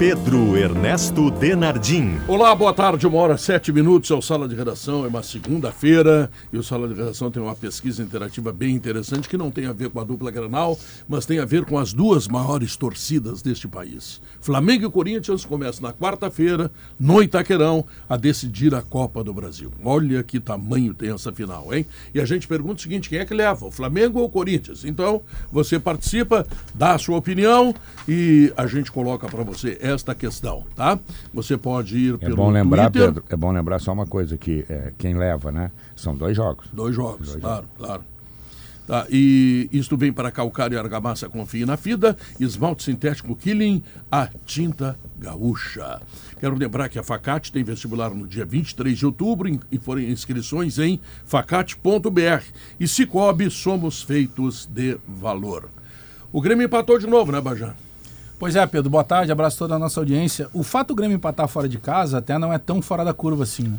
Pedro Ernesto Denardim. Olá, boa tarde, uma hora sete minutos, é o Sala de Redação, é uma segunda-feira e o Sala de Redação tem uma pesquisa interativa bem interessante que não tem a ver com a dupla Granal, mas tem a ver com as duas maiores torcidas deste país. Flamengo e Corinthians começam na quarta-feira, no Itaquerão, a decidir a Copa do Brasil. Olha que tamanho tem essa final, hein? E a gente pergunta o seguinte, quem é que leva, o Flamengo ou o Corinthians? Então, você participa, dá a sua opinião e a gente coloca para você esta questão, tá? Você pode ir É pelo bom lembrar, Twitter. Pedro, é bom lembrar só uma coisa que é, quem leva, né? São dois jogos. Dois jogos, Dois claro, claro. Tá, e isto vem para calcário e argamassa, confie na FIDA, esmalte sintético Killing, a tinta gaúcha. Quero lembrar que a Facate tem vestibular no dia 23 de outubro e foram inscrições em facate.br. E Cicobi, somos feitos de valor. O Grêmio empatou de novo, né, Bajan? Pois é, Pedro, boa tarde, abraço toda a nossa audiência. O fato do Grêmio empatar fora de casa até não é tão fora da curva assim. né?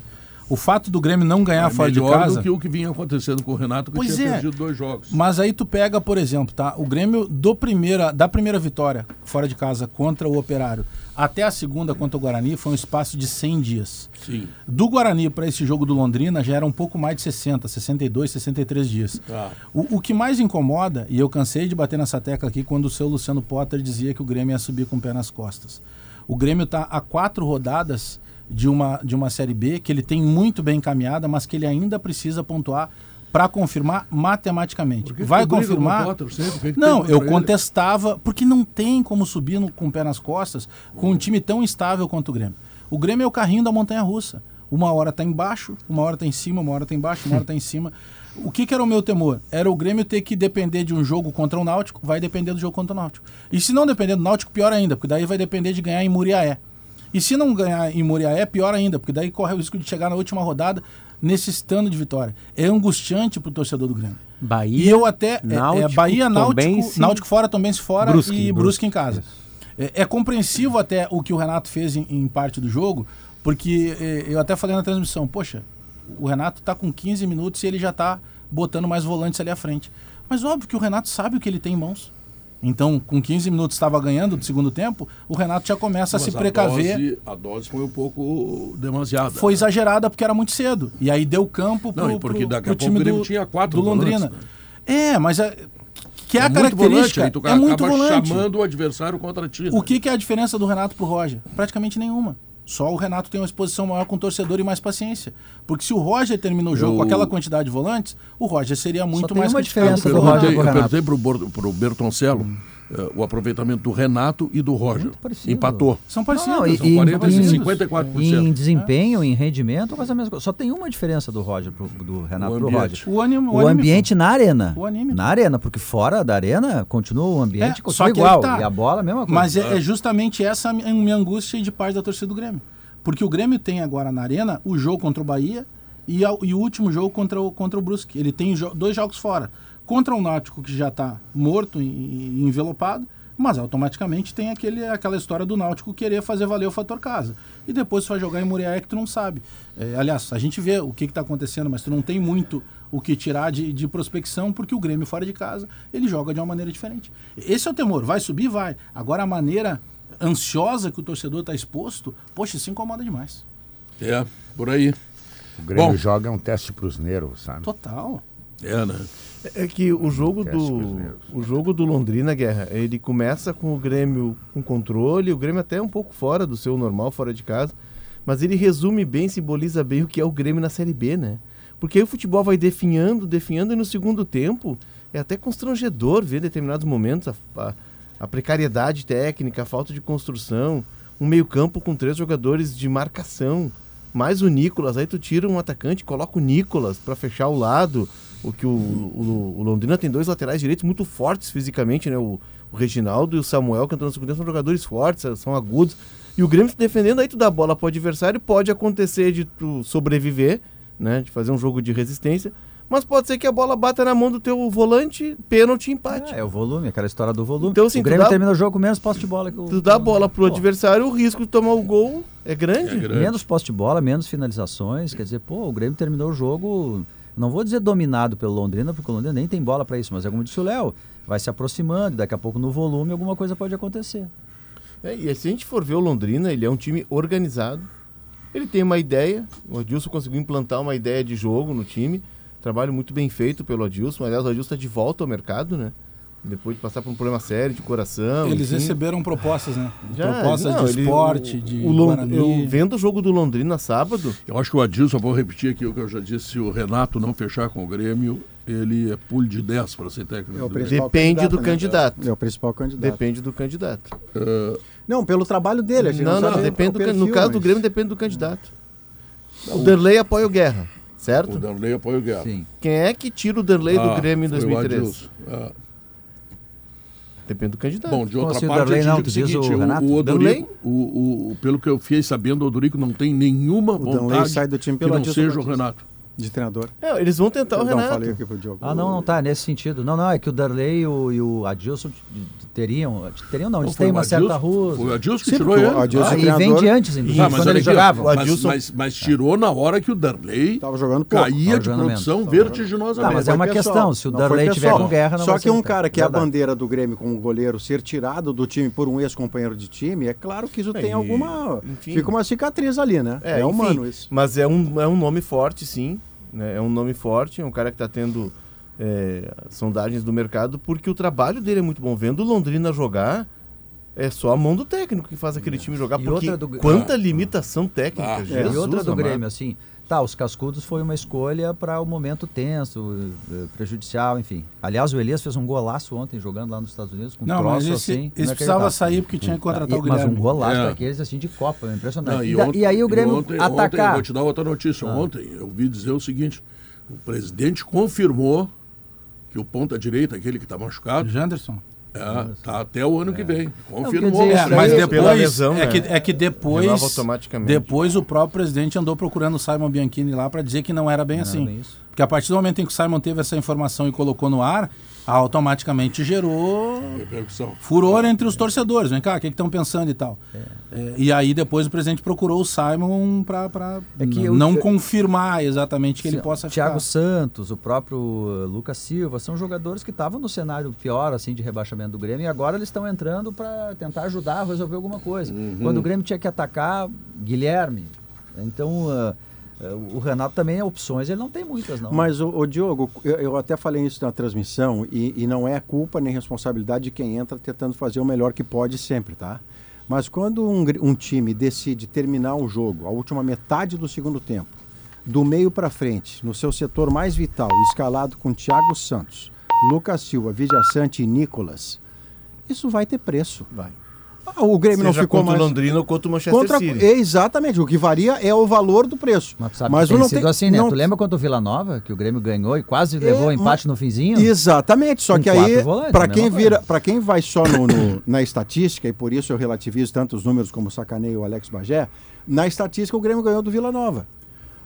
O fato do Grêmio não ganhar É fora de casa. do que o que vinha acontecendo com o Renato, que Pois tinha é. perdido dois jogos. Mas aí tu pega, por exemplo, tá? O Grêmio do primeira, da primeira vitória fora de casa contra o Operário até a segunda contra o Guarani foi um espaço de 100 dias. Sim. Do Guarani para esse jogo do Londrina já era um pouco mais de 60, 62, 63 dias. Tá. O, o que mais incomoda, e eu cansei de bater nessa tecla aqui quando o seu Luciano Potter dizia que o Grêmio ia subir com o pé nas costas. O Grêmio está a quatro rodadas de uma, de uma Série B, que ele tem muito bem encaminhada, mas que ele ainda precisa pontuar para confirmar matematicamente. Que que Vai o confirmar. Potter que que Não, eu ele? contestava, porque não tem como subir no- com o pé nas costas com um time tão instável quanto o Grêmio. O Grêmio é o carrinho da montanha russa. Uma hora tá embaixo, uma hora tá em cima, uma hora tá embaixo, uma hora tá em cima. O que, que era o meu temor? Era o Grêmio ter que depender de um jogo contra o Náutico, vai depender do jogo contra o Náutico. E se não depender do Náutico, pior ainda, porque daí vai depender de ganhar em Muriaé. E se não ganhar em Muriaé, pior ainda, porque daí corre o risco de chegar na última rodada necessitando de vitória. É angustiante pro torcedor do Grêmio. Bahia, E eu até. é- é, Náutico, Bahia, Náutico, Náutico fora, também se fora Brusque, e Brusque, Brusque em casa. É, é compreensivo até o que o Renato fez em, em parte do jogo, porque é, eu até falei na transmissão, poxa, o Renato tá com 15 minutos e ele já tá botando mais volantes ali à frente. Mas óbvio que o Renato sabe o que ele tem em mãos. Então, com 15 minutos estava ganhando do segundo tempo, o Renato já começa a Mas se precaver. A dose, a dose foi um pouco demasiada. Foi exagerada porque era muito cedo. E aí deu campo pro, Não, e porque pro- daqui pro a pouco time o Grêmio do, tinha quatro do Londrina. volantes, É, mas é, que é, a muito volante, característica. aí tu é muito acaba volante. chamando o adversário contra ti. O né? que, que é a diferença do Renato pro Roger? Praticamente nenhuma. Só o Renato tem uma exposição maior com o torcedor e mais paciência. Porque se o Roger termina o jogo Eu- com aquela quantidade de volantes, o Roger seria muito tem mais uma criticado diferença o do. Roger perguntei, pro eu perguntei pro, Bor- pro Bertoncello eh, o aproveitamento do Renato e do Roger. Empatou. São parecidos. Não, e- São e- 40 e em- 54%. Em desempenho, em rendimento, quase a mesma coisa. Só tem uma diferença do Roger pro, do Renato O pro ambiente. Roger. O, anim, O ambiente na arena. O anímico. Na arena, porque fora da arena continua o ambiente É, continua só que igual. tá. E a bola, a mesma coisa. Mas é, é justamente essa a minha minha angústia de parte da torcida do Grêmio. Porque o Grêmio tem agora na Arena o jogo contra o Bahia e, a- e o último jogo contra o, contra o Brusque. Ele tem jo- dois jogos fora. Contra o Náutico, que já está morto e, envelopado, mas automaticamente tem aquele, aquela história do Náutico querer fazer valer o fator casa. E depois tu vai jogar em Muriaé que tu não sabe. É, aliás, a gente vê o que está acontecendo, mas tu não tem muito o que tirar de, de prospecção, porque o Grêmio fora de casa, ele joga de uma maneira diferente. Esse é o temor. Vai subir? Vai. Agora a maneira ansiosa que o torcedor está exposto, poxa, isso incomoda demais. É, por aí. O Grêmio Bom. joga é um teste para os nervos, sabe? Total. É, né? É que o jogo do o jogo do Londrina Guerra, ele começa com o Grêmio com controle, o Grêmio até um pouco fora do seu normal, fora de casa, mas ele resume bem, simboliza bem o que é o Grêmio na Série B, né? Porque aí o futebol vai definhando, definhando e no segundo tempo é até constrangedor ver em determinados momentos a, a, a precariedade técnica, a falta de construção, um meio-campo com três jogadores de marcação, mais o Nicolas, aí tu tira um atacante, coloca o Nicolas para fechar o lado. O que o, o, o Londrina tem dois laterais direitos muito fortes fisicamente, né? O, o Reginaldo e o Samuel, que entram no segundo tempo, são jogadores fortes, são agudos. E o Grêmio se defendendo, aí tu dá a bola pro adversário, pode acontecer de tu sobreviver, né? De fazer um jogo de resistência, Mas pode ser que a bola bata na mão do teu volante, pênalti, empate. É, é o volume, aquela história do volume. Então, assim, o Grêmio dá- termina o jogo com menos posse de bola. Que o, Tu dá a bola pro Pô, adversário, o risco de tomar o gol é grande. É grande. Menos posse de bola, menos finalizações. Quer dizer, pô, o Grêmio terminou o jogo, não vou dizer dominado pelo Londrina, porque o Londrina nem tem bola para isso, mas é como disse o Léo, vai se aproximando, daqui a pouco no volume alguma coisa pode acontecer. É, e se a gente for ver o Londrina, ele é um time organizado. Ele tem uma ideia. O Adilson conseguiu implantar uma ideia de jogo no time. Trabalho muito bem feito pelo Adilson. Aliás, o Adilson está de volta ao mercado, né? Depois de passar por um problema sério de coração. Eles enfim. receberam propostas, né? Já, propostas não, de ele- esporte, o- de o eu vendo o jogo do Londrina sábado, Eu acho que o Adilson, vou repetir aqui o que eu já disse, se o Renato não fechar com o Grêmio, ele é pulo de 10 para ser técnico. É o do principal Grêmio. depende do né? candidato. É o principal candidato. Depende do candidato. Eh, Não, pelo trabalho dele. A gente Não, não, sabe depende do, perfil, no caso do mas- Grêmio depende do candidato. O Derlei apoia o Guerra, certo? o Danley apoia o Guerra. Sim. Quem é que tira o Derlei Ah, do Grêmio em foi o 2013? Adilson. Ah, Depende do candidato. Bom, de outra assim o parte, eu não, o diz seguinte, o o, Renato? o? Odorico, o, o, pelo que eu fiquei sabendo, o Odorico não tem nenhuma O Danley vontade sai do time que pelo não seja o. Renato. De treinador. É, eles vão tentar o Perdão, Renato. falei aqui pro Diogo. Ah, não, não tá nesse sentido. Não, não, é que o Darley e o, e o Adilson teriam, teriam não, eles têm o uma Adilson- certa rua. Foi o Adilson que Sim, tirou ele. o Adilson- Ah, o e vem de antes, inclusive, Ah, mas quando ó, jogavam. o mas, Adilson- mas, mas tirou na hora que o Darley Tava jogando pouco. caía Tava de jogando produção menos. vertiginosamente. Tá, mas é uma pessoal. questão, se o Não Darley tiver com guerra, não Só que um o cara que é a bandeira do Grêmio como goleiro ser tirado do time por um ex-companheiro de time, é claro que isso É, tem alguma. Fica uma cicatriz ali, né? É, enfim, humano isso. Mas é um, é um nome forte, sim. Né? É um nome forte, é um cara que está tendo é, sondagens do mercado, porque o trabalho dele é muito bom. Vendo o Londrina jogar, é só a mão do técnico que faz aquele time jogar. E porque outra do- quanta limitação técnica, Ah, Jesus e outra do amado. Grêmio, assim, tá, os cascudos foi uma escolha para o momento tenso, eh, prejudicial, enfim. Aliás, o Elias fez um golaço ontem jogando lá nos Estados Unidos com um Não, mas troço esse, assim. esse inacreditável. precisava sair porque tinha que contratar E- o mas um golaço É. daqueles assim de Copa, impressionante. Não, e, ontem- e aí o Grêmio ontem, Ontem, atacar. vou te dar outra notícia. Ah. Ontem eu vi dizer o seguinte: o presidente confirmou que o ponta-direita, aquele que está machucado, Janderson. É, tá até o ano que vem. Não, quer dizer, É, mas depois lesão, é, né? que, é que depois depois o próprio presidente andou procurando o Simon Bianchini lá para dizer que não era bem Não era assim. isso. Porque a partir do momento em que o Simon teve essa informação e colocou no ar, automaticamente gerou Repercussão. furor entre os torcedores. Vem cá, o que estão pensando e tal. É, e aí depois o presidente procurou o Simon para É que eu- não eu- confirmar exatamente que ele possa Thiago ficar. Santos, o próprio uh, Lucas Silva, são jogadores que estavam no cenário pior assim de rebaixamento do Grêmio e agora eles estão entrando para tentar ajudar a resolver alguma coisa. Quando o Grêmio tinha que atacar, Guilherme. Então, uh, o Renato também, opções, ele não tem muitas, não. Mas, o, o Diogo, eu, eu até falei isso na transmissão, e, e não é culpa nem responsabilidade de quem entra tentando fazer o melhor que pode sempre, tá? Mas quando um, um time decide terminar um jogo, a última metade do segundo tempo, do meio para frente, no seu setor mais vital, escalado com Thiago Santos, Lucas Silva, Vidia Sante e Nicolas, isso vai ter preço. Vai. Ah, o Grêmio não Seja ficou contra mais... o Londrina ou contra o Manchester Contra... City. Exatamente, o que varia é o valor do preço. Mas sabe Mas que tem não sido tem- assim, né? não- Tu lembra quando o Vila Nova, que o Grêmio ganhou e quase levou o É, empate no finzinho? Exatamente, só Com que aí, para a quem vira, para quem vai só no- no- na estatística, e por isso eu relativizo tantos números como sacaneio o Alex Bagé, na estatística o Grêmio ganhou do Vila Nova.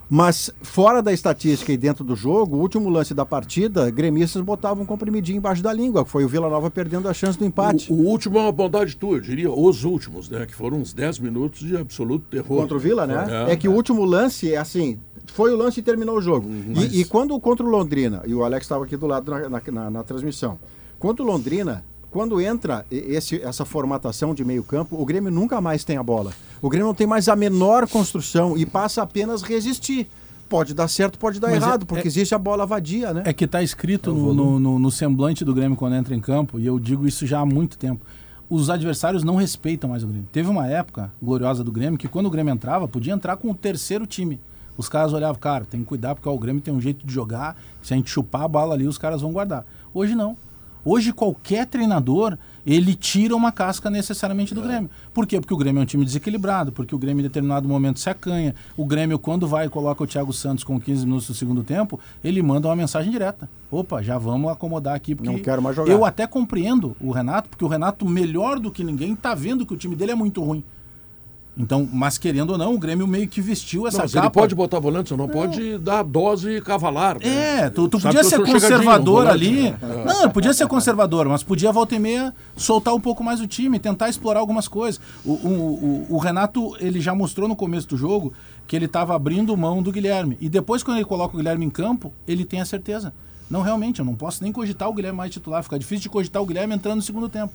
Mas fora da estatística e dentro do jogo, o último lance da partida, gremistas botavam um comprimidinho embaixo da língua, foi o Vila Nova perdendo a chance do empate. O, o último é uma bondade tua, eu diria, os últimos, né? Que foram uns 10 minutos de absoluto terror. contra o Vila, né? É. É, que o último lance é assim. Foi o lance e terminou o jogo. Uhum. E, e quando contra o Londrina, e o Alex estava aqui do lado na, na- na- na transmissão, contra o Londrina, quando entra esse- essa formatação de meio campo, o Grêmio nunca mais tem a bola. O Grêmio não tem mais a menor construção e passa apenas a resistir. Pode dar certo, pode dar Mas é- errado, porque é- existe a bola vadia, né? É que está escrito É no, no- no- no semblante do Grêmio quando entra em campo, e eu digo isso já há muito tempo. Os adversários não respeitam mais o Grêmio. Teve uma época gloriosa do Grêmio que quando o Grêmio entrava, podia entrar com o terceiro time. Os caras olhavam, cara, tem que cuidar porque ó, o Grêmio tem um jeito de jogar, se a gente chupar a bala ali, os caras vão guardar. Hoje não. Hoje qualquer treinador, ele tira uma casca necessariamente do Grêmio. Por quê? Porque o Grêmio é um time desequilibrado, porque o Grêmio em determinado momento se acanha. O Grêmio, quando vai e coloca o Thiago Santos com 15 minutos do segundo tempo, ele manda uma mensagem direta. Opa, já vamos acomodar aqui, porque Não quero mais jogar. eu até compreendo o Renato, porque o Renato, melhor do que ninguém, tá vendo que o time dele é muito ruim. Então, mas querendo ou não, o Grêmio meio que vestiu essa Não, mas capa. ele pode botar volante, só não, pode dar dose cavalar. né? É, tu, tu podia ser conservador volante, ali. né? É. Não, podia ser conservador, mas podia volta e meia soltar um pouco mais o time, tentar explorar algumas coisas. O, o, o, o Renato, ele já mostrou no começo do jogo que ele estava abrindo mão do Guilherme. E depois, quando ele coloca o Guilherme em campo, ele tem a certeza. Não, realmente, eu não posso nem cogitar o Guilherme mais titular. Fica difícil de cogitar o Guilherme entrando no segundo tempo.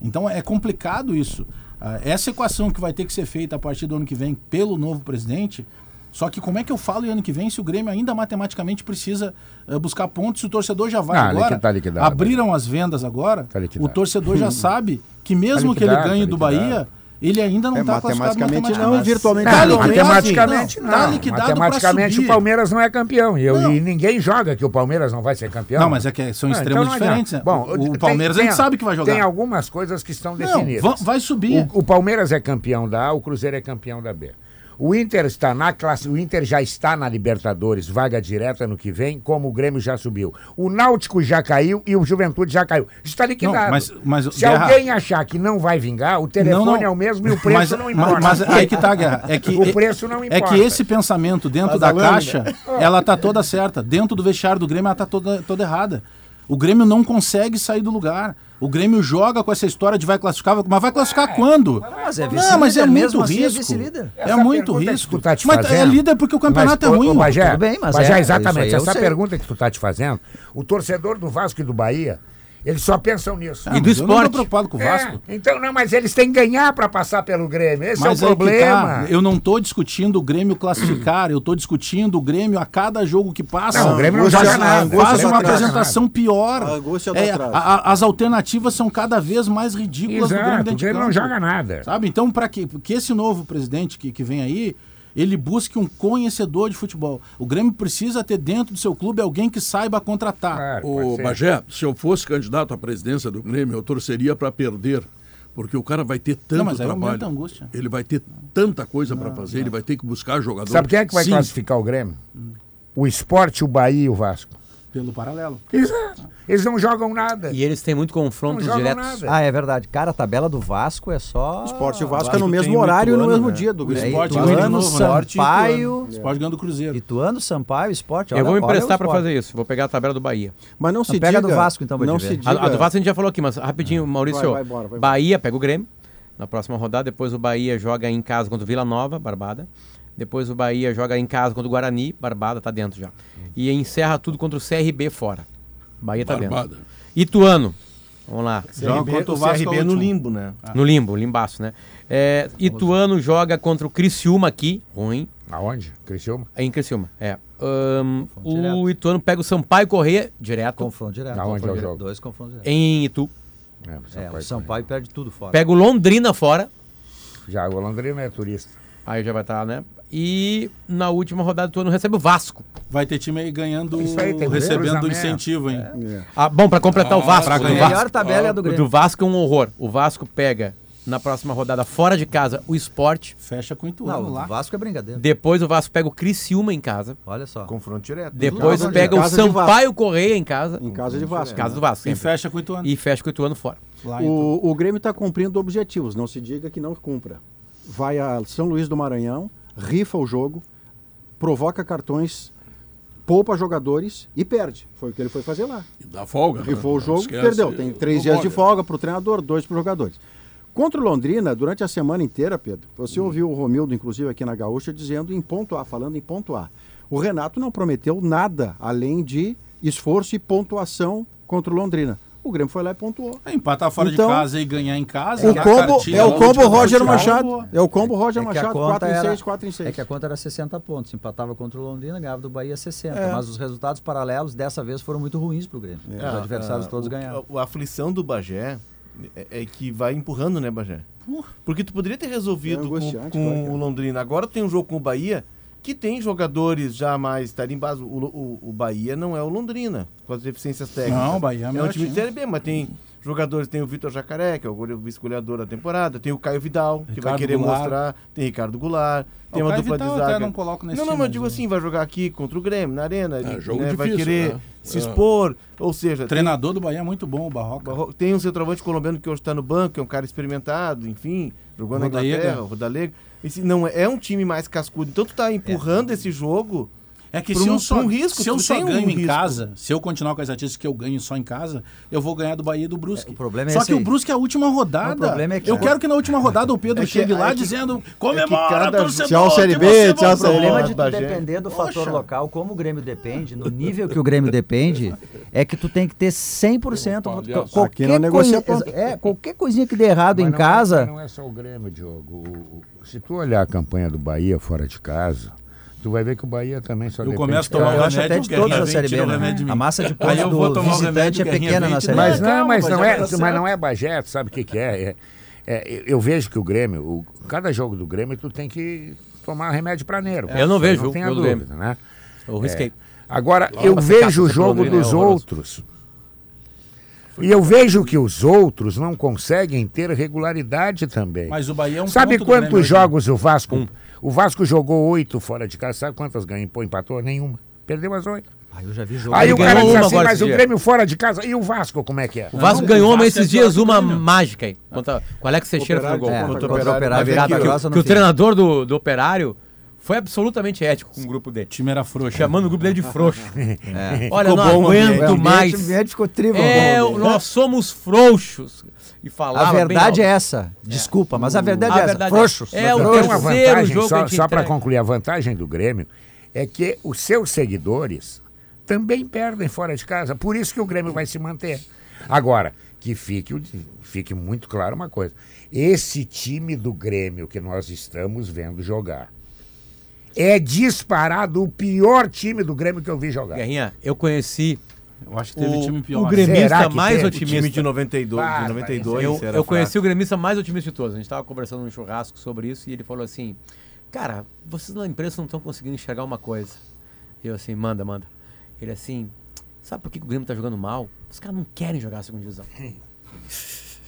Então é complicado isso. Ah, essa equação que vai ter que ser feita a partir do ano que vem pelo novo presidente. Só que como é que eu falo em ano que vem se o Grêmio ainda matematicamente precisa eh, buscar pontos, se o torcedor já vai Ah, agora? liquidado, liquidado. abriram as vendas agora. Tá o torcedor já sabe que mesmo Tá que ele ganhe tá do. Bahia, ele ainda não É, está classificado matematicamente não, matematicamente. virtualmente Tá não. matematicamente não. não. Tá liquidado matematicamente subir. o Palmeiras não é campeão. E, eu- Não. e ninguém joga que o Palmeiras não vai ser campeão. Não, mas é que são Ah, extremos então não adianta. diferentes. né? Bom, o, o tem- Palmeiras a gente tem- sabe que vai jogar. Tem algumas coisas que estão definidas. va- vai subir. O, o Palmeiras é campeão da A, o Cruzeiro é campeão da B. O Inter está na classe, o Inter já está na Libertadores, vaga direta no que vem, como o Grêmio já subiu. O Náutico já caiu e o Juventude já caiu. Está liquidado. Não, mas- mas, Se Guerra- alguém achar que não vai vingar, o telefone Não, não. é o mesmo e o preço mas, não importa. Mas, aí que tá, Guerra. É que, O preço não É importa. que esse pensamento dentro da lâmina. caixa, ela tá toda certa. Dentro do vestiário do Grêmio, ela tá toda, toda errada. O Grêmio não consegue sair do lugar. O Grêmio joga com essa história de vai classificar, mas vai classificar quando? Mas é não, mas é muito mesmo assim é risco. É Essa muito pergunta que risco. tá te mas é fazendo- líder porque o campeonato Mas, é ruim. ô, Bagé, Tudo bem, mas Bagé, é, exatamente. isso aí eu Essa sei. pergunta que tu tá te fazendo, o torcedor do Vasco e do Bahia, eles só pensam nisso. Ah, mas Eu não tô preocupado com o Vasco. É, então, não, mas eles têm que ganhar para passar pelo Grêmio. Esse Mas é o que problema. tá. Eu não tô discutindo o Grêmio classificar, eu tô discutindo o Grêmio a cada jogo que passa. Não, o Grêmio não joga nada. Faz do uma apresentação pior. A do É, atraso. a- a- as alternativas são cada vez mais ridículas do Grêmio Exato, dentro o Grêmio não joga nada. Sabe? Então, para que, que esse novo presidente que, que vem aí, ele busque um conhecedor de futebol. O Grêmio precisa ter dentro do seu clube alguém que saiba contratar. Claro, ser. Bagé, se eu fosse candidato à presidência do Grêmio, eu torceria para perder. Porque o cara vai ter tanto Não, mas trabalho. angústia. Ele vai ter tanta coisa para fazer, ele vai ter que buscar jogador. Sabe quem é que vai Sim. classificar o Grêmio? O Esporte, o Bahia e o Vasco. Pelo paralelo. Exato. Eles não jogam nada. E eles têm muito não diretos. nada. Ah, é verdade. Cara, a tabela do Vasco é só. Esporte e Vasco Vasco é no mesmo o horário e no mesmo né? dia do O Grêmio. Esporte Ituano, ganha de novo, né? Esporte Sampaio. Esporte ganhando do Cruzeiro. Ituano, Sampaio, Esporte. Eu vou me olha- olha o emprestar para fazer isso. Vou pegar a tabela do Bahia. Mas não se Então pega diga... do Vasco, então, não se diga... A, a do Vasco a gente já falou aqui, mas rapidinho, Maurício. Vai, vai, bora, vai, Bahia pega o Grêmio na próxima rodada. Depois o Bahia joga em casa contra o Vila Nova, Barbada. Depois o Bahia joga em casa contra o Guarani, Barbada tá dentro já. E encerra tudo contra o CRB fora. Bahia tá Barbada. dentro. Ituano. Vamos lá. Joga contra o o Vasco CRB é o no limbo, né? No limbo, limbaço, né? É, Ituano joga contra o Criciúma aqui, ruim, Aonde? Criciúma? em Criciúma. É. Ahn, o direto. Ituano pega o Sampaio Corrêa, direto, Confronto direto. Aonde confronto é o direto. jogo? Dois confrontos direto. em Itu. É, É, Sampaio. o Sampaio perde tudo fora. Pega o Londrina fora. Já, o Londrina é turista. Aí já vai estar, né? E na última rodada do Ituano recebe o Vasco. Vai ter time aí ganhando, Isso aí, tem recebendo cruzamento. incentivo, hein? Ah, bom, pra completar o Vasco. A do melhor Vasco, tabela é a do o do Grêmio. Vasco é um horror. O Vasco pega na próxima rodada fora de casa o Sport. Fecha com o Ituano Não, lá. o Vasco é brincadeira. Depois o Vasco pega o Criciúma em casa. Olha só. Confronto direto. Depois pega o casa de Vasco. Sampaio Correia em casa. Em casa de Vasco. Casa do Vasco. E sempre. fecha com o Ituano. E fecha com o Ituano fora. Lá, então. O, o Grêmio está cumprindo objetivos, não se diga que não cumpra. Vai a São Luís do Maranhão, rifa o jogo, provoca cartões, poupa jogadores e perde. Foi o que ele foi fazer lá. E dá folga. né? Rifou o Não jogo, esquece, perdeu. Tem três dias de pode. folga para o treinador, dois para os jogadores. Contra o Londrina, durante a semana inteira, Pedro, você ouviu o Romildo, inclusive, aqui na Gaúcha, dizendo em ponto A, falando em ponto A. O Renato não prometeu nada além de esforço e pontuação contra o Londrina. O Grêmio foi lá e pontuou. É, Empatar fora Então, de casa e ganhar em casa. O combo, cartilha é o combo Roger Machado. É o combo Roger É Machado, conta 4 em era- 6, 4 em 6. É que a conta era 60 pontos. Empatava contra o Londrina, ganhava do Bahia 60. É. Mas os resultados paralelos dessa vez foram muito ruins pro Grêmio. Os adversários todos o- ganharam. A, a aflição do Bagé é, é que vai empurrando, né, Bagé? Porque tu poderia ter resolvido É com, com o Londrina. Agora tem um jogo com o Bahia que tem jogadores já mais tarimbados. O, o, o Bahia não é o Londrina, com as deficiências técnicas. Não, o Bahia é o é um melhor time de. Série B, mas tem jogadores, tem o Vitor Jacaré, que é o gole- o vice-goleador da temporada, tem o Caio Vidal, que vai Ricardo querer Goulart. mostrar, tem Ricardo Goulart, tem O uma Caio dupla Vidal de até zaga. não coloco nesse não, não, time, mas mas digo o- assim, vai jogar aqui contra o Grêmio, na arena, ele, jogo né, vai difícil, querer né? se É. expor, ou seja, O treinador do Bahia é muito bom, o Barroca. Barro- Tem um centroavante colombiano que hoje está no banco, é um cara experimentado, enfim, jogou na. Inglaterra, o Rodalega. Esse não é, é um time mais cascudo. Então tu tá empurrando esse jogo. É que se um- eu só, um risco, se eu só tem um ganho em risco. casa, se eu continuar com as estatísticas que eu ganho só em casa, eu vou ganhar do Bahia e do Brusque. É, o problema é só esse que o aí. Brusque é a última rodada. O problema é que- eu quero que na última rodada o Pedro É que- chegue lá é que- dizendo é comemora, que cada- torcedor, Tchau, Série que B, tchau, O Série voltou." problema de tu depender do fator local, como o Grêmio depende, no nível que o Grêmio depende, é que tu tem que ter 100%. Opa, qualquer, aqui não negocia coisa, é, qualquer coisinha que dê errado Mas em não é- casa. não é só o Grêmio, Diogo. O- o- se tu olhar a campanha do Bahia fora de casa, tu vai ver que o Bahia também só Eu depende começo a de tomar. Eu o acho até remédio, de todos a vem, Série B, remédio né? A massa de pontos eu vou do tomar o visitante remédio, é pequena na Série Mas B. não, mas não é, mas não é Bagé, sabe o que, que é? É- é, Eu vejo que o Grêmio, o- cada jogo do Grêmio, tu tem que tomar remédio pra nervo. Eu não vejo não jogo do dúvida, né? Eu risquei. Agora, Logo eu vejo o jogo dos outros. E eu vejo que os outros não conseguem ter regularidade também. Mas o Bahia é um Sabe quantos jogos o Vasco. O Vasco jogou oito fora de casa. Sabe quantas ganhou? Pô, empatou? Nenhuma. Perdeu as oito. Aí eu já vi jogo. Aí o cara diz assim, mas o. Grêmio fora de casa. E o Vasco, como é que é? O Vasco Não, ganhou o é esses pior dias que o uma Grêmio. mágica aí. Contra, com o Alex Teixeira no Operário gol. É, Contra contra o o Operário. Operário, Mas é que o- Que o treinador do, do Operário foi absolutamente ético com o grupo dele. O time era frouxo. Chamando o grupo dele de frouxo. É. Olha, Ficou não bom o aguento O mais. o ambiente ficou tribo. É, bom. nós somos frouxos. E falava A bem verdade é essa. Desculpa, mas a verdade A é essa. verdade é- Frouxos. é o terceiro uma vantagem, jogo só, só para concluir, a vantagem do Grêmio é que os seus seguidores também perdem fora de casa. Por isso que o Grêmio vai se manter. Agora, que fique, fique muito claro uma coisa. Esse time do Grêmio que nós estamos vendo jogar é disparado o pior time do Grêmio que eu vi jogar. Guerrinha, eu conheci Eu acho que teve o, time pior. o Será gremista que mais teve? O otimista. time de 92, Ah, de 92 Eu, eu conheci o gremista mais otimista de todos. A gente estava conversando num churrasco sobre isso e ele falou assim: Cara, vocês na imprensa não estão conseguindo enxergar uma coisa. Eu assim, manda, manda. Ele assim, sabe por que o Grêmio tá jogando mal? Os caras não querem jogar a segunda divisão.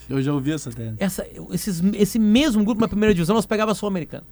Eu já ouvi essa tese. Essa, esses, esse mesmo grupo na primeira divisão nós pegava só o americano.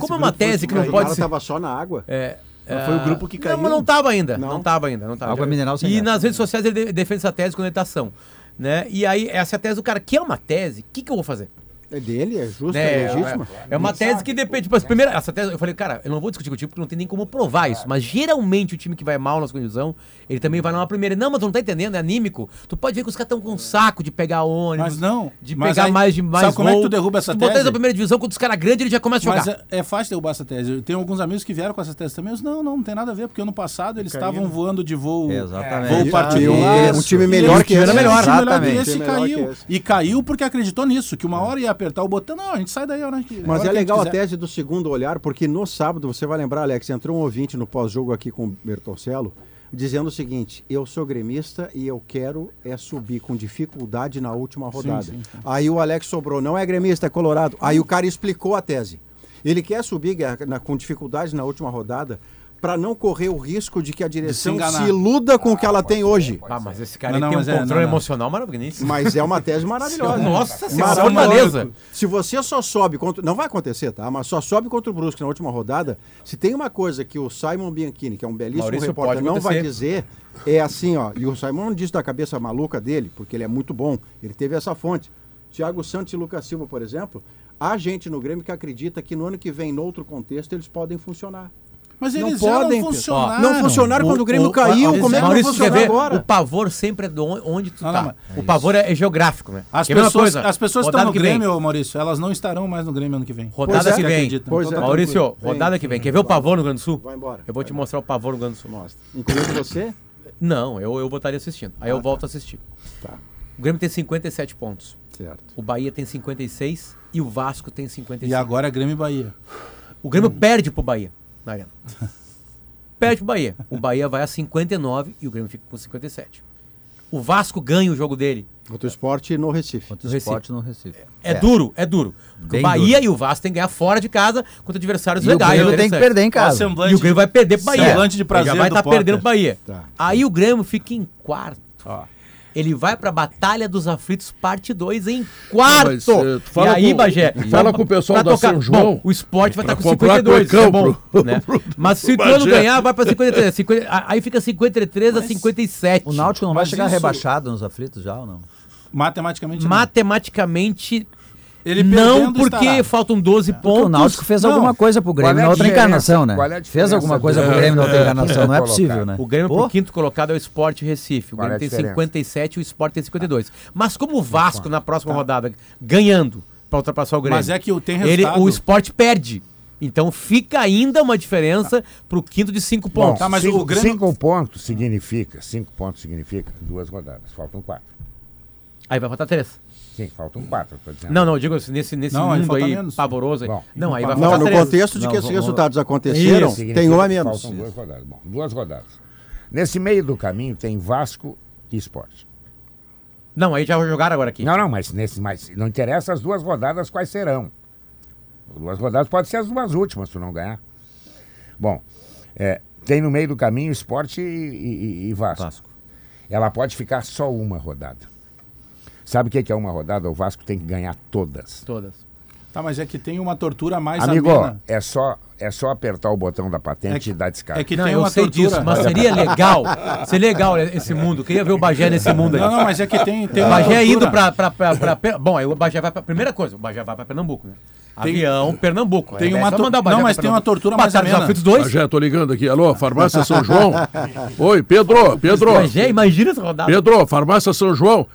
Como é uma tese que não o pode cara ser. tava só na água. É, Mas foi o grupo que caiu. Não, mas não tava ainda. Não, Não. tava ainda. Não tava. Água mineral sem E gás. nas redes sociais ele de- defende essa tese com orientação. Né? E aí, essa é a tese do cara, que é uma tese, o que, que eu vou fazer? É dele, é justa, Né, é legítima. É uma tese que depende. Tipo, as primeiras, essa tese, eu falei, cara, eu não vou discutir contigo porque não tem nem como provar isso. Mas geralmente o time que vai mal na segunda divisão, ele também vai numa primeira. Não, mas tu não tá entendendo, é anímico. Tu pode ver que os caras estão com um saco de pegar ônibus. Mas não. De mas pegar aí- mais de mais Sabe como é que tu derruba essa tu botar tese? isso na primeira divisão, quando os caras grandes, ele já começa a Mas jogar. é, é fácil derrubar essa tese. Eu tenho alguns amigos que vieram com essa tese também. Eu disse, não, não, não tem nada a ver, porque ano passado eles estavam voando de voo, Exatamente. voo particular. um time melhor que esse. time melhor que Exatamente. esse time melhor caiu. E caiu porque acreditou nisso, que uma hora ia apertar o botão. Não, a gente sai daí a hora que. Mas hora é que legal a quiser. tese do segundo olhar, porque no sábado, você vai lembrar, Alex, entrou um ouvinte no pós-jogo aqui com o Bertoncello, dizendo o seguinte: eu sou gremista e eu quero é subir com dificuldade na última rodada. sim, sim. Aí o Alex sobrou, não é gremista, é colorado. Aí o cara explicou a tese. Ele quer subir na- com dificuldade na última rodada para não correr o risco de que a direção se, enganar. iluda com o que ela tem hoje. Ah, mas esse cara Não, não, tem um é, controle não, não. emocional maravilhoso. Mas é uma tese maravilhosa. Nossa Senhora. Fortaleza. Se você só sobe contra. Não vai acontecer, tá? Mas só sobe contra o Brusque na última rodada. Se tem uma coisa que o Simon Bianchini, que é um belíssimo Maurício, repórter, não vai dizer, é assim, ó. E o Simon não disse da cabeça maluca dele, porque ele é muito bom. Ele teve essa fonte. Thiago Santos e Lucas Silva, por exemplo, há gente no Grêmio que acredita que no ano que vem, noutro contexto, eles podem funcionar. Mas Não eles já podem, não pessoal. funcionaram. Não funcionaram quando o Grêmio caiu. Maurício, Como é que Maurício, funcionar quer ver? agora? O pavor sempre é de on- onde tu Não, tá. não, o pavor é, é geográfico, né? As uma pessoas, coisa? as pessoas estão no que vem. Grêmio, Maurício, elas não estarão mais no Grêmio ano que vem. Rodada Pois é. que vem. Então é. tá Maurício, rodada que vem. Quer ver o pavor no Rio Grande do Sul? Vai embora. Eu vou te mostrar o pavor no Rio Grande do Sul. Mostra. Incluindo você? Não, eu, eu voltaria assistindo. Aí eu volto a assistir. Tá. O Grêmio tem 57 pontos. Certo. O Bahia tem 56 e o Vasco tem 55. E agora é Grêmio e Bahia. O Grêmio perde pro Bahia na arena. perde pro Bahia. O Bahia vai a 59 e o Grêmio fica com 57. O Vasco ganha o jogo dele. Outro esporte no Recife. Contra o No esporte no Recife. É, duro, é duro. Porque Bem o Bahia duro. e o Vasco tem que ganhar fora de casa contra adversários E o legais. Grêmio tem que perder em casa. E o Grêmio vai perder pro Bahia. semblante de prazer Ele já vai estar Potter. perdendo pro Bahia. Tá. Aí o Grêmio fica em quarto. Ó. Ele vai pra Batalha dos Aflitos, parte 2, em quarto. Mas, eh, e aí, com- Bagé? fala com o pessoal da São João. Bom, o esporte vai estar com comprar 52, isso é cuecão bom. pro- né? pro- Mas se o Ituano ganhar, vai pra 53. 50 a- aí fica 53 a 57. O Náutico não vai Mas chegar isso- rebaixado nos aflitos já ou não? Matematicamente não. Matematicamente, Ele não, porque estará. faltam 12 Porque pontos. o Náutico fez Não. alguma coisa pro Grêmio é na outra encarnação, né? Qual é a Fez alguma coisa pro É, Grêmio na outra é, encarnação, não é colocar. possível, né? O Grêmio Pô, por quinto colocado é o Sport Recife. O Qual é Grêmio tem diferença? 57 e o Sport tem 52. Mas como o Vasco na próxima rodada ganhando para ultrapassar o Grêmio. Mas é que o- tem ele, resultado. o Sport perde. Então fica ainda uma diferença pro quinto de 5 Bom, pontos. Tá, mas cinco, o Grêmio- cinco pontos significa, cinco pontos significa duas rodadas. Faltam quatro. Aí vai faltar 3. Sim, faltam quatro, dizendo. Não, não, eu digo assim, nesse, nesse Não, mundo aí menos. pavoroso. aí. Bom, não, aí vai Não, faltar no 3. contexto de Não, que esses vamos- resultados aconteceram, Isso, tem um a menos. Faltam duas rodadas. Bom, duas rodadas. Nesse meio do caminho tem Vasco e Esporte. Não, aí já jogaram agora aqui. Não, não, mas nesse, mas não interessa as duas rodadas quais serão. Duas rodadas pode ser as duas últimas, se não ganhar. Bom, é, tem no meio do caminho Esporte e, e- e Vasco. Vasco. Ela pode ficar só uma rodada. Sabe o que que é uma rodada? O Vasco tem que ganhar todas. Todas. Tá, mas é que tem uma tortura mais Amigo, amena. é só, é só apertar o botão da patente É que- e dar descarga. É que não, tem eu uma sei tortura. disso, mas seria legal. seria legal esse mundo. Queria ver o Bagé nesse mundo aí. Não, não, mas é que tem, tem O uma Bagé tortura. indo pra, pra, pra, pra- pra- Bom, aí o Bagé vai pra. Primeira coisa, o Bagé vai pra Pernambuco, né? Avião, Pernambuco. tem É uma Bagé não, mas tem uma tortura mais Batalha dos amena. Aflitos 2. Bagé, tô ligando aqui. Alô, Farmácia São João. Oi, Pedro, Pedro. Bagé, imagina essa rodada. Pedro, Farmácia São João.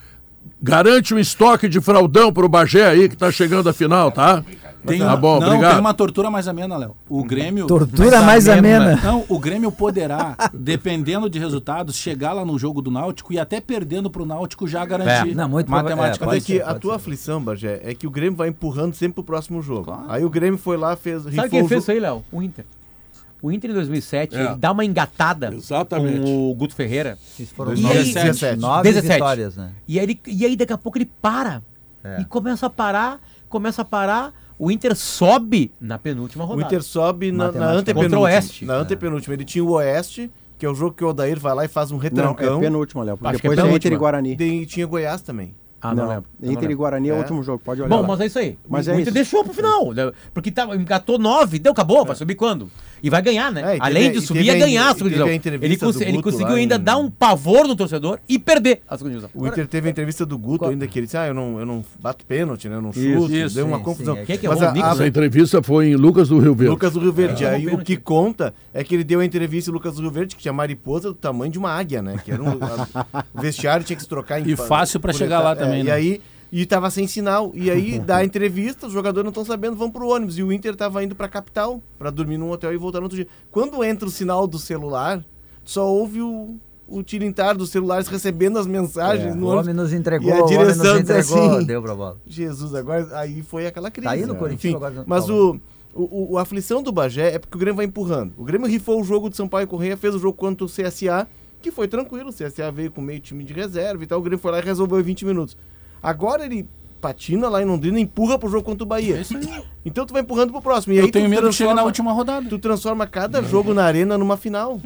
Garante um estoque de fraldão pro Bagé aí que tá chegando a final, tá? Tem tá bom, não, obrigado. tem uma tortura mais amena, Léo. O Grêmio. Tortura mais amena. Não, o Grêmio poderá, dependendo de resultados, chegar lá no jogo do Náutico e até perdendo pro Náutico já garantir. É. Não, muito Mas matematicamente. é que ser, a tua ser. aflição, Bagé, é que o Grêmio vai empurrando sempre pro próximo jogo. Aí o Grêmio foi lá, fez. Sabe quem fez isso aí, Léo? O Inter. O Inter em 2007 É. ele dá uma engatada Exatamente. com o Guto Ferreira. Isso foram E nove, aí- 17, nove 17. vitórias, né? E aí, e aí daqui a pouco ele para. É. E começa a parar, começa a parar. O Inter sobe na penúltima O rodada. Inter sobe na, na antepenúltima. Contra o Oeste. Na antepenúltima. Ele tinha o Oeste, que é o jogo que o Odair vai lá e faz um Não, retrancão. é penúltima, Léo. porque Acho que é Depois é Inter penúltima. e Guarani. E tinha Goiás também. Ah, não, lembro. Eu não Inter e lembro. Guarani é o É. último jogo, pode olhar Bom, lá. mas é isso aí. Mas o é Inter isso. deixou pro final. né? Porque tá, engatou nove, deu, acabou, vai subir quando? E vai ganhar, né? É, e teve- Além de e subir, ia a- ganhar a e segunda divisão. Ele, cons- ele conseguiu ainda em- dar um pavor no torcedor e perder a segunda divisão. O Inter teve a entrevista do Guto ainda que ele disse: Ah, eu não, eu não bato pênalti, né? Eu não chuto. isso, deu uma sim, confusão. sim, é Quem que é Mas o a-? Essa a- entrevista foi em Lucas do Rio Verde. Lucas do Rio Verde. É. Aí Tomou o que conta é que ele deu a entrevista em Lucas do Rio Verde, que tinha mariposa do tamanho de uma águia, né? Que era um, o vestiário tinha que se trocar em E fácil pra por chegar lá também, É, né? E aí e tava sem sinal. E aí dá entrevista, os jogadores não estão sabendo, vão pro ônibus. E o Inter tava indo pra capital pra dormir num hotel e voltar no outro dia. Quando entra o sinal do celular, só ouve o, o tilintar dos celulares recebendo as mensagens no O homem nos entregou, E a o homem nos direção diz entregou, assim, deu pra bola. Jesus, agora aí foi aquela crise. Tá aí no né? Enfim, agora, mas Paulo. o, o, o- a aflição do Bagé é porque o Grêmio vai empurrando. O Grêmio rifou o jogo de Sampaio Correia, fez o jogo contra o CSA, que foi tranquilo. O CSA veio com meio time de reserva e tal. O Grêmio foi lá e resolveu em 20 minutos. Agora ele patina lá em Londrina e empurra pro jogo contra o Bahia. É isso aí. Então tu vai empurrando pro próximo. E Eu aí tenho tu medo de chegar na última rodada. Tu transforma cada jogo na arena numa final.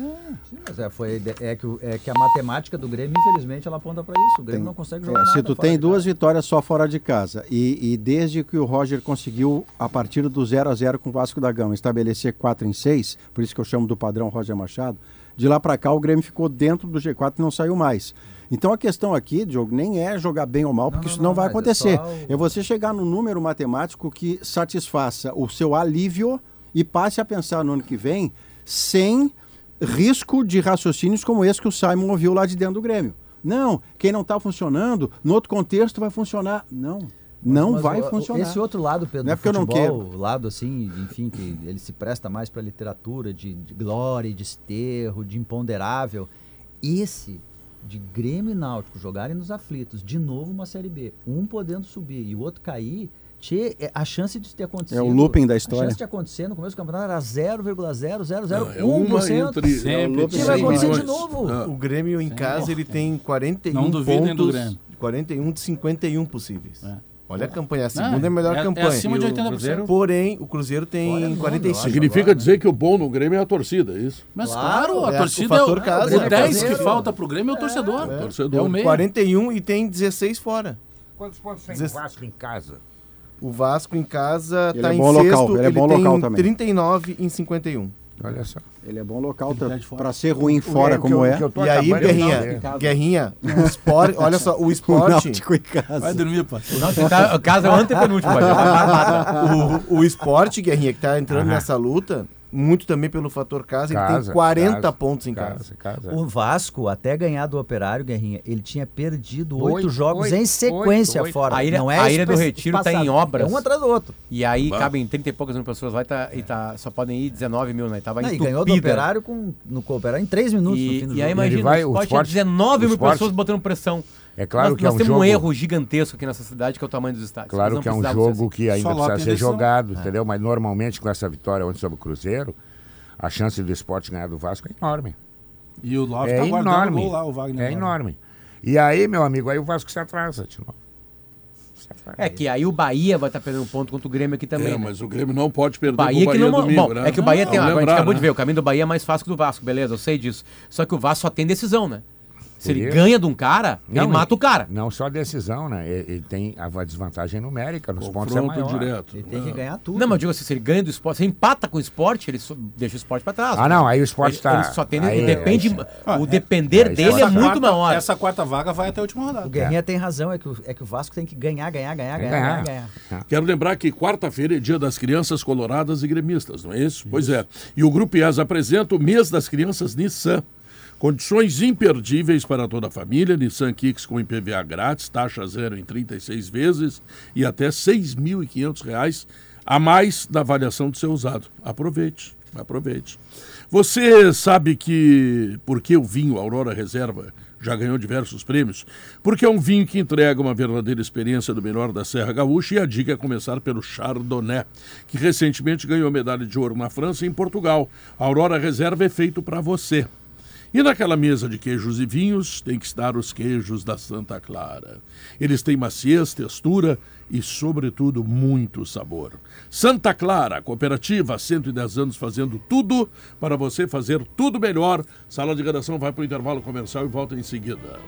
Mas é, foi, é, que, é que a matemática do Grêmio, infelizmente, ela aponta pra isso. O Grêmio não consegue jogar É, nada se tu fora tem de duas casa. vitórias só fora de casa e, e desde que o Roger conseguiu, a partir do 0 a 0 com o Vasco da Gama, estabelecer 4 em 6, por isso que eu chamo do padrão Roger Machado, de lá para cá o Grêmio ficou dentro do G4 e não saiu mais. Então a questão aqui, Diogo, nem é jogar bem ou mal, porque não, isso não, não vai mas é acontecer. só É você chegar no número matemático que satisfaça o seu alívio e passe a pensar no ano que vem sem risco de raciocínios como esse que o Simon ouviu lá de dentro do Grêmio. Não, quem não está funcionando, no outro contexto vai funcionar. Não, não Mas vai o- funcionar. Esse outro lado, Pedro, Não é do porque eu não futebol, o lado assim, enfim, que ele se presta mais para literatura de, de glória, de esterro, de imponderável. Esse de Grêmio e Náutico jogarem nos aflitos, de novo uma Série B, um podendo subir e o outro cair, tchê, é- a chance de ter acontecido... É o looping da A história. chance de acontecer no começo do campeonato era 0,0001%. Não, é uma entre- Sempre, é looping Que vai acontecer de milhões. novo. Ah. O Grêmio em casa ele tem 41 Não duvidem do pontos, Grêmio. 41 de 51 possíveis. É. Olha a campanha. A segunda é a melhor é, campanha. É acima de E o 80%. Cruzeiro? Porém, o Cruzeiro tem 45. Significa dizer que o bom no Grêmio é a torcida, é isso? Mas Claro, claro, a é, torcida o é o, casa, o é 10 que falta pro Grêmio é o torcedor. É, torcedor. o meio. 41 e tem 16 fora. Quantos pontos tem o Dezesse- Vasco em casa? O Vasco em casa Ele tá é em bom sexto, local, ele é bom tem local também. 39 em 51. Olha só. Ele é bom local para ser ruim fora O como eu- é. eu E aí, Guerrinha. Guerrinha, o esporte, olha só, o O esporte, Náutico em casa. Vai dormir, pô. Não, você tá, o caso é o antepenúltimo, o, o esporte, Guerrinha, que tá entrando nessa luta, muito também pelo fator casa, ele Casa, tem 40 casa, pontos em casa. Casa, casa. O Vasco, até ganhar do Operário, Guerrinha, ele tinha perdido Oito, jogos oito, em sequência oito, oito. fora. A ilha- não é a Ilha do Retiro tá em obras. É um atrás do outro. E aí Bah. cabem 30 e poucas mil pessoas lá e, tá, e tá, só podem ir 19 mil, né? Tava Não, e ganhou do Operário com, no Cooperário em três minutos no fim E, do e jogo. aí imagina, vai- o esporte, esporte- tinha 19 o mil esporte- pessoas botando pressão. É claro nós, que é nós um temos jogo... um erro gigantesco aqui nessa cidade, que é o tamanho dos estádios. Claro que é um jogo assim. que ainda Só precisa ser jogado, É. entendeu? Mas normalmente com essa vitória ontem sobre o Cruzeiro, a chance do esporte ganhar do Vasco é enorme. E o Love É tá guardando o enorme. gol lá, o Wagner. É enorme. E aí, meu amigo, aí o Vasco se atrasa de novo. É que aí o Bahia vai estar perdendo ponto contra o Grêmio aqui também. É, né? mas o Grêmio não pode perder Bahia que Bahia não. domingo, bom, né? é que o Bahia tem. Vamos a gente lembrar, acabou né? de ver, o caminho do Bahia é mais fácil que o do Vasco, beleza, eu sei disso. Só que o Vasco só tem decisão, né? Se Por ele isso. ganha de um cara, ele Não, mata o cara. Não só decisão, né? Ele, ele tem a desvantagem numérica, nos pontos é Confronto maior. direto. Ele tem que É. ganhar tudo. Não, mas eu digo assim, se ele ganha do esporte, se ele empata com o esporte, ele deixa o esporte pra trás. Ah, não, aí o esporte ele, tá... ele só tem. aí- ele depende. aí- Ah, o é- depender dele é muito quarta, maior. Essa quarta vaga vai até a última rodada. O Guerrinha tem razão, é que, o, é que o Vasco tem que ganhar, ganhar, ganhar, Tem que ganhar, ganhar, ganhar. ganhar. Quero lembrar que quarta-feira é dia das crianças coloradas e gremistas, não é isso? Pois é. E o Grupo IES apresenta o mês das crianças Nissan. Condições imperdíveis para toda a família. Nissan Kicks com IPVA grátis, taxa zero em 36 vezes e até 6.500 reais a mais da avaliação do seu usado. Aproveite, aproveite. Você sabe que por que o vinho Aurora Reserva já ganhou diversos prêmios? Porque é um vinho que entrega uma verdadeira experiência do melhor da Serra Gaúcha e a dica é começar pelo Chardonnay, que recentemente ganhou medalha de ouro na França e em Portugal. A Aurora Reserva é feito para você. E naquela mesa de queijos e vinhos tem que estar os queijos da Santa Clara. Eles têm maciez, textura e, sobretudo, muito sabor. Santa Clara, cooperativa, há 110 anos fazendo tudo para você fazer tudo melhor. Sala de redação vai para o intervalo comercial e volta em seguida.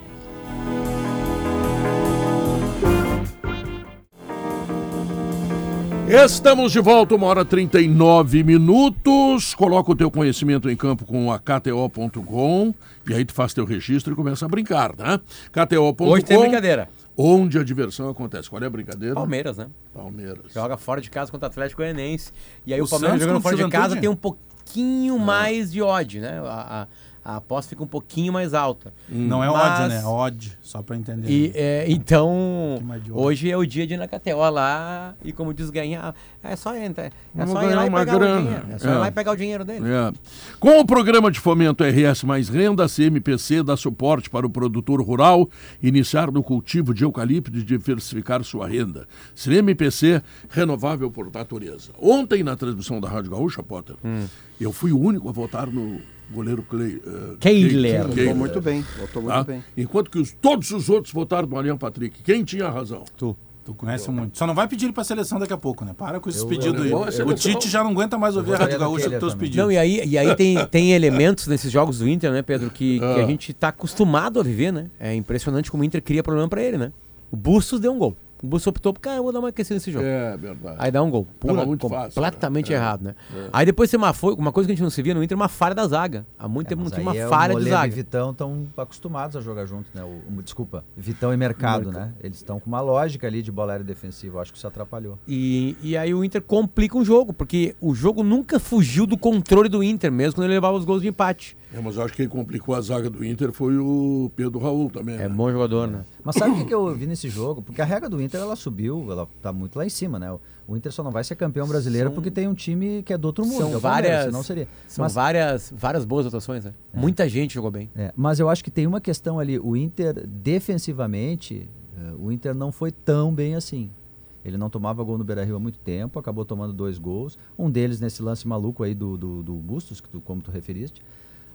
Estamos de volta, uma hora e 39 minutos. Coloca o teu conhecimento em campo com a KTO.com e aí tu faz teu registro e começa a brincar, né? KTO.com. Hoje tem brincadeira. Onde a diversão acontece. Qual é a brincadeira? Palmeiras, né? Palmeiras. Joga fora de casa contra o Atlético Goianiense. E aí o, O Palmeiras Santos jogando fora de casa tem um pouquinho mais de odd, né? A, a, a aposta fica um pouquinho mais alta. Não é Mas- odd, né? É odd, só pra entender. E é, então, hoje é o dia de ir na KTO lá e como diz ganhar, é só entrar, é Vamos só ir ganhar lá e uma pegar o grana. dinheiro. É só É. ir lá e pegar o dinheiro dele. É. Com o programa de fomento RS Mais Renda, a CMPC dá suporte para o produtor rural iniciar no cultivo de eucalipto e diversificar sua renda. CMPC, renovável por natureza. Ontem, na transmissão da Rádio Gaúcha, Potter, eu fui o único a votar no goleiro Clay, Kehler. Kehler, Votou muito bem. Votou muito tá? bem. Enquanto que os- todos os outros votaram no Ariane Patrick. Quem tinha razão? Tu. Tu conhece muito. Só não vai pedir ele pra seleção daqui a pouco, né? Para com esses pedidos aí. eu- eu- O Tite já não aguenta mais ouvir a Rádio Gaúcha com teus também. pedidos. Não, e aí, e aí tem, tem elementos nesses jogos do Inter, né, Pedro, que, que Ah. a gente tá acostumado a viver, né? É impressionante como o Inter cria problema pra ele, né? O Bustos deu um gol. O Bustos optou por, cara, eu vou dar uma aquecida nesse jogo. É, verdade. Aí dá um gol. Pula, muito fácil, completamente né? É, errado, né? Aí depois tem uma, foi, uma coisa que a gente não se via no Inter, uma falha da zaga. Há muito É, tempo não tinha uma é falha o de zaga. e Vitão estão acostumados a jogar juntos, né? O, o- desculpa, Vitão e Mercado, né? Eles estão com uma lógica ali de bola aérea defensiva. Acho que isso atrapalhou. E, e aí o Inter complica o jogo, porque o jogo nunca fugiu do controle do Inter, mesmo quando ele levava os gols de empate. É, mas eu acho que quem complicou a zaga do Inter foi o Pedro Raul também. É né? bom jogador, né? Mas sabe o que, que eu vi nesse jogo? Porque a regra do Inter ela subiu, ela tá muito lá em cima, né? O- Inter só não vai ser campeão brasileiro porque tem um time que é do outro mundo. São é várias- senão seria. São Mas- várias, várias boas atuações, né? Muita gente jogou bem. É, mas eu acho que tem uma questão ali. O Inter, defensivamente, eh, o Inter não foi tão bem assim. Ele não tomava gol no Beira-Rio há muito tempo, acabou tomando dois gols. Um deles nesse lance maluco aí do, do, do Bustos, que tu, como tu referiste.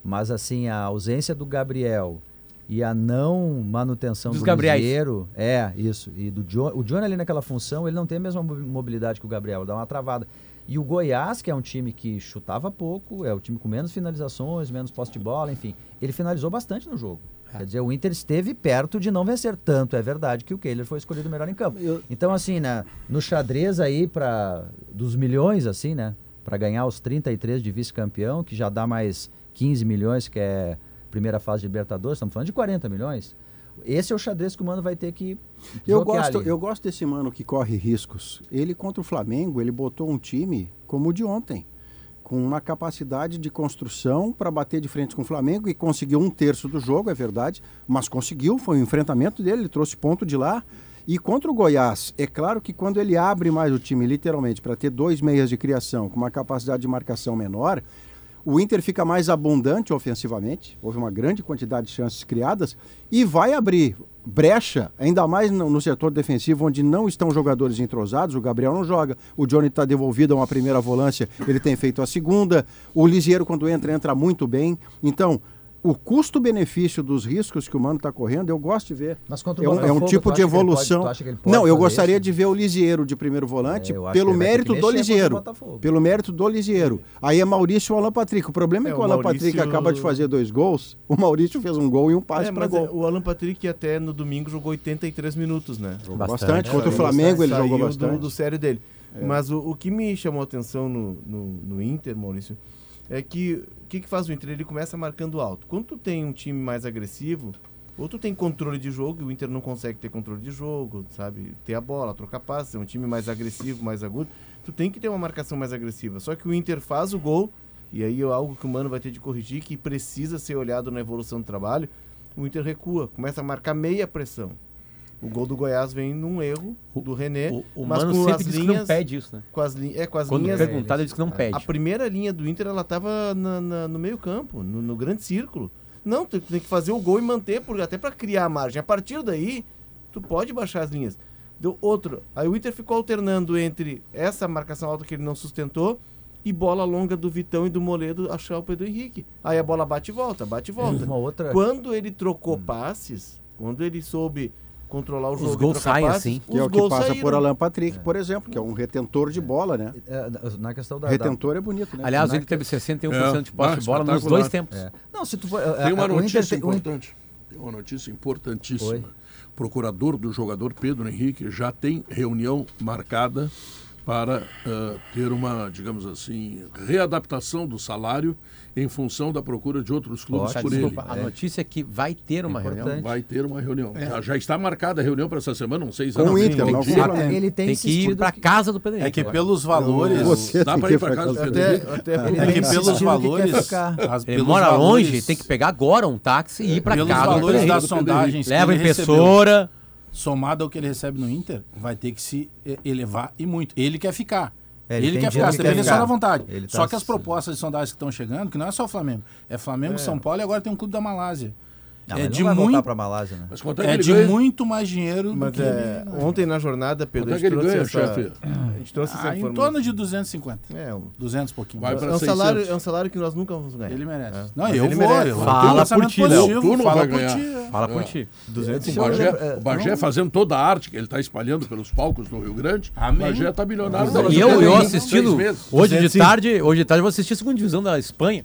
Mas assim, a ausência do Gabriel e a não manutenção Dos do. Lisieiro. É, isso. E do John, o Johnny ali naquela função, ele não tem a mesma mo- mobilidade que o Gabriel, dá uma travada. E o Goiás, que é um time que chutava pouco, é o time com menos finalizações, menos posse de bola, enfim, ele finalizou bastante no jogo. Quer dizer, o Inter esteve perto de não vencer tanto, é verdade que o Kehler foi escolhido melhor em campo. Então, assim, né, no xadrez aí para dos milhões, assim, né, para ganhar os 33 de vice-campeão, que já dá mais 15 milhões, que é primeira fase de Libertadores, estamos falando de 40 milhões. Esse é o xadrez que o Mano vai ter que Eu gosto, ali. eu gosto desse mano que corre riscos. Ele contra o Flamengo, ele botou um time como o de ontem, com uma capacidade de construção para bater de frente com o Flamengo e conseguiu um terço do jogo, é verdade, mas conseguiu, foi um enfrentamento dele, ele trouxe ponto de lá. E contra o Goiás, é claro que quando ele abre mais o time, literalmente, para ter dois meias de criação com uma capacidade de marcação menor, o Inter fica mais abundante ofensivamente, houve uma grande quantidade de chances criadas e vai abrir brecha, ainda mais no, no setor defensivo, onde não estão jogadores entrosados. O Gabriel não joga, o Johnny está devolvido a uma primeira volância, ele tem feito a segunda. O Lisieiro, quando entra, entra muito bem. Então, o custo-benefício dos riscos que o Mano está correndo, eu gosto de ver. Mas contra o É um, é um Botafogo, tipo de evolução. tu acha que ele pode não, eu gostaria isso? de ver o Lisieiro de primeiro volante É, pelo mérito do Lisieiro. Botafogo. Pelo mérito do Lisieiro. Aí é Maurício ou Alan Patrick. O problema é, É, que o o Alan Maurício- Patrick acaba de fazer dois gols. O Maurício fez um gol e um passe É, para gol. é, o Alan Patrick até no domingo jogou 83 minutos, né? Jogou Bastante. bastante. Contra o Saiu- Flamengo ele jogou do- bastante. Do, sério dele. Mas o, o que me chamou a atenção no, no, no Inter, Maurício, é que que, que faz o Inter? Ele começa marcando alto. Quando tu tem um time mais agressivo, ou tu tem controle de jogo, e o Inter não consegue ter controle de jogo, sabe? Ter a bola, trocar passes, é um time mais agressivo, mais agudo. Tu tem que ter uma marcação mais agressiva. Só que o Inter faz o gol, e aí é algo que o Mano vai ter de corrigir, que precisa ser olhado na evolução do trabalho. O Inter recua, começa a marcar meia pressão. O gol do Goiás vem num erro do René, O, o mas Mano com sempre as diz que linhas, não pede isso, né? com as linhas, é com as Quando linhas. perguntado, ele diz que não pede. A primeira linha do Inter ela estava no meio campo, no, no grande círculo. Não, tu tem que fazer o gol e manter, por, até para criar a margem. A partir daí, tu pode baixar as linhas. Deu outro. Aí o Inter ficou alternando entre essa marcação alta que ele não sustentou e bola longa do Vitão e do Moledo achar o Pedro Henrique. Aí a bola bate e volta, bate e volta. Uma outra... Quando ele trocou passes, quando ele soube controlar o Os jogo, e gols saem assim. Que é os o que passa saíram. por Alan Patrick, por exemplo, que é um retentor de bola, né? É, na questão da... da- Retentor é bonito, né? Aliás, Na ele teve 61% É, de posse ah, de bola nos dois tempos. É. Não, se tu for... Tem uma a- o Inter notícia importante. Tem uma notícia importantíssima. Oi. Procurador do jogador Pedro Henrique já tem reunião marcada para ah, ter uma, digamos assim, readaptação do salário em função da procura de outros clubes Ótimo. por ele. Desculpa, a notícia é que vai ter uma Importante. reunião. Vai ter uma reunião. Já, já está marcada a reunião para essa semana, não sei se Com o não, Inter, tem não Ah. Ele tem, Tem que ir para casa do Pedro É que pelos valores. Você Dá para que ir para casa do Pedro Até, Ele É que insistido pelos que valores. as- Ele pelos mora valores- longe, tem que pegar agora um táxi e ir para Pelos casa. do valores sondagens. que Leva ele impressora. Somado ao que ele recebe no Inter, vai ter que se eh, elevar e muito. Ele quer ficar. É, ele ele, quer ficar, ele ficar. só na vontade. Ele tá só que as propostas de sondagens que estão chegando, que não é só o Flamengo, é Flamengo, São Paulo e agora tem um clube da Malásia. Não, é de não vai voltar muito, pra Malásia, né? Mas quanto é é de ganha? muito mais dinheiro do Mas que é, ele- ontem na jornada, Pedro, Quanto a é que gente ganha, essa, chefe? a gente trouxe essa Ah, em informação. torno de 250. É, um, 200 e pouquinho. Vai é um 600. salário, é um salário que nós nunca vamos ganhar. Ele merece. É. Não, Mas eu ele vou. merece. Eu Fala por ti, Léo. positivo, Tu não fala vai por ganhar. ti. Fala por ti. 200 O Bagé, É, o Bagé não- fazendo toda a arte que ele está espalhando pelos palcos do Rio Grande, o Bagé está daqui E a eu, assistindo, hoje de 205. tarde, hoje de tarde eu vou assistir a segunda divisão da Espanha.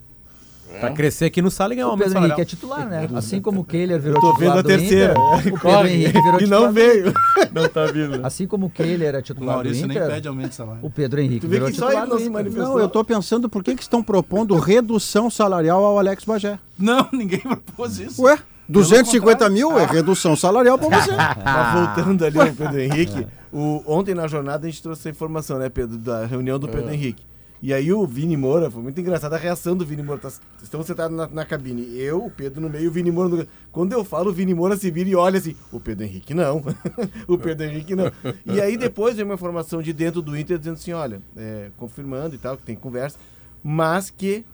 Pra crescer aqui no sala e ganhar O Pedro Henrique é titular, né? Assim como o Kehler virou Tô titular vendo a do terceira. Inter, o Pedro Henrique virou E titular não do veio. Não tá vindo. Assim como o Kehler é O titular do Maurício nem Inter, pede aumento de salário. o Pedro Henrique Tu vê virou que só titular ele não do se Inter. manifestou. Não, eu estou pensando por que, que estão propondo redução salarial ao Alex Bagé. Não, ninguém propôs isso. Ué, 250 contrário. mil é redução salarial para você. Mas voltando ali ao Pedro Henrique, o, ontem na jornada a gente trouxe essa informação, né, Pedro, da reunião do Pedro Henrique. E aí o Vini Moura, foi muito engraçada a reação do Vini Moura. Tá, estamos sentados na, na cabine, eu, o Pedro no meio o Vini Moura no... Quando eu falo, o Vini Moura se vira e olha assim, o Pedro Henrique não, o Pedro Henrique não. E aí depois vem uma informação de dentro do Inter dizendo assim, olha, é, confirmando e tal, que tem conversa, mas que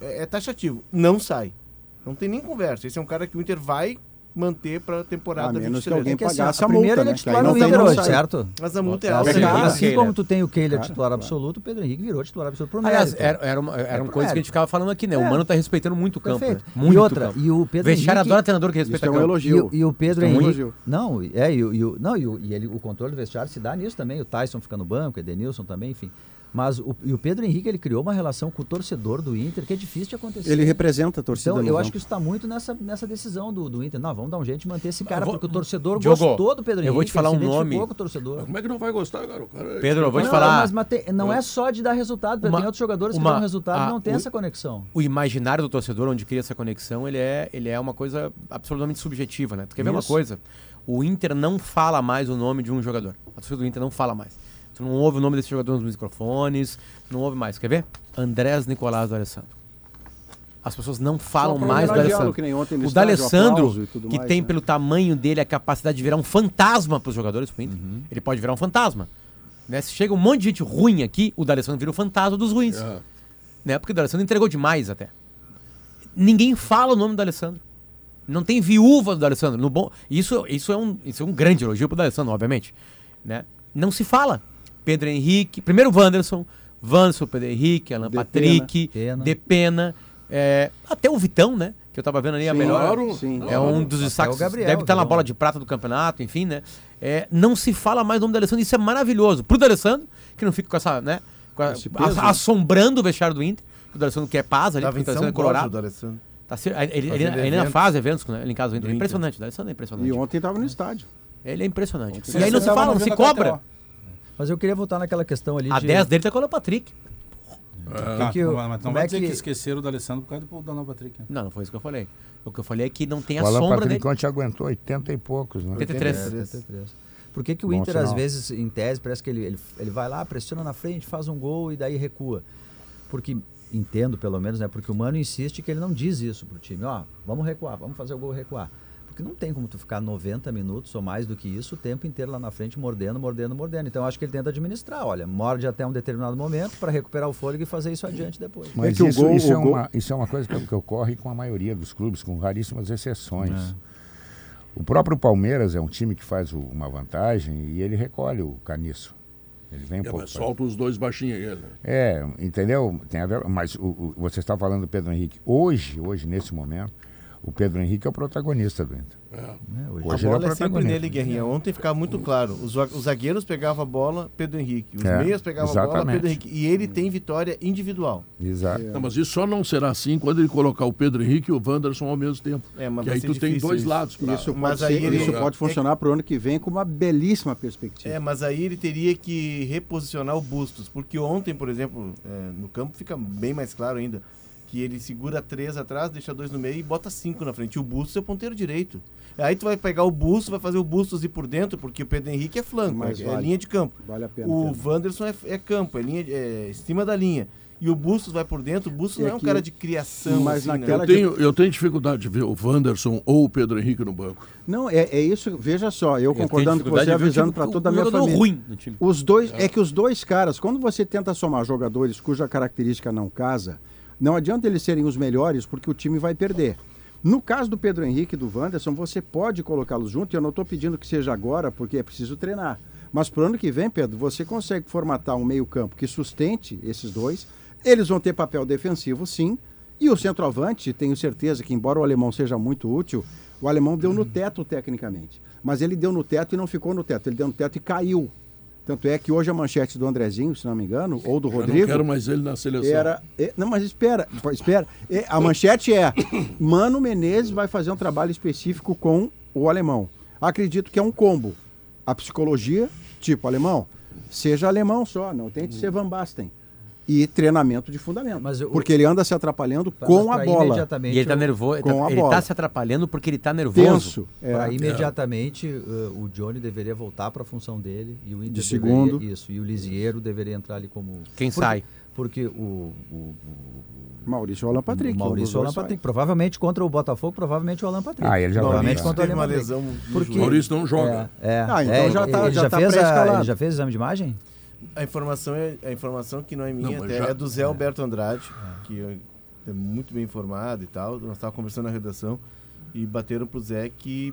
é, é taxativo, não sai. Não tem nem conversa. Esse é um cara que o Inter vai manter para a temporada A menos que 23. alguém É que assim, pagasse a a primeira multa, ele é né? Aí titular não no tem hoje, certo? Mas a multa é Assim, alta. Assim, Claro, assim como tu tem o Claro, titular claro. absoluto, o Pedro Henrique virou titular absoluto pro Aliás, era, era uma- eram pro coisas que a gente ficava falando aqui, né? O É. Mano tá respeitando muito o campo. Perfeito. Né? Muito e outra, campo. e o Pedro Vestiário Henrique... adora treinador que Isso respeita é um campo. E, elogio. o- e o Pedro Isso é um Henrique. elogio. Não, é, e, o- e não, e, o, e ele, o controle do vestiário se dá nisso também. O Tyson fica no banco, o Edenilson também, enfim. Mas o, e o Pedro Henrique ele criou uma relação com o torcedor do Inter que é difícil de acontecer. Ele representa a torcida Então, eu acho que isso está muito nessa, nessa decisão do, do Inter. Não, vamos dar um jeito de manter esse cara, vou- porque o torcedor Diogo, gostou do Pedro Henrique. eu vou te falar um nome. Com o torcedor. Como é que não vai gostar, cara? O cara Pedro, eu vou te Não, falar. Mas, mas tem- não é só de dar resultado, Pedro. Uma- tem outros jogadores que uma- dão resultado a- e não tem o- essa conexão. o imaginário do torcedor, onde cria essa conexão, ele é, ele é uma coisa absolutamente subjetiva, né? Tu quer ver uma Isso. coisa? O Inter não fala mais o nome de um jogador. A torcida do Inter não fala mais. Tu não ouve o nome desse jogador nos microfones, não ouve mais. Quer ver? Andrés Nicolás do Alessandro. As pessoas não falam mais do Alessandro. que nem ontem no O D'Alessandro, que mais, tem né? pelo tamanho dele a capacidade de virar um fantasma para os jogadores pro Inter, ele pode virar um fantasma. Né? Se chega um monte de gente ruim aqui, o D'Alessandro vira o fantasma dos ruins É. né? Porque o D'Alessandro entregou demais até. Ninguém fala o nome do D'Alessandro. Não tem viúva do D'Alessandro. No bom, isso, isso, é um, isso é um grande elogio pro D'Alessandro, obviamente. Né? Não se fala. Pedro Henrique, primeiro Wanderson, Wanderson, Pedro Henrique, Alan De Patrick, Pena. De Pena, é, até o Vitão, né? Que eu tava vendo ali a Sim, melhor. claro. Sim. É um dos destaques. Gabriel, deve estar na João. bola de prata do campeonato, enfim, né? É, não se fala mais o nome do Alessandro, isso é maravilhoso. Pro D'Alessandro, que não fica com essa, né? Com a- a- né? assombrando o vestiário do Inter, que o D'Alessandro quer paz ali, Tava porque o D'Alessandro é colorado. Tá, ele, ele, ele ainda faz eventos, né? Ele em casa do Inter. Do É Inter. impressionante, o D'Alessandro é impressionante. E ontem estava no estádio. Ele é impressionante. Ontem E aí não se tava fala, não se a cobra. Mas eu queria voltar naquela questão ali A de... 10 dele tá com o Patrick. Tá, que o- mas não como vai é dizer que... que- esqueceram do Alessandro por causa do Donald Patrick. né? Não, não foi isso que eu falei. O que eu falei é que não tem a O Alan sombra Patrick dele. Conte aguentou 80 e poucos, né? 83. É, 83. Por que, que o Bom Inter, às vezes, em tese, parece que ele, ele, ele vai lá, pressiona na frente, faz um gol e daí recua? Porque, entendo pelo menos, né? Porque o Mano insiste que ele não diz isso pro time. Ó, vamos recuar, vamos fazer o gol recuar. Porque não tem como tu ficar 90 minutos ou mais do que isso o tempo inteiro lá na frente, mordendo, mordendo, mordendo. Então, eu acho que ele tenta administrar. Olha, morde até um determinado momento para recuperar o fôlego e fazer isso adiante depois. Mas É que o isso, gol- isso, é o gol- uma, isso é uma coisa que, que ocorre com a maioria dos clubes, com raríssimas exceções. É. O próprio Palmeiras é um time que faz o- uma vantagem e ele recolhe o caniço. Ele vem um É, pouco. mas solta os dois baixinhos aí, né? É, entendeu? Tem a ver, mas o, o- você está falando do Pedro Henrique. Hoje, hoje, nesse momento, o Pedro Henrique é o protagonista do Inter. É. né? A Hoje, Hoje ele é o bola é sempre protagonista. nele, Guerrinha. Ontem ficava muito claro. Os, za- os zagueiros pegavam a bola, Pedro Henrique. Os É, meias pegavam a bola. Pedro Henrique. E ele tem vitória individual. Exato. Não, mas isso só não será assim quando ele colocar o Pedro Henrique e o Wanderson ao mesmo tempo. É, mas que aí tu tem dois isso. lados. Pra... Isso, Mas pode, aí ser- ele- isso é- pode funcionar para o ano que vem com uma belíssima perspectiva. É, mas aí ele teria que reposicionar o Bustos, porque ontem, por exemplo, é, no campo fica bem mais claro ainda que ele segura três atrás, deixa dois no meio e bota cinco na frente. E o Bustos é o ponteiro direito. Aí tu vai pegar o Bustos, vai fazer o Bustos ir por dentro, porque o Pedro Henrique é flanco, Mas é, é vale. linha de campo. Vale a pena. O ter. Wanderson é, é campo, é linha é em cima da linha. E o Bustos vai por dentro. O Bustos É não é um cara de criação. mas assim, naquela né? Eu tenho, eu tenho dificuldade de ver o Wanderson ou o Pedro Henrique no banco. Não, é, é isso. Veja só, eu Eu concordando com você, avisando para o toda a minha família. ruim no time. Os dois, é. que os dois caras, quando você tenta somar jogadores cuja característica não casa, não adianta eles serem os melhores porque o time vai perder. No caso do Pedro Henrique e do Wanderson, você pode colocá-los juntos, e eu não estou pedindo que seja agora, porque é preciso treinar. Mas para o ano que vem, Pedro, você consegue formatar um meio-campo que sustente esses dois. Eles vão ter papel defensivo, sim. E o centroavante, tenho certeza que, embora o alemão seja muito útil, o alemão deu no teto tecnicamente. Mas ele deu no teto e não ficou no teto. Ele deu no teto e caiu. Tanto é que hoje a manchete do Andrezinho, se não me engano, ou do Eu não Rodrigo, quero mais ele na seleção. era. é, não, mas espera, espera. É, a manchete é: Mano Menezes vai fazer um trabalho específico com o alemão. Acredito que é um combo. A psicologia, tipo alemão, seja alemão só, não tente ser Van Basten. E treinamento de fundamento. Mas eu- porque ele anda se atrapalhando com a pra bola. imediatamente E ele tá eu- nervoso. com a Ele bola. tá se atrapalhando porque ele tá nervoso. Tenso. É. Para imediatamente uh, o Johnny deveria voltar para a função dele e o Inter De deveria- segundo. isso e o Lisieiro deveria entrar ali como Quem porque, sai? porque o, o, o- Maurício Alan Patrick. o Maurício Alan sai. Patrick provavelmente contra o Botafogo provavelmente o Alan Patrick Ah, ele já vai provavelmente contra o Alan uma Patrick Porque-. Maurício não joga. é, é, Ah, então é, já tá- já tá fez a, pré-escalado. ele já fez exame de imagem A informação, é, a informação que não é minha, Não, até já- é do Zé Alberto Andrade, que é é muito bem informado e tal. Nós estávamos conversando na redação. E bateram pro Zé que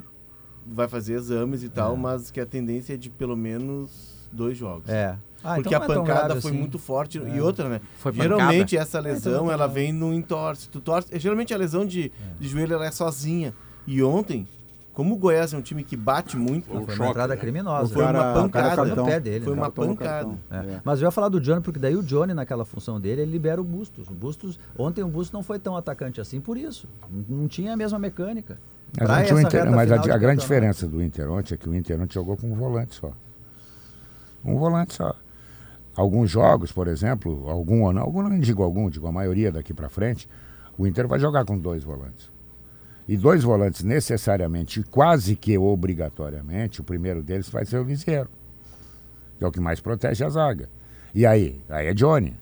vai fazer exames e tal, mas que a tendência é de pelo menos dois jogos. É. Ah, Porque então a é pancada foi assim. muito forte. E outra, né? Foi geralmente essa lesão, então ela não. vem no entorse. Tu torce, geralmente a lesão de, de joelho ela é sozinha. E ontem, como o Goiás é um time que bate muito, Foi um Foi uma choque, entrada né? criminosa. Foi uma pancada. no pé dele. foi né? uma Tomou pancada. É. É. Mas eu ia falar do Johnny, porque daí o Johnny, naquela função dele, ele libera o Bustos. O Bustos, ontem o Bustos não foi tão atacante assim por isso. Não, não tinha a mesma mecânica. Mas, o Inter- mas a, a grande campeonato. diferença do Inter ontem é que o Inter ontem jogou com um volante só. Um volante só. Alguns jogos, por exemplo, algum ou não, algum não digo algum, digo a maioria daqui para frente, o Inter vai jogar com dois volantes. E dois volantes necessariamente, quase que obrigatoriamente, o primeiro deles vai ser o Lisieiro, que é o que mais protege a zaga. E aí? Aí é Johnny.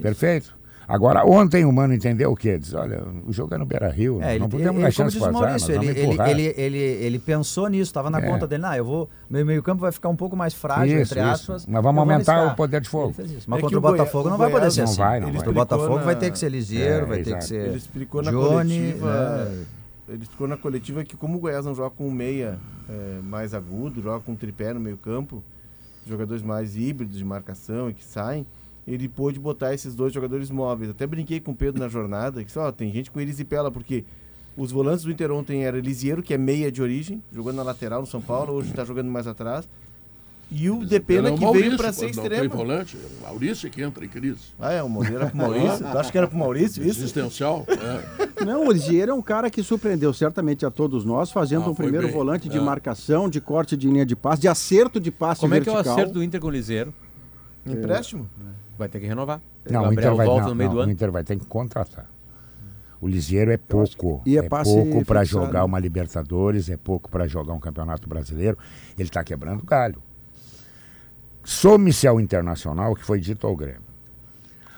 Perfeito. Agora, ontem o Mano entendeu o quê? Diz, olha, o jogo é no Beira-Rio, É, ele, não ele, podemos ele, dar chance para o azar, ele, ele, ele, ele, ele pensou nisso, estava na É. conta dele. Ah, eu vou. Meu meio-campo vai ficar um pouco mais frágil, Isso, entre isso. aspas. Mas vamos aumentar arriscar. o poder de fogo. Isso. Mas É contra o o Botafogo o não vai poder ser não assim. vai, não Ele vai. Contra o Botafogo na- vai ter que ser Lisieiro, É, vai ter que ser. Ele explicou na Johnny, coletiva. né? Ele explicou na coletiva que como o Goiás não joga com um meia é, mais agudo, joga com um tripé no meio campo, jogadores mais híbridos de marcação e que saem, ele pôde botar esses dois jogadores móveis. Até brinquei com o Pedro na jornada, que só tem gente com erisipela, porque os volantes do Inter ontem era Elisiero, que é meia de origem, jogando na lateral no São Paulo, hoje está jogando mais atrás. E o Depena é que Maurício, veio para ser não tem extremo. volante, é o Maurício que entra em crise. Ah, é, o Maurício era pro Maurício? tu acha que era pro Maurício isso? Existencial. é. Não, o Lisieiro é um cara que surpreendeu certamente a todos nós, fazendo Ah, um primeiro bem. volante de É. marcação, de corte de linha de passe, de acerto de passe Como é que é o vertical. acerto do Inter com o Liseiro? Empréstimo? Vai ter que renovar. Não, o Inter, vai, volta não, no meio não, do o ano. Inter vai ter que contratar. O Lisieiro é pouco. e é é pouco para jogar uma Libertadores, é pouco para jogar um Campeonato Brasileiro. Ele está quebrando galho. Some-se ao Internacional, que foi dito ao Grêmio.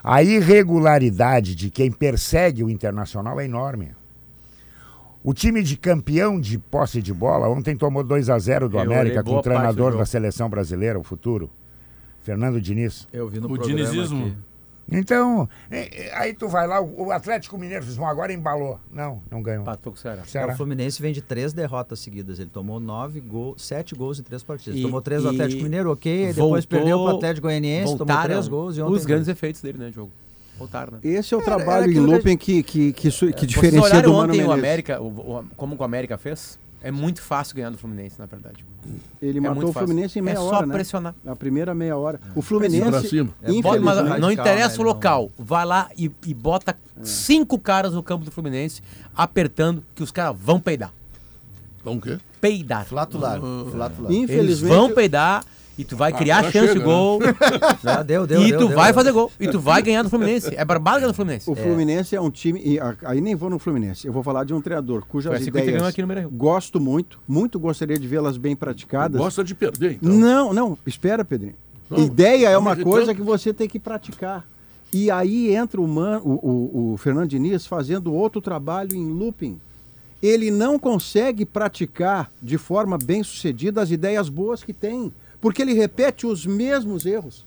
A irregularidade de quem persegue o Internacional é enorme. O time de campeão de posse de bola ontem tomou 2 a 0 do Eu América com o treinador da seleção brasileira, o futuro, Fernando Diniz. Eu vi no O programa dinizismo. aqui. Então, é, é, aí tu vai lá, o, o Atlético Mineiro "Bom, agora embalou. Não, não ganhou. Empatou com o Ceará. Ceará. O Fluminense vem de três derrotas seguidas. Ele tomou nove gols, sete gols em três partidas. E- tomou três do Atlético Mineiro, ok. Depois voltou- perdeu pro Atlético Goianiense, tomou três gols e ontem. os grandes efeitos dele, né, jogo. Voltaram, né? Esse é o Era- trabalho era em que looping que, que, que, su- que Vocês diferencia do Mano ontem o Menezes. América, o, o- como que o América fez? É muito fácil ganhar do Fluminense, na verdade. Ele É matou o. Fluminense em meia é hora, só né? pressionar. Na primeira meia hora. O Pra Fluminense, infelizmente... mas não interessa o local. Vai lá e, e bota É. cinco caras no campo do Fluminense, apertando, que os caras vão peidar. Então o quê? Peidar. Flatular. Flatular. Eles Infelizmente, vão peidar e tu vai criar Agora chance de chega, gol. Já deu, deu, e deu, tu deu, vai deu. fazer gol. E tu vai ganhar do Fluminense. É barbado ganhar do Fluminense. o Fluminense é um time... E aí nem vou no Fluminense. Eu vou falar de um treinador cujas ideias aqui no Beira-Rio. gosto muito. Muito gostaria de vê-las bem praticadas. Gosta de perder, então. Não, não, espera, Pedrinho. Não, Ideia é uma coisa que você tem que praticar. E aí entra o, man, o, o, o Fernando Diniz fazendo outro trabalho em looping. Ele não consegue praticar de forma bem sucedida as ideias boas que tem, porque ele repete os mesmos erros.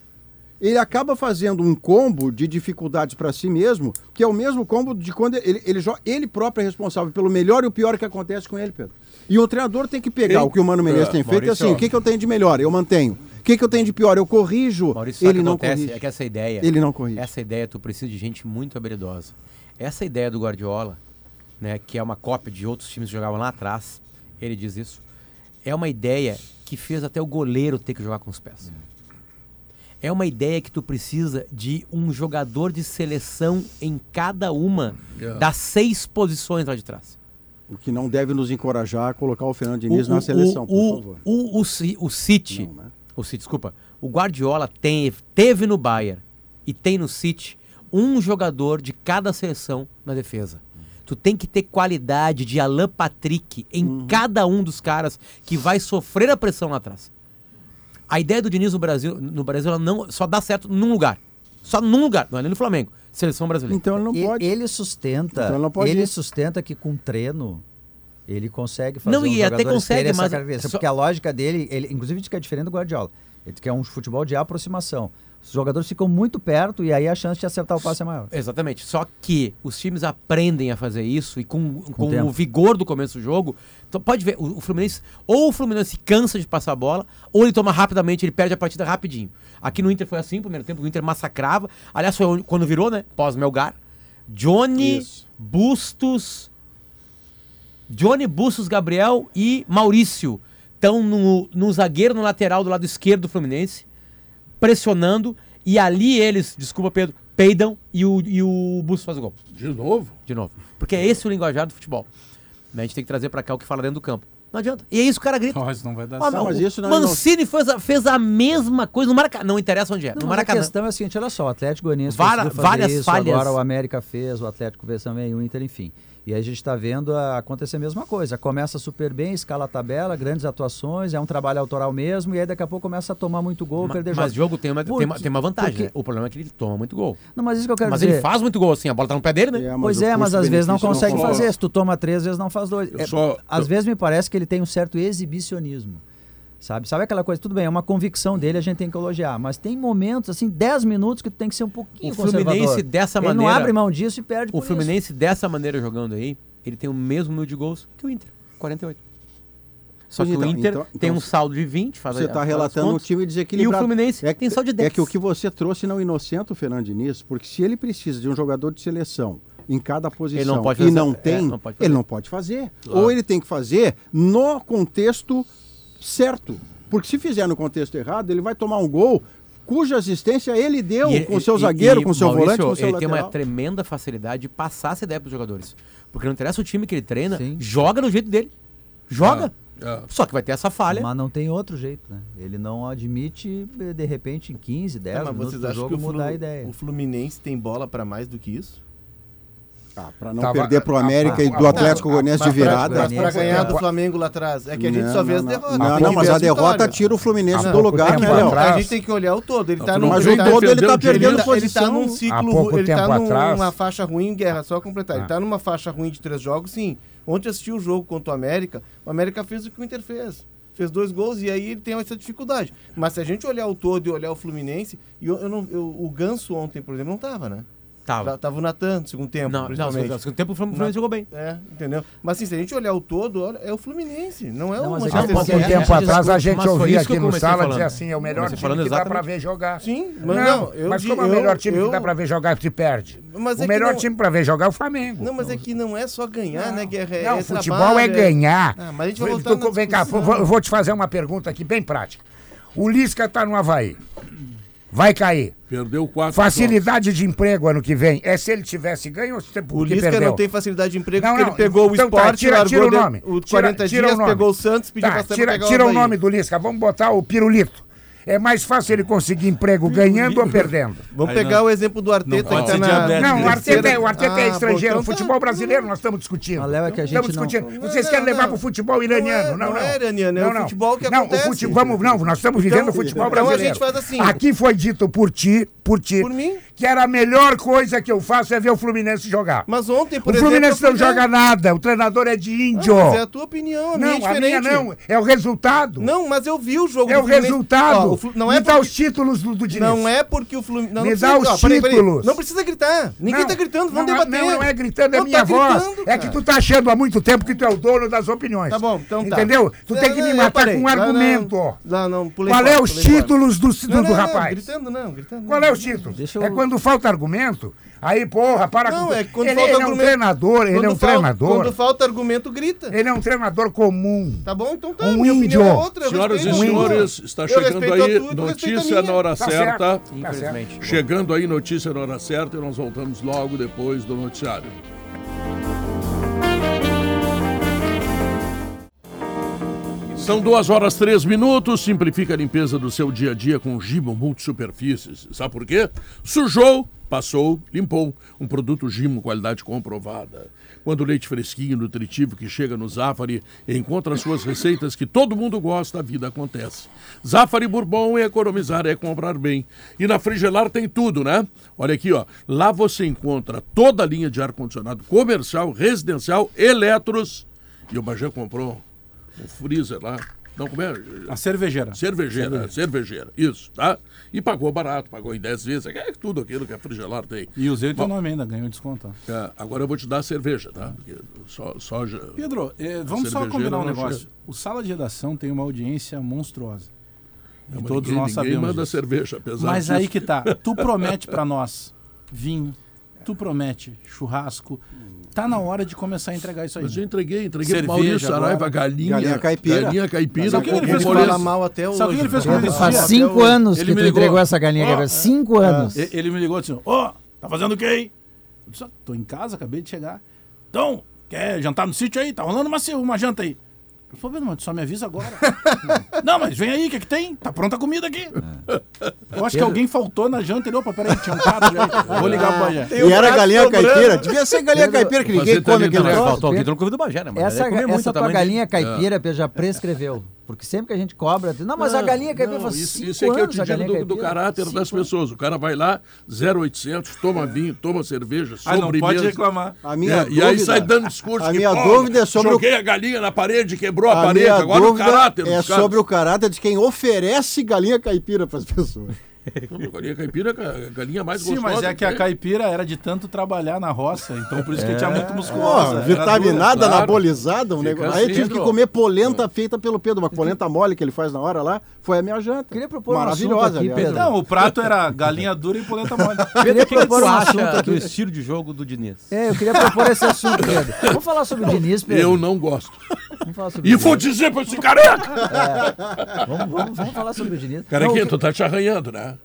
Ele acaba fazendo um combo de dificuldades para si mesmo, que é o mesmo combo de quando ele, ele, ele próprio é responsável pelo melhor e o pior que acontece com ele, Pedro. E o treinador tem que pegar o que o Mano Menezes tem feito e assim, o que, que eu tenho de melhor? Eu mantenho. O que, que eu tenho de pior? Eu corrijo. Maurício, ele que não acontece? corrige. É que essa ideia. Ele não corrige. Essa ideia tu precisa de gente muito habilidosa. Essa ideia do Guardiola, né, que é uma cópia de outros times que jogavam lá atrás, ele diz isso. É uma ideia que fez até o goleiro ter que jogar com os pés. É uma ideia que tu precisa de um jogador de seleção em cada uma Yeah. das seis posições lá de trás. O que não deve nos encorajar a colocar o Fernando Diniz O- na o- seleção, o, por favor. O, o, Ci- o City, Não, né? o City, desculpa, o Guardiola tem, teve no Bayern e tem no City um jogador de cada seleção na defesa. Tu tem que ter qualidade de Alan Patrick em Uhum. cada um dos caras que vai sofrer a pressão lá atrás. A ideia do Diniz no Brasil, no Brasil ela não só dá certo num lugar. Só num lugar, não é nem no Flamengo. Seleção brasileira. Então ele não pode. Ele sustenta, Então ele não pode ele ir. sustenta que com treino Ele consegue fazer Não, e os até consegue, essa mas característica, só- porque a lógica dele, ele inclusive diz que é diferente do Guardiola. Ele diz que é um futebol de aproximação. Os jogadores ficam muito perto e aí a chance de acertar o passe é maior. Exatamente. Só que os times aprendem a fazer isso e com, com tempo. o vigor do começo do jogo. Então pode ver, o, o Fluminense, ou o Fluminense cansa de passar a bola, ou ele toma rapidamente, ele perde a partida rapidinho. Aqui no Inter foi assim, primeiro tempo, o Inter massacrava. Aliás, foi quando virou, né? Pós-Melgar. Johnny, Isso. Bustos. Johnny, Bustos, Gabriel e Maurício estão no, no zagueiro, no lateral do lado esquerdo do Fluminense, pressionando. E ali eles, desculpa Pedro, peidam e o, e o Bustos faz o gol. De novo? De novo. Porque é esse o linguajar do futebol. Né, A gente tem que trazer pra cá o que fala dentro do campo. Não adianta. E é isso que o cara grita. Mas não vai dar meu, mas isso não- Mancini fez a, fez a mesma coisa no Maracanã. Não interessa onde é. Não, no mas a Maracanã. questão é a seguinte, olha só, o Atlético Goianiense Vara- várias isso, falhas. agora o América fez, o Atlético fez também, o Inter, enfim. E aí a gente está vendo a- acontecer a mesma coisa. Começa super bem, escala a tabela, grandes atuações, é um trabalho autoral mesmo, e aí daqui a pouco começa a tomar muito gol, Ma- perder mas jogos. jogo tem uma, Por tem uma, tem uma vantagem. Porque- né? O problema é que ele toma muito gol. Não, mas isso que eu quero Mas dizer. ele faz muito gol assim, a bola tá no pé dele, né? É, Pois o é, mas às vezes não consegue concorda. fazer. Se tu toma três vezes, não faz dois. Eu É, só- às eu- vezes me parece que ele tem um certo exibicionismo. Sabe? Sabe aquela coisa? Tudo bem, é uma convicção dele, a gente tem que elogiar. Mas tem momentos, assim, 10 minutos que tu tem que ser um pouquinho O Fluminense conservador. dessa ele maneira- não abre mão disso e perde O por isso. Fluminense dessa maneira jogando aí, ele tem o mesmo número de gols que o Inter, 48. Só Pois que então, o Inter então- tem então um saldo de 20, faz Você está relatando um time desequilibrado. E o Fluminense é, que- tem saldo de 10. É que o que você trouxe não inocenta o Fernando Diniz, porque se ele precisa de um jogador de seleção em cada posição Ele não pode e fazer. não É, tem, não pode fazer. ele não pode fazer. Ou ele tem que fazer no contexto certo. Porque se fizer no contexto errado, ele vai tomar um gol cuja assistência ele deu E- com o seu e- zagueiro, e, com o seu Maurício, volante, com o seu ele tem lateral. uma tremenda facilidade de passar essa ideia para os jogadores. Porque não interessa o time que ele treina, Sim. joga do jeito dele. Joga. É. Só que vai ter essa falha. Mas não tem outro jeito, né? Ele não admite, de repente, em 15, 10 É, mas minutos vocês do acham jogo que o, Flu- mudar a ideia. o Fluminense tem bola para mais do que isso? Ah, para não Tava- perder pro a- América a- e do a- Atlético a- Goianiense de virada. Mas para ganhar do. Flamengo lá atrás. É que a gente Não, só vê não, as derrotas. Não, não, mas a derrota tira o Fluminense Há do lugar, né, Léo? A gente tem que olhar o todo. Ele tá Não, num, Mas ele o todo ele tá perdendo perdendo ele tá- tá posição. num ciclo, ele tá numa faixa ruim, guerra, só completar. Ele Ah. tá numa faixa ruim de três jogos, sim. Ontem assisti o jogo contra o América, o América fez o que o Inter fez. Fez dois gols e aí ele tem essa dificuldade. Mas se a gente olhar o todo e olhar o Fluminense, e eu, eu não, eu- o Ganso ontem, por exemplo, não tava, né? Tava. Tava o Natan no segundo tempo, Não, principalmente. no segundo tempo o Fluminense jogou bem. É, entendeu? Mas assim, se a gente olhar o todo, olha, é o Fluminense, não é Não, o mas é Há Manchester pouco City. a tempo gente atrás a gente ouvia aqui no sala falando. dizer assim, é o melhor time falando que dá pra exatamente. ver jogar. Sim, mas não, não, eu mas como é o melhor time eu- que dá pra ver jogar se perde? Mas o é melhor não- time pra ver jogar é o Flamengo. Não, mas é que não é só ganhar, né, Guerra? É, Não, é futebol trabalho, é ganhar. Ah, mas a gente vai Vem- voltar tu- Vem cá, eu vou te fazer uma pergunta aqui bem prática. O Lisca tá no Havaí. Vai cair. Perdeu quatro Facilidade de emprego ano que vem. É se ele tivesse ganho ou se O porque Lisca perdeu? não tem facilidade de emprego Não, porque não, ele pegou o então tá, esporte, tira- largou tira o de- nome. o Tira- 40 tira o dias, nome. pegou o Santos, pediu Tá, pra tira, tira o Havaí. nome do Lisca. Vamos botar o Pirulito. É mais fácil ele conseguir emprego ganhando ou perdendo? Vamos pegar não- o exemplo do Arteta, não que tá na... Não, o Arteta, é, terceira- o Arteta Ah, é bom, estrangeiro. o futebol brasileiro nós estamos discutindo. É que a estamos gente não- discutindo. Não, Vocês não, querem levar para o futebol iraniano? Não Não, é- não. não é iraniano, é o futebol que não, acontece. O fute... vamos, não, nós estamos vivendo Então, o futebol então a brasileiro. gente faz assim. Aqui foi dito por ti, por ti, Por mim. Que era a melhor coisa que eu faço é ver o Fluminense jogar. Mas ontem, por o exemplo... Fluminense eu não fui ver- joga nada, o treinador é de índio. Ah, mas é a tua opinião, a minha é não, a minha diferente. não, é o resultado. Não, mas eu vi o jogo é do o Fluminense. resultado. Ó, o Flu- Não é Me dá porque... os títulos do, do Diniz. Não é porque o Fluminense. Não, Me não dá precisa- os ó, peraí, peraí. títulos. Não precisa gritar. Ninguém Não, tá gritando, vamos não, debater. Não, não é gritando, é Não minha tá voz. gritando, é que tu tá achando há muito tempo que tu é o dono das opiniões. Tá bom, então tá. Entendeu? Tu Não, tem que não, me matar com um Não, não, argumento. Não, não, Qual é os títulos do, Não, não, rapaz? Não, gritando não, gritando Qual não. é os títulos? Deixa eu- É quando falta argumento. Aí, porra, para Não, com é quando ele, falta ele é um argumento. treinador, ele é Quando um fal- treinador. Quando falta argumento, grita. Ele é um treinador comum. Tá bom? Então tá. Um minha índio. opinião é outra. Senhoras e senhores, está Eu chegando aí tua, tu respeita a notícia na hora Tá certa. certo. Tá Infelizmente. Chegando aí notícia na hora certa e nós voltamos logo depois do noticiário. São duas horas três minutos. Simplifica a limpeza do seu dia a dia com Gimo Multisuperfícies. Sabe por quê? Sujou, passou, limpou. Um produto Gimo, qualidade comprovada. Quando o leite fresquinho e nutritivo que chega no Zafari encontra as suas receitas que todo mundo gosta, a vida acontece. Zafari Bourbon é economizar, é comprar bem. E na Frigelar tem tudo, né? Olha aqui, ó. Lá você encontra toda a linha de ar-condicionado comercial, residencial, eletros E o Bagé comprou um freezer lá. Não, como é? A cervejeira. Cervejeira, cervejeira, isso, tá? E pagou barato, pagou em 10 vezes, é tudo aquilo que a Frigelar tem. E usei o teu nome ainda, ganhou desconto. é, agora eu vou te dar a cerveja, tá? Porque só, soja. Pedro, eh, vamos só cervejeira combinar um negócio. chega. O Sala de Redação tem uma audiência monstruosa. E Mas todos ninguém, nós ninguém sabemos manda disso. cerveja, apesar Mas disso. aí que tá. Tu promete pra nós vinho, tu promete churrasco. Tá na hora de começar a entregar isso aí. Mas eu entreguei, entreguei Cerveja pro Maurício. Saraiva, galinha. Galinha caipira. Galinha caipira. Sabe o que ele fez com mal até hoje. Sabe o que ele fez com ele até Cinco anos Ele que me tu entregou essa galinha, Ó, Gabriel. Cinco anos. E- Ele me ligou assim, ó, tá fazendo o quê aí? Eu disse, "Ah, tô em casa, acabei de chegar. Então, quer jantar no sítio aí? Tá rolando uma, uma janta aí. Eu falei, só me avisa agora. não, mas vem aí, o que, que tem? Tá pronta a comida aqui. Eu acho que alguém faltou na janta. Ele, opa, peraí, tinha um prato já aí. Vou ligar pro Bagé. E era galinha caipira. Devia ser galinha caipira, que ninguém come também. troço. Faltou aqui, tu não convidou o Bagé, né? Mas Essa, ele comia muito essa tua tamanho galinha dele. caipira Pedro, já prescreveu. Porque sempre que a gente cobra, não, mas a galinha caipira Não, faz isso, isso é que eu anos te digo do, do caráter Cinco das anos. pessoas. O cara vai lá, 0800, toma vinho, toma cerveja, Ah, não sobremesa. pode reclamar. A minha É, dúvida, e aí sai dando discurso A que, minha pô, dúvida é sobre o joguei a galinha na parede, quebrou a, A parede, minha agora o caráter é sobre o caráter de quem oferece galinha caipira para as pessoas. Galinha caipira é a galinha mais Sim, gostosa. mas é que a caipira era de tanto trabalhar na roça, então por isso que tinha muito musculosa. era vitaminada, claro. anabolizada, um negócio. Aí eu tive que ó. comer polenta feita pelo Pedro, uma polenta mole que ele faz na hora lá, foi a minha janta. Queria propor um Maravilhosa, assunto aqui. Pedro. Não, o prato era galinha dura e polenta mole. Queria O que, que propor um assunto acha aqui. do estilo de jogo do Diniz? É, eu queria propor esse assunto, Pedro. Vamos falar sobre o Diniz, Pedro. Eu não gosto. E o vou dizer pra esse careca! Vamos, vamos, vamos falar sobre o Diniz. Carequinha, tu tá te arranhando, né?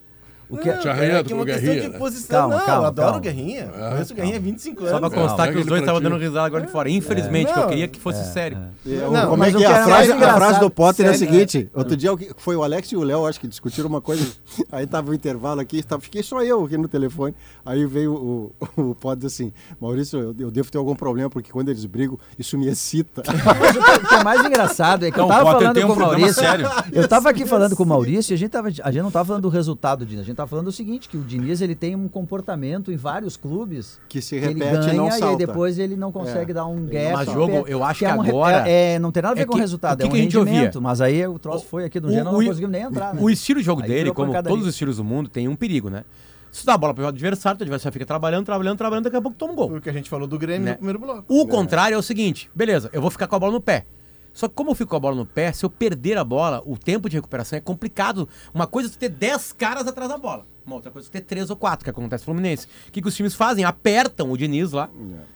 Que- o que é- Te É arranhando que com uma o questão Guerrinha. de posição. Calma, não, calma, eu adoro calma. o Guerrinha. Conheço o Guerrinha há 25 Só pra anos. constar que os dois estavam dando risada agora de fora. Infelizmente, que eu queria que fosse sério. É, Não, como é que é? que A é frase, a frase do Potter é a seguinte: outro dia foi o Alex e o Léo, acho que discutiram uma coisa. Aí tava o intervalo aqui, tava, fiquei só eu aqui no telefone. Aí veio o, o, o Potter assim: Maurício, eu, eu devo ter algum problema, porque quando eles brigam, isso me excita. Mas o que- que é mais engraçado é que eu Não, tava o Potter falando tem um com o Maurício. sério. Eu tava aqui falando com o Maurício e a gente, tava, a gente não tava falando do resultado do Diniz. A gente tava falando o seguinte: que o Diniz ele tem um comportamento em vários clubes Que se ele repete e ganha não e aí salta. depois ele não consegue É. dar um gap. Mas jogo, eu acho que é um re- agora- É, é, não tem nada a ver é com que- o resultado, o que é um que a gente rendimento. ouvia? Mas aí o troço foi aqui do O- Geno, não o- conseguimos nem entrar, né? O estilo de jogo Aí dele, como todos os estilos do mundo, tem um perigo, né? Se dá a bola pro adversário, o adversário fica trabalhando, trabalhando, trabalhando, daqui a pouco toma um gol. Foi o que a gente falou do Grêmio Né? no primeiro bloco. O contrário é o seguinte, beleza, eu vou ficar com a bola no pé. Só que como eu fico com a bola no pé, se eu perder a bola, o tempo de recuperação é complicado. Uma coisa é tu ter 10 caras atrás da bola. Uma outra coisa é tu ter 3 ou 4, que acontece no Fluminense. O que, que os times fazem? Apertam o Diniz lá,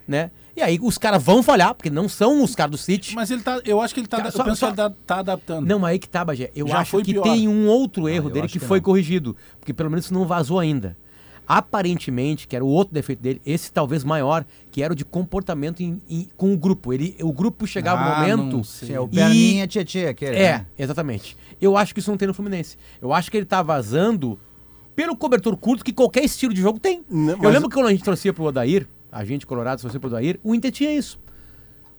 né? E aí os caras vão falhar, porque não são os caras do City. Mas ele tá. Eu acho que ele tá. Cara, eu só- penso só- que ele tá, tá adaptando. Não, mas aí que tá, Bagé. Eu Já acho foi que pior. tem um outro erro eu dele que, que foi não. corrigido. Porque pelo menos isso não vazou ainda. Aparentemente, que era o outro defeito dele, esse talvez maior, que era o de comportamento em- em- com o grupo. Ele, o grupo chegava Ah, no momento. Sim, é o e- perninha tietê aquele. É, né? exatamente. Eu acho que isso não tem no Fluminense. Eu acho que ele tá vazando pelo cobertor curto que qualquer estilo de jogo tem. Não, Eu mas- lembro que quando a gente torcia pro Odair, a gente colorado torcia pro Odair, o Inter tinha isso.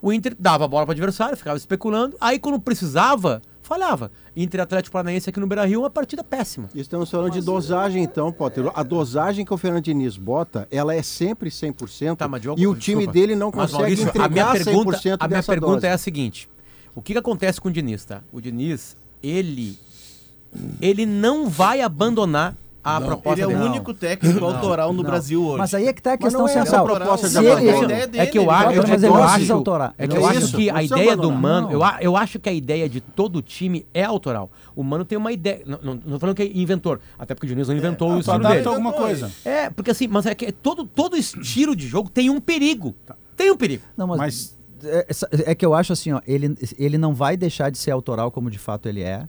O Inter dava a bola pro adversário, ficava especulando, aí quando precisava, falhava. Inter e Atlético Paranaense aqui no Beira-Rio, uma partida péssima. Estamos falando de dosagem, então, Potter. A dosagem que o Fernando Diniz bota, ela é sempre 100%. Tá, mas e o time desculpa. dele não Mas, consegue Maurício, entregar a minha pergunta, 100% a minha pergunta dose. é a seguinte: o que, que acontece com o Diniz, tá? O Diniz, ele ele não vai abandonar a proposta Ele é o único técnico autoral no Não. Brasil hoje. Mas aí é que tá a Mas questão não é central. proposta de Se ele- ideia dele, É que eu ele acho, é mas ele eu não acho, autorar. é Ele que não eu precisa. acho que a Não precisa ideia do. Mano, Não. eu, eu acho que a ideia de todo time é autoral. O Mano tem uma ideia, não, não, não tô falando que é inventor, até porque o Diniz não inventou o Tu estilo dele. alguma coisa. É, porque assim, mas é que todo, todo estilo de jogo tem um perigo. Tem um perigo. Não, mas, Mas- é, é que eu acho assim, ó, ele, ele não vai deixar de ser autoral como de fato ele é,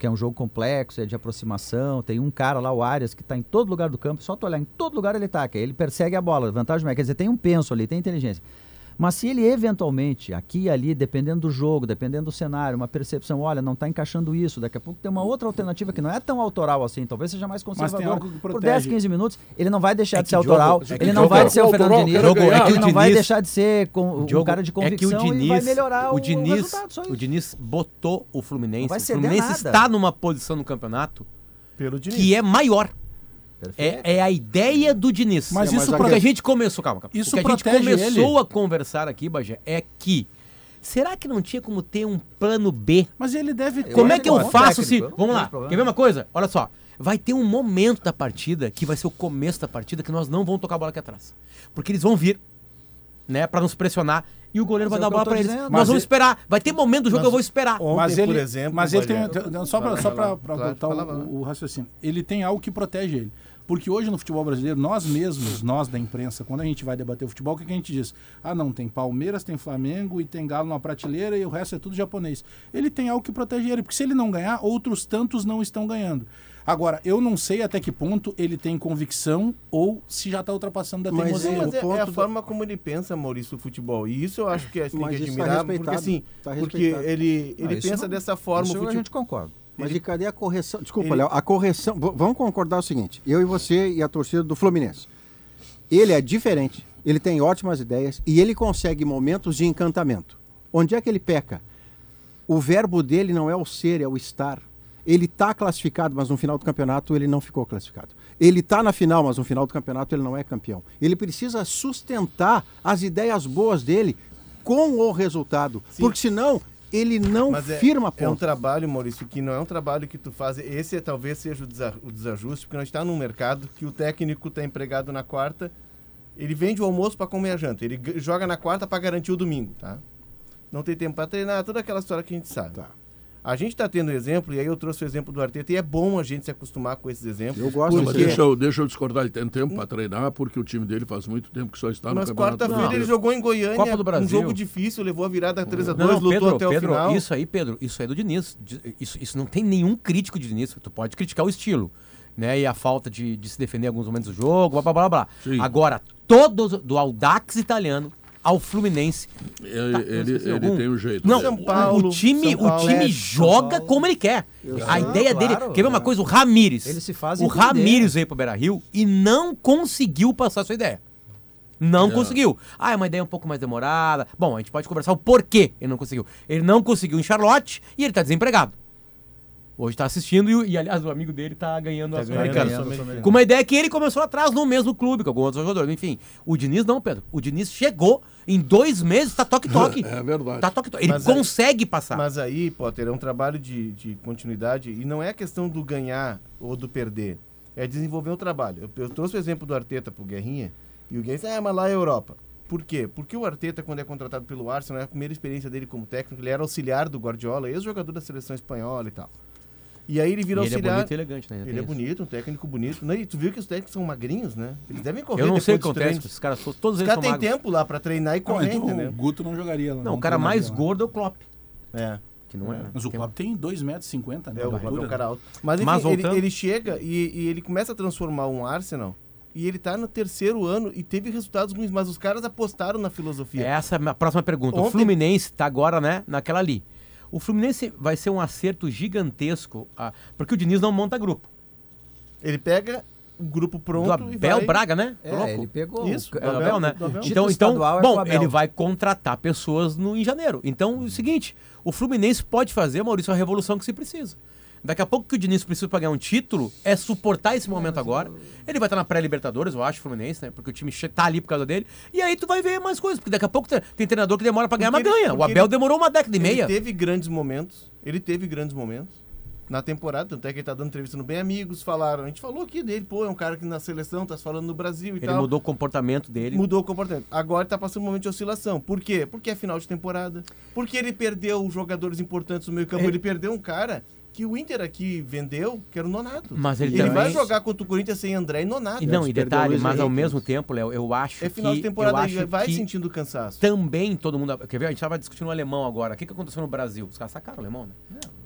que é um jogo complexo, é de aproximação, tem um cara lá, o Arias, que tá em todo lugar do campo, só tu olhar, em todo lugar ele que ele persegue a bola, vantagem é, quer dizer, tem um penso ali, tem inteligência. Mas se ele eventualmente, aqui e ali, dependendo do jogo, dependendo do cenário, uma percepção, olha, não está encaixando isso, daqui a pouco tem uma outra alternativa que não é tão autoral assim, talvez seja mais conservador. Por protege. 10, 15 minutos, ele não vai deixar É de ser jogo- autoral, é ele não jogo- vai de ser o autoral, Fernando Diniz, ganhar. ele não vai deixar de ser com, um Diogo, cara de é que convicção o Diniz, e vai melhorar o Diniz, resultado, só isso. o Diniz botou o Fluminense. O Fluminense nada. está numa posição no campeonato que é maior. É, é a ideia do Diniz. Mas É, isso mas Porque a- gente começou, calma, calma. Isso o que a gente começou ele. a conversar aqui, Bagé, é que Será que não tinha como ter um plano B? Mas ele deve ter. Como é que eu faço se. Vamos lá, quer ver uma coisa? Olha só. Vai ter um momento da partida que vai ser o começo da partida que nós não vamos tocar a bola aqui atrás. Porque eles vão vir, né, pra nos pressionar e o goleiro Mas vai é dar o a que bola pra eles. dizendo. Nós Mas vamos ele- esperar. Vai ter momento do jogo que eu vou esperar. Ontem, mas ele, por exemplo, mas ele tem, só para só o, vai lá. o raciocínio, ele tem algo que protege ele. Porque hoje no futebol brasileiro, nós mesmos, nós da imprensa, quando a gente vai debater o futebol, o que, que a gente diz? Ah, não, tem Palmeiras, tem Flamengo e tem Galo na prateleira e o resto é tudo japonês. Ele tem algo que protege ele, porque se ele não ganhar, outros tantos não estão ganhando. Agora, eu não sei até que ponto ele tem convicção ou se já está ultrapassando da Mas teimosia. é- Mas o é, é a do- forma como ele pensa, Maurício, o futebol. E isso eu acho que a gente tem Mas que isso tá admirar, porque respeitado. assim, Tá porque ele, Ah, ele isso pensa não- dessa forma. Isso o a futebol- gente concorda. Mas e cadê a correção? Desculpa, Ele- Léo, a correção. v- vamos concordar o seguinte: eu e você e a torcida do Fluminense. Ele é diferente, ele tem ótimas ideias e ele consegue momentos de encantamento. Onde é que ele peca? O verbo dele não é o ser, é o estar. Ele está classificado, mas no final do campeonato ele não ficou classificado. Ele está na final, mas no final do campeonato ele não é campeão. Ele precisa sustentar as ideias boas dele com o resultado, Sim. porque senão ele não Mas é, firma é um ponto. trabalho, Maurício, que não é um trabalho que tu faz. Esse é, talvez seja o, desa- o desajuste, porque nós está num mercado que o técnico está empregado na quarta, ele vende o almoço para comer a janta, ele joga na quarta para garantir o domingo, tá? Não tem tempo para treinar, toda aquela história que a gente sabe. Tá. A gente está tendo exemplo, e aí eu trouxe o exemplo do Arteta, e é bom a gente se acostumar com esses exemplos. Eu gosto Mas porque- deixa eu, deixa eu discordar, ele tem tempo para treinar, porque o time dele faz muito tempo que só está no Mas campeonato. quarta-feira ele jogou em Goiânia, Copa do um Brasil. jogo difícil, levou a virada 3x2, Não, não, lutou Pedro, até o Pedro, final. isso aí, Pedro, isso aí é do Diniz. Isso, isso não tem nenhum crítico de Diniz. Tu pode criticar o estilo, né? E a falta de, de se defender em alguns momentos do jogo, blá blá blá blá. Sim. Agora, todos, do Audax italiano ao Fluminense. Ele, Tá, ele, esqueci ele tem o jeito. Não, São. Paulo, o time, São Paulo, o time é, joga como ele quer. A sei. ideia dele. Claro, quer ver uma é. coisa? O Ramires. Ele se faz O entender. Ramires veio pro Beira Rio e não conseguiu passar a sua ideia. Não É. conseguiu. Ah, é uma ideia um pouco mais demorada. Bom, a gente pode conversar o porquê ele não conseguiu. Ele não conseguiu em Charlotte e ele tá desempregado. Hoje tá assistindo e, o- e, aliás, o amigo dele tá ganhando Sul-Americana. a Sul-Americana. Com uma ideia que ele começou atrás no mesmo clube, com algum outro jogador. Enfim, o Diniz não, Pedro. O Diniz chegou em dois meses, tá toque-toque. É verdade. Tá toque-toque. Ele Mas aí- consegue passar. Mas aí, Potter, é um trabalho de, de continuidade e não é questão do ganhar ou do perder. É desenvolver um trabalho. Eu, eu trouxe o exemplo do Arteta pro Guerrinha e o Guerrinha disse, ah, mas lá é a Europa. Por quê? Porque o Arteta, quando é contratado pelo Arsenal, é a primeira experiência dele como técnico, ele era auxiliar do Guardiola, ex-jogador da seleção espanhola e tal. E aí ele E vira ele é auxiliar. bonito e elegante, né? Ele Tem é isso. bonito, um técnico bonito. Né? E tu viu que os técnicos são magrinhos, né? Eles devem correr Eu não sei o que acontece, treinos. esses caras todos, todos Os eles caras são têm magros. tempo lá pra treinar e Não, correr, então, o? Guto não jogaria lá. Não, o cara mais lá. gordo é o Klopp. É. Que não é, né? Mas o Tem- Klopp tem 2,50m, né? É, o Klopp é um altura, cara né? alto. Mas, enfim, Mas ele, voltando- ele chega e, e ele começa a transformar um Arsenal e ele tá no terceiro ano e teve resultados ruins, mas os caras apostaram na filosofia. Essa é a próxima pergunta. O Ontem- Fluminense tá agora, né, naquela ali. O Fluminense vai ser um acerto gigantesco, ah, porque o Diniz não monta grupo. Ele pega o grupo pronto do Abel vai... Braga, né? É, ele pegou. Isso, o, o Abel, né? do Abel. Então, então é bom, Abel. ele vai contratar pessoas no, em janeiro. Então, é o seguinte, o Fluminense pode fazer, Maurício, a revolução que se precisa. Daqui a pouco que o Diniz precisa para ganhar um título é suportar esse momento agora. Ele vai estar na pré-Libertadores, eu acho, Fluminense, né? Porque o time che- tá ali por causa dele. E aí tu vai ver mais coisas, porque daqui a pouco tem, treinador que demora para ganhar, mas Porque ele- ganha. O Abel ele- demorou uma década e meia. Ele teve grandes momentos. Ele teve grandes momentos na temporada, tanto é que ele tá dando entrevista no Bem Amigos, falaram, a gente falou aqui dele, pô, é um cara que na seleção tá se falando no Brasil e Ele tal. mudou o comportamento dele. Mudou o comportamento. Agora tá passando um momento de oscilação. Por quê? Porque é final de temporada. Porque ele perdeu jogadores importantes no meio campo. É. Ele perdeu um cara que o Inter aqui vendeu, que era o Nonato. Mas ele ele também- vai jogar contra o Corinthians sem André e Nonato. E não, e detalhe, mas ao mesmo tempo, Léo, eu acho É final que, de temporada e acho vai que sentindo cansaço. também todo mundo... Quer ver? A gente estava discutindo o alemão agora. O que, que aconteceu no Brasil? Os caras sacaram o alemão, né?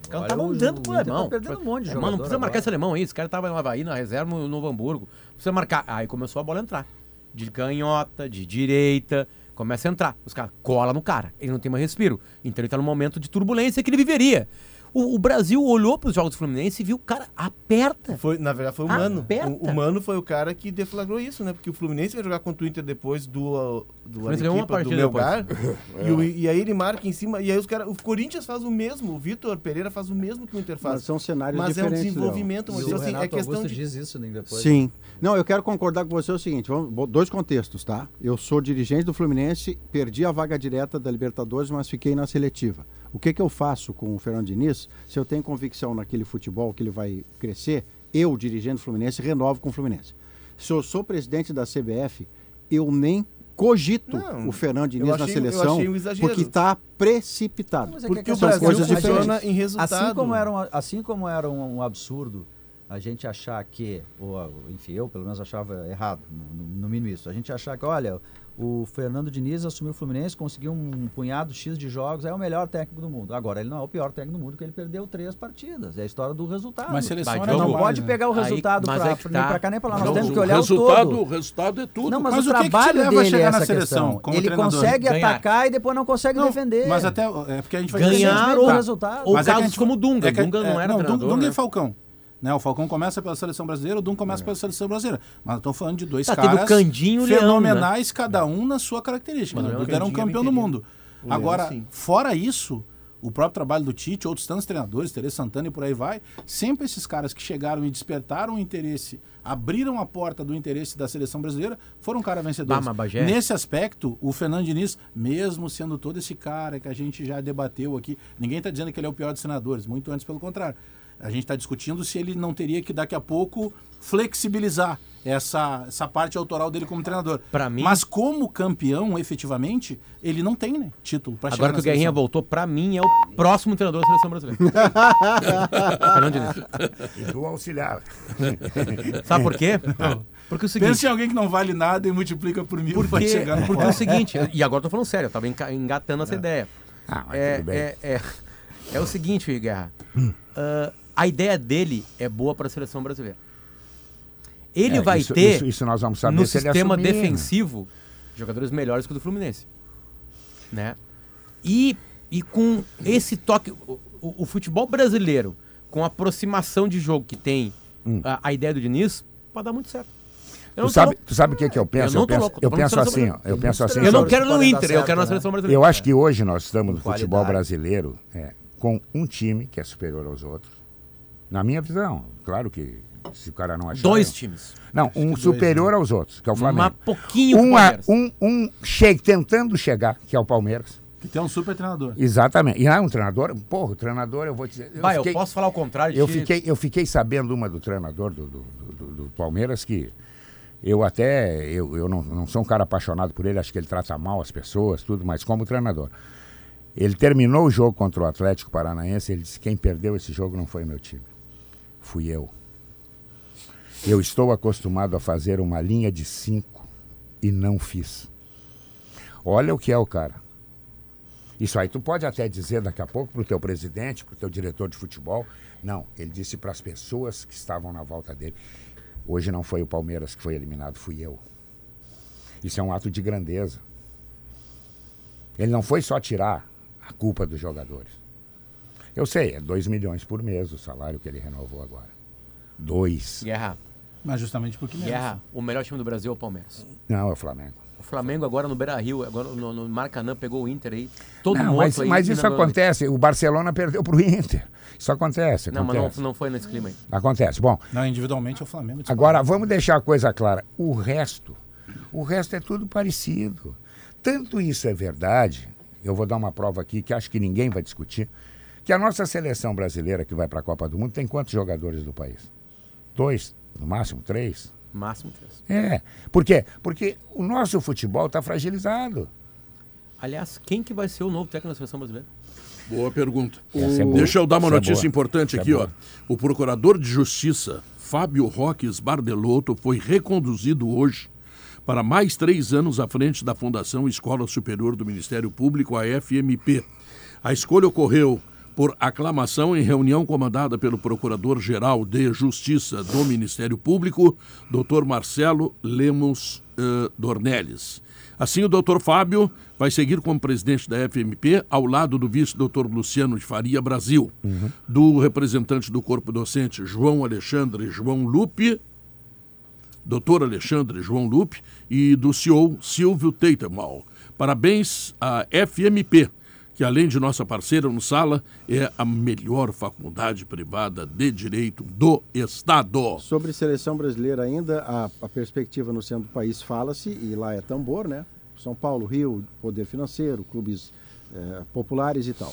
Os caras estavam o- dando o pro tá alemão. perdendo um monte de É, Mano, não precisa marcar agora. esse alemão aí. Esse cara tava no Havaí, na reserva, no Novo Hamburgo. Precisa marcar. Aí começou a bola a entrar. De canhota, de direita. Começa a entrar. Os caras cola no cara. Ele não tem mais respiro. Então ele tá num momento de turbulência que ele viveria. O, o Brasil olhou pros jogos do Fluminense e viu, cara, aperta. Foi, na verdade, foi o Mano. Aperta. O, o Mano foi o cara que deflagrou isso, né? Porque o Fluminense vai jogar contra o Inter depois do do Arequipa, do Melgar. E, o- e aí ele marca em cima. E aí os caras. O Corinthians faz o mesmo. O Vitor Pereira faz o mesmo que o Inter Mas faz. são cenários Mas é um diferentes. Léo. desenvolvimento, E mas o assim, Renato é questão Augusto de. diz isso né, depois. Sim. Não, eu quero concordar com você o seguinte: vamos, dois contextos, tá? Eu sou dirigente do Fluminense, perdi a vaga direta da Libertadores, mas fiquei na seletiva. O que, que eu faço com o Fernando Diniz? Se eu tenho convicção naquele futebol que ele vai crescer, eu, dirigente do Fluminense, renovo com o Fluminense. Se eu sou presidente da CBF, eu nem cogito Não, o Fernando Diniz na achei- eu seleção, um porque está precipitado. Mas é que Porque o São Brasil coisas funciona diferentes. em resultado. Assim como, era um, assim como era um, um absurdo a gente achar que, ou enfim, eu pelo menos achava errado, no, no- no mínimo isso, a gente achar que, olha, o Fernando Diniz assumiu o Fluminense, conseguiu um punhado X de jogos, é o melhor técnico do mundo. Agora, ele não é o pior técnico do mundo, porque ele perdeu três partidas. É a história do resultado. Mas seleção era jogo. não pode né? pegar o resultado mas pra, é que nem tá. pra cá nem pra lá. Nós Não, temos que o olhar o resultado, todo. o resultado é tudo. Não, mas, Mas o o que que te trabalho a dele chegar é na essa seleção questão. Ele treinador? consegue Ganhar. atacar e depois não consegue Não, defender. Mas até. É porque a gente vai Ganhar ou- do resultado. ou Mas é que casos gente- como o Dunga. é que- Dunga não é, era não, treinador, Dunga né? e Falcão. Né, o Falcão começa pela seleção brasileira, o Dunga começa pela seleção brasileira. Mas estamos falando de dois Tá, caras Candinho e o Leão, fenomenais, cada um na sua característica. Mas né? o era um é campeão do mundo. O Agora, fora isso, o próprio trabalho do Tite, outros tantos treinadores, Teresa Santana e por aí vai, sempre esses caras que chegaram e despertaram o interesse, abriram a porta do interesse da seleção brasileira, foram. Bah, mas Bagé- Nesse aspecto, o Fernando Diniz, mesmo sendo todo esse cara que a gente já debateu aqui, ninguém está dizendo que ele é o pior dos senadores, muito antes pelo contrário. A gente está discutindo se ele não teria que daqui a pouco flexibilizar essa, essa parte autoral dele como treinador. Pra mim- Mas como campeão, efetivamente, ele não tem né, título para chegar Agora que o Guerrinha voltou, pra mim é o próximo treinador da seleção brasileira. Fernando Diniz. E do auxiliar. Sabe por quê? Porque é o seguinte. Pensa em alguém que não vale nada e multiplica por mil para Porque, chegar no porque é o seguinte, e agora eu tô falando sério, eu tava engatando essa ideia. Ah, mas É, tudo bem. é, é, é o seguinte, Guerra. Ah, a ideia dele é boa para a seleção brasileira. Ele É, vai isso- ter, isso- isso nós vamos saber no se ele sistema assumir, né? defensivo, jogadores melhores que o do Fluminense. Né? E, e com esse toque, o, o- o futebol brasileiro, com a aproximação de jogo que tem a, a ideia do Diniz, pode dar muito certo. Eu Hum. Tu sabe, louco. tu sabe o que, que eu penso? Eu, tô penso, louco, eu penso assim, ó, eu penso assim. Eu não quero no Inter, eu certo, quero na né? seleção brasileira. Eu acho que hoje nós estamos no futebol brasileiro é, com um time que é superior aos outros. Na minha visão, claro que se o cara não achar. Dois times. Não, um superior aos outros, que é o Flamengo. Mas pouquinho um, a- Palmeiras. um, um che- tentando chegar, que é o Palmeiras. Que tem um super treinador. Exatamente. E ah, um treinador, porra, o treinador, eu vou dizer. Eu, Vai, eu fiquei, posso falar o contrário. eu, fiquei, eu fiquei sabendo uma do treinador do, do, do- do Palmeiras que eu até. Eu, eu não, não sou um cara apaixonado por ele, acho que ele trata mal as pessoas, tudo, mas como treinador. Ele terminou o jogo contra o Atlético Paranaense, ele disse: quem perdeu esse jogo não foi meu time. Fui eu. Eu estou acostumado a fazer uma linha de cinco e não fiz. Olha o que é o cara. Isso aí tu pode até dizer daqui a pouco para o teu presidente, para o teu diretor de futebol. Não, ele disse para as pessoas que estavam na volta dele. Hoje não foi o Palmeiras que foi eliminado, fui eu. Isso é um ato de grandeza. Ele não foi só tirar a culpa dos jogadores. Eu sei, é 2 milhões por mês o salário que ele renovou agora. Dois. Guerra, Mas justamente porque merece. Guerra, o melhor time do Brasil é o Palmeiras. Não, é o Flamengo. O Flamengo agora no Beira Rio, agora no, no Maracanã pegou o Inter aí. Todo Não, mundo mas, aí. mas isso acontece. O Barcelona perdeu para o Inter. Isso acontece. Não, mas acontece. não, não foi nesse clima aí. Acontece. Bom, Não, individualmente é o Flamengo. Agora, vamos deixar a coisa clara. O resto, o resto é tudo parecido. Tanto isso é verdade, eu vou dar uma prova aqui que acho que ninguém vai discutir, que a nossa seleção brasileira que vai para a Copa do Mundo tem quantos jogadores do país? Dois, no máximo três. Máximo três. É. Por quê? Porque o nosso futebol está fragilizado. Aliás, quem que vai ser o novo técnico da seleção brasileira? Boa pergunta. Essa é boa. Deixa eu dar uma Essa é notícia boa. importante Essa é aqui, ó. boa. O procurador de justiça, Fábio Roques Bardelotto, foi reconduzido hoje para mais três anos à frente da Fundação Escola Superior do Ministério Público, a FMP. A escolha ocorreu por aclamação em reunião comandada pelo Procurador-Geral de Justiça do Ministério Público, Dr. Marcelo Lemos eh, Dornelles. Assim, o doutor Fábio vai seguir como presidente da FMP, ao lado do vice-doutor Luciano de Faria Brasil, do representante do corpo docente João Alexandre João Lupe Dr. Alexandre João Lupe, e do CEO Silvio Teitemal. Parabéns à FMP, que além de nossa parceira no Sala, é a melhor faculdade privada de direito do Estado. Sobre seleção brasileira ainda, a, a perspectiva no centro do país fala-se, e lá é tambor, né? São Paulo, Rio, poder financeiro, clubes eh, populares e tal.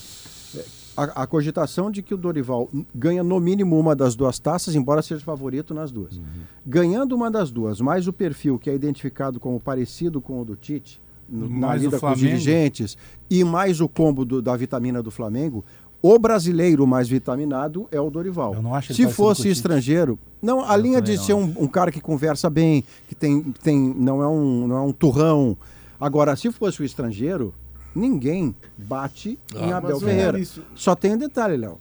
Eh, A, a cogitação de que o Dorival ganha no mínimo uma das duas taças, embora seja favorito nas duas. Ganhando uma das duas, mais o perfil que é identificado como parecido com o do Tite, na Mais o lida com os dirigentes, e mais o combo do- da vitamina do Flamengo, o brasileiro mais vitaminado é o Dorival. Eu não acho Se fosse estrangeiro, não, a linha de ser um, um cara que conversa bem, que tem, tem não, é um, não é um turrão. Agora, se fosse o estrangeiro, ninguém bate em Abel o Ferreira. Só tem um detalhe, Léo.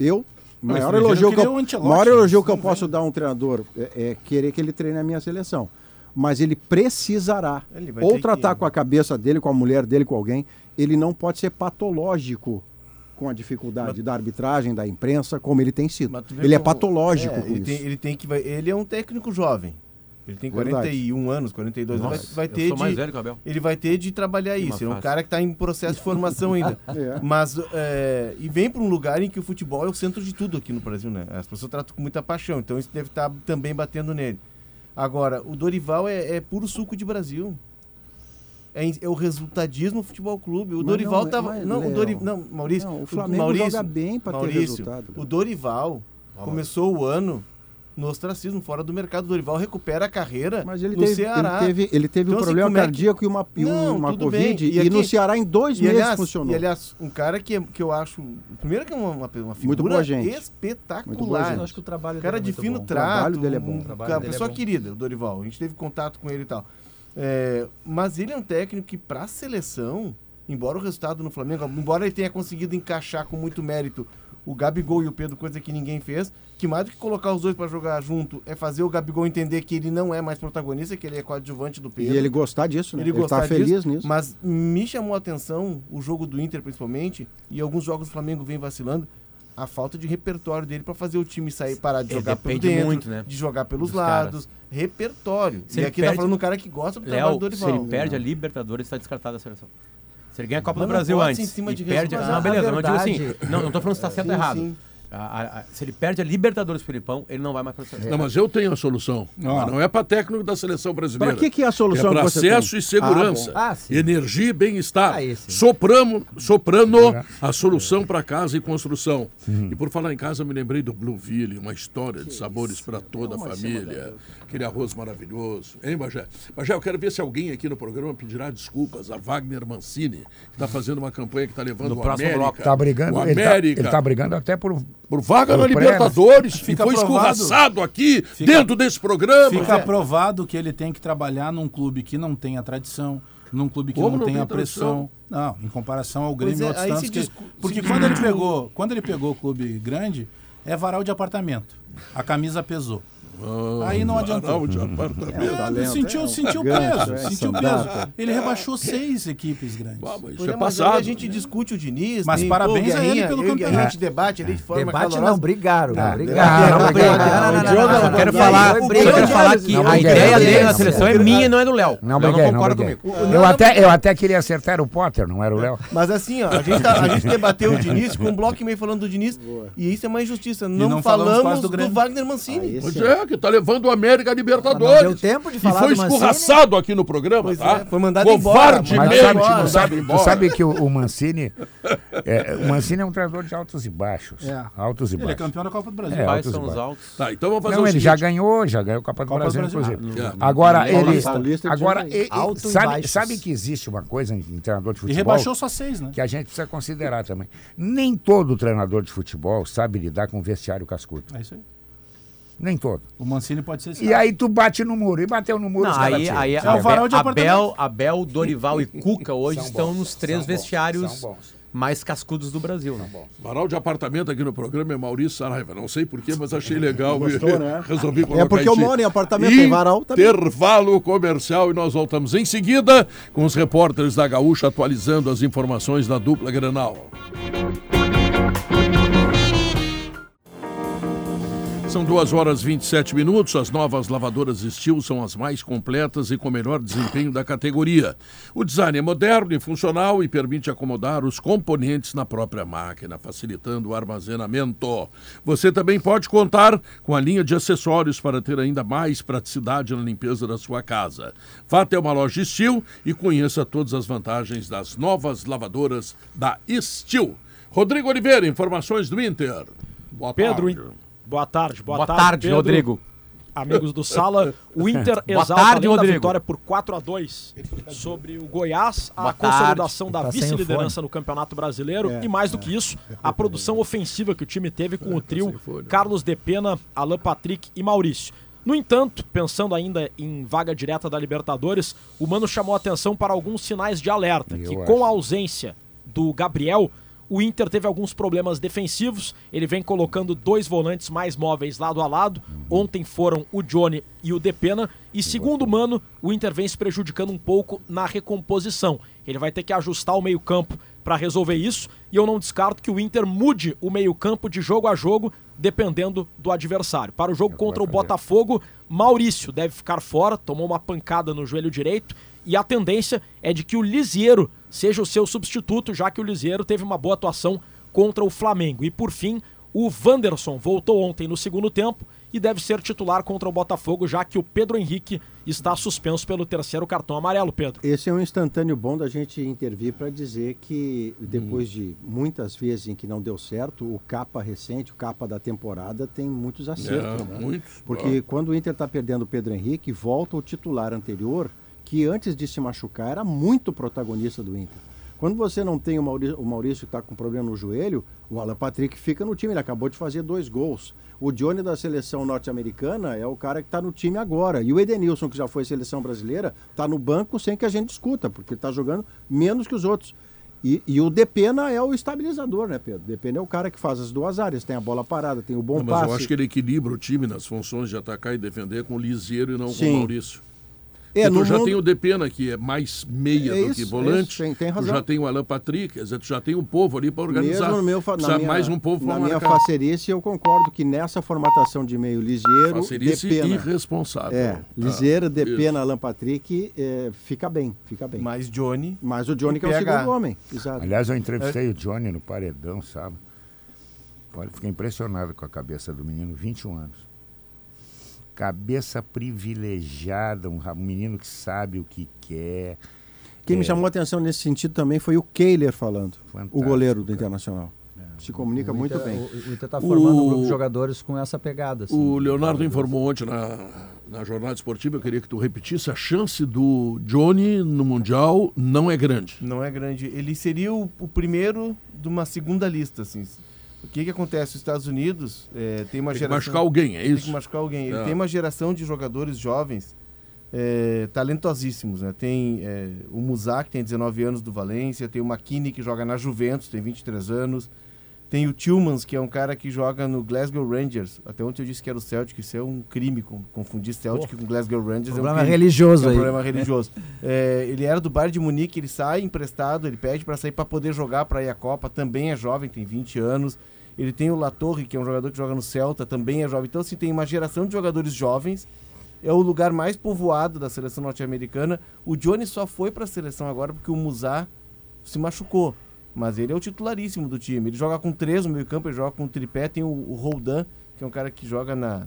Eu, o maior elogio que eu, maior elogio que eu posso dar a um treinador é, é querer que ele treine a minha seleção. Mas ele precisará Ele ou tratar que- com a cabeça dele, com a mulher dele, com alguém. Ele não pode ser patológico com a dificuldade da arbitragem, da imprensa, como ele tem sido. Mas Ele é como- patológico é, com ele isso. Tem, ele tem que ele é um técnico jovem. Ele tem Verdade. 41 anos, 42 Nossa, anos. Vai, vai eu ter sou mais de velho que o Abel. ele vai ter de trabalhar isso. Ele é um cara que está em processo de formação ainda. É. Mas é, e vem para um lugar em que o futebol é o centro de tudo aqui no Brasil, né? As pessoas tratam com muita paixão, então isso deve estar também batendo nele. Agora, o Dorival é, é puro suco de Brasil. É, é o resultadismo futebol clube. O Mas Dorival não, tava. mas, não, o Dori, não, Maurício. não, o Flamengo Maurício, joga bem pra ter resultado, O Léo. Dorival começou o ano no ostracismo, fora do mercado. O Dorival recupera a carreira Mas ele no teve, Ceará. ele teve, ele teve Então, um assim, problema é que- cardíaco e uma, e Não, uma Covid. E, E aqui- no Ceará em dois meses aliás, funcionou. e aliás, um cara que, que eu acho. Primeiro que é uma, uma, uma figura Muito boa gente. Muito espetacular. boa gente. Eu acho que o trabalho cara dele é de muito fino bom. trato. trabalho dele é bom. Um, O trabalho cara, dele é pessoa bom. querida, o Dorival. A gente teve contato com ele e tal. É, mas ele é um técnico que, pra seleção, embora o resultado no Flamengo, embora ele tenha conseguido encaixar com muito mérito o Gabigol e o Pedro, coisa que ninguém fez, que mais do que colocar os dois pra jogar junto é fazer o Gabigol entender que ele não é mais protagonista, que ele é coadjuvante do Pedro. E ele gostar disso, né? Ele, Ele, gostar tá feliz disso, nisso. Mas me chamou a atenção o jogo do Inter, principalmente, e alguns jogos do Flamengo vem vacilando, a falta de repertório dele pra fazer o time sair, parar de É, jogar pelo depende dentro, muito, né, de jogar pelos dos lados, repertório. Se e ele aqui tá perde- falando um cara que gosta do trabalho Léo, do se Dorival. ele perde a Libertadores, está descartado da seleção. Se ele ganha a Copa Mas do não Brasil antes em cima e de perde... resultado. Não, Mas a beleza, não digo assim... verdade- Não, não tô falando se está certo ou errado. sim. A- a- a- se ele perde a Libertadores Filipão, ele não vai mais para a seleção. Não, mas eu tenho a solução. Mas não é para técnico da seleção brasileira. Pra que que é a solução É para que acesso tem? e segurança. Ah. Ah, sim. energia e bem-estar. Sim. Sopramo, soprano a solução para casa e construção. E por falar em casa, me lembrei do Blueville, uma história de sabores para toda a família. Aquele arroz maravilhoso. Hein, Bagé? Bagé, eu quero ver se alguém aqui no programa pedirá desculpas a Wagner Mancini, que está fazendo uma campanha que está levando No o próximo América. bloco. Tá brigando, o ele, tá, América. ele tá brigando até por. Por vaga na. Libertadores. Fica e foi aprovado. escorraçado aqui, Fica- dentro desse programa. Fica aprovado que ele tem que trabalhar num clube que não tenha tradição, num clube que Como não, tem pressão. Não, em comparação ao Grêmio Pois e é, outros que... Porque se quando ele, pegou, quando ele pegou o clube grande, é varal de apartamento. A camisa pesou. Aí não adiantou. De apartamento. É, sentiu, é sentiu o gancho, peso, é, sentiu peso. Ele rebaixou seis equipes grandes. Ah, mas isso é é, passado. a gente discute o Diniz. Mas tem, parabéns pô, a ele pelo e campeonato. A gente debate ali de forma Debate calorosa. não, brigaram. Ah, brigaram. não, Não, brigaram. Não, Não, não, não, não, não, não, quero não, falar, briga. quero falar que Não, a ideia não dele na não seleção é minha, não é do Léo. Não briguei, não concorda comigo. Eu até, eu até queria acertar o Potter, não era o Léo? Mas assim, ó, a gente, tá- a gente debateu o Diniz com um bloco e meio falando do Diniz. E isso é uma injustiça. Não, não falamos do. Wagner Mancini. Pois é, que tá levando o América a Libertadores. Não deu tempo de falar E foi escorraçado aqui no programa, Pois tá? é, foi mandado Covarde embora, mesmo, sabe, embora, tu mandado sabe, tu embora. sabe que o, o Mancini. é, o Mancini é um treinador de altos e baixos. É. Altos e Ele é baixos. campeão da Copa do Brasil. É, Quais são e os altos? Tá, então vamos fazer Não, o ele seguinte. já ganhou, já ganhou a Copa do Copa do Brasil, Brasil. inclusive. Ah, Agora, ele. Paulista, ele Agora, ele- Alto e sabe, baixos. sabe que existe uma coisa em, em treinador de E futebol rebaixou só seis, né? que a gente precisa considerar também. Nem todo treinador de futebol sabe lidar com vestiário cascudo. É isso aí. Nem todo. O Mancini pode ser esse E cara. aí tu bate no muro. E bateu no muro, Não, os caras aí, tiram. aí É o varal de Abel, Abel, Dorival e Cuca hoje São estão bons, nos três são bons, vestiários são bons. mais cascudos do Brasil. Né? Varal de apartamento aqui no programa é Maurício Saraiva. Não sei porquê, mas achei legal. Gostou, né? Resolvi colocar É porque eu moro em apartamento, tem varal também. Intervalo comercial e nós voltamos em seguida com os repórteres da Gaúcha atualizando as informações da dupla Grenal. São 2 horas 27 minutos. As novas lavadoras Steel são as mais completas e com melhor desempenho da categoria. O design é moderno e funcional e permite acomodar os componentes na própria máquina, facilitando o armazenamento. Você também pode contar com a linha de acessórios para ter ainda mais praticidade na limpeza da sua casa. Vá até uma loja Steel e conheça todas as vantagens das novas lavadoras da Steel. Rodrigo Oliveira, informações do Inter. Boa Pedro, tarde. Boa tarde, boa, Boa tarde, tarde, Pedro. Rodrigo. Amigos do Sala, o Inter Boa exalta tarde, Rodrigo. vitória por 4 a 2 sobre o Goiás, a Boa consolidação da Tá vice-liderança no Campeonato Brasileiro É, e mais do que isso, a produção ofensiva que o time teve com o trio Carlos Depena, Alan Patrick e Maurício. No entanto, pensando ainda em vaga direta da Libertadores, o Mano chamou atenção para alguns sinais de alerta, Eu que acho. com a ausência do Gabriel, o Inter teve alguns problemas defensivos. Ele vem colocando dois volantes mais móveis lado a lado. Ontem foram o Johnny e o Depena. E segundo o Mano, o Inter vem se prejudicando um pouco na recomposição. Ele vai ter que ajustar o meio-campo para resolver isso. E eu não descarto que o Inter mude o meio-campo de jogo a jogo, dependendo do adversário. Para o jogo contra o Botafogo, Maurício deve ficar fora, tomou uma pancada no joelho direito. E a tendência é de que o Lisieiro seja o seu substituto, já que o Lisieiro teve uma boa atuação contra o Flamengo. E por fim, o Wanderson voltou ontem no segundo tempo e deve ser titular contra o Botafogo, já que o Pedro Henrique está suspenso pelo terceiro cartão amarelo, Pedro. Esse é um instantâneo bom da gente intervir para dizer que depois de muitas vezes em que não deu certo, o capa recente, o capa da temporada tem muitos acertos. É, né? muitos. Porque quando o Inter está perdendo o Pedro Henrique, volta o titular anterior, que antes de se machucar era muito protagonista do Inter. Quando você não tem o Maurício, o Maurício que está com problema no joelho, o Alan Patrick fica no time, ele acabou de fazer dois gols. O Johnny da seleção norte-americana é o cara que está no time agora. E o Edenilson, que já foi seleção brasileira, está no banco sem que a gente discuta, porque está jogando menos que os outros. E, e o Depena é o estabilizador, né, Pedro? Depena é o cara que faz as duas áreas, tem a bola parada, tem o bom Não, mas passe. eu acho que ele equilibra o time nas funções de atacar e defender com o Lisieiro e não com o Sim. Maurício. É, tu já mundo- tem o Depena, que é mais meia É do isso, que é volante. isso, tem- tem tu razão. já tem o Alan Patrick, quer dizer, tu já tem um povo ali para organizar. Mesmo no meu, fa- na minha, mais um povo na para minha facerice, eu concordo que nessa formatação de meio Lisieiro, Facerice Depena. irresponsável. É, Lisieiro, isso. Depena, Alan Patrick, é, fica bem, fica bem. Mais Johnny. Mas o Johnny que é o segundo homem. Exato. Aliás, eu entrevistei o Johnny no Paredão, sabe? Olha, fiquei impressionado com a cabeça do menino, 21 anos. Cabeça privilegiada, um, um menino que sabe o que quer. Quem me É, chamou a atenção nesse sentido também foi o Kehler falando, Fantástico, o goleiro do cara. Internacional. Se comunica O muito bem. O, o Inter está formando um grupo O- de jogadores com essa pegada. assim. O Leonardo informou ontem na, na jornada esportiva, eu queria que tu repetisse, a chance do Johnny no Mundial não é grande. Não é grande. Ele seria o, o primeiro de uma segunda lista, assim. O que que acontece? Os Estados Unidos eh, tem uma Tem que geração... machucar alguém, é Tem que isso? machucar alguém. Ele É. tem uma geração de jogadores jovens eh, talentosíssimos, né? Tem eh, o Musa, que tem 19 anos do Valência, tem o Makini, que joga na Juventus, tem 23 anos. Tem o Tillmans, que é um cara que joga no Glasgow Rangers. Até ontem eu disse que era o Celtic, isso é um crime, confundir Celtic com Glasgow Rangers. Problema é um crime. religioso É um aí. problema religioso. É, ele era do Bayern de Munique, ele sai emprestado, ele pede para sair para poder jogar para ir à Copa, também é jovem, tem 20 anos. Ele tem o Latorre, que é um jogador que joga no Celta, também é jovem. Então, assim, tem uma geração de jogadores jovens. É o lugar mais povoado da seleção norte-americana. O Johnny só foi para a seleção agora porque o Musá se machucou. Mas ele é o titularíssimo do time. Ele joga com três no meio campo, ele joga com tripé. Tem o, o Roldan, que é um cara que joga na,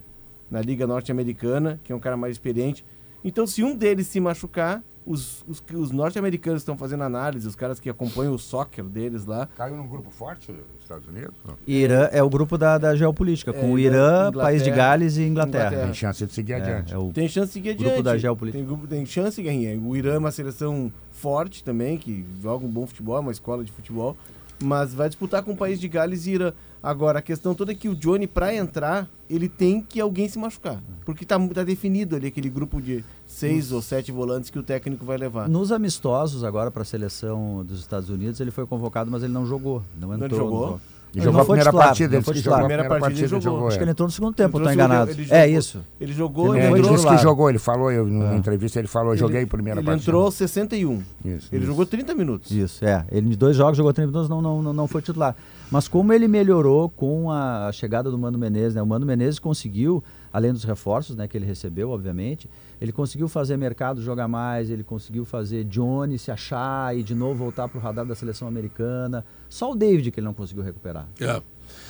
na Liga Norte-Americana, que é um cara mais experiente. Então, se um deles se machucar, os, os, os norte-americanos estão fazendo análise, os caras que acompanham o soccer deles lá, Caiu num grupo forte dos Estados Unidos? Não. Irã é o grupo da, da geopolítica, com É, o Irã, Inglaterra- País de Gales e Inglaterra. Inglaterra. Tem chance de seguir adiante. É, é o tem chance de seguir grupo adiante. da geopolítica. Tem, grupo- tem chance de ganhar. O Irã é uma seleção forte também, que joga um bom futebol, é uma escola de futebol, mas vai disputar com o país de Gales e Irã. Agora, a questão toda é que o Johnny, para entrar, ele tem que alguém se machucar. Porque tá, tá definido ali aquele grupo de seis ou sete volantes que o técnico vai levar. Nos amistosos agora para a seleção dos Estados Unidos, ele foi convocado, mas ele não jogou. Não entrou. no jogou? Ele Ele jogou a primeira titular, partida, ele jogou a Primeira partida partida, ele jogou. jogou. Acho que ele é. entrou no segundo tempo, Entrou no segundo enganado. ele É jogou- isso. Ele jogou, Ele ele foi Ele entrou, disse que jogou, ele falou, eu, numa entrevista ele falou, eu joguei a primeira ele partida. entrou 61. Isso, Ele isso. jogou 30 minutos. Isso, é. Ele em dois jogos jogou 30 minutos, não, não, não, não foi titular. Mas como ele melhorou com a chegada do Mano Menezes, né? O Mano Menezes conseguiu, além dos reforços, né, que ele recebeu, obviamente, ele conseguiu fazer mercado jogar mais, ele conseguiu fazer Johnny se achar e de novo voltar para o radar da seleção americana. Só o David que ele não conseguiu recuperar. É.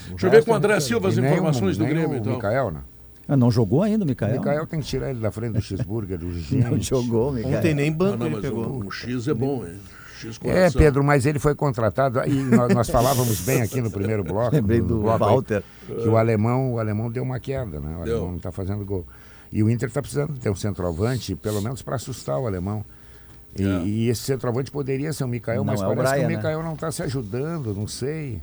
Deixa eu ver com o André Silva as nem informações o, do nem Grêmio, o então. Mikael, né? Ah, Não jogou ainda o O Mikael? Mikael tem que tirar ele da frente do cheeseburger, do Não jogou Mikael. Ontem nem banco não, ele mas pegou. um X é bom, hein? É. Pedro, mas ele foi contratado e nós, nós falávamos bem aqui no primeiro bloco. Lembrei do bloco aí, Walter. que o alemão, o alemão deu uma queda, né? O Deu. alemão não está fazendo gol. E o Inter está precisando ter um centroavante, pelo menos para assustar o alemão. E, É. e esse centroavante poderia ser o Mikael, Não, mas é o parece que o né? Mikael não está se ajudando, não sei.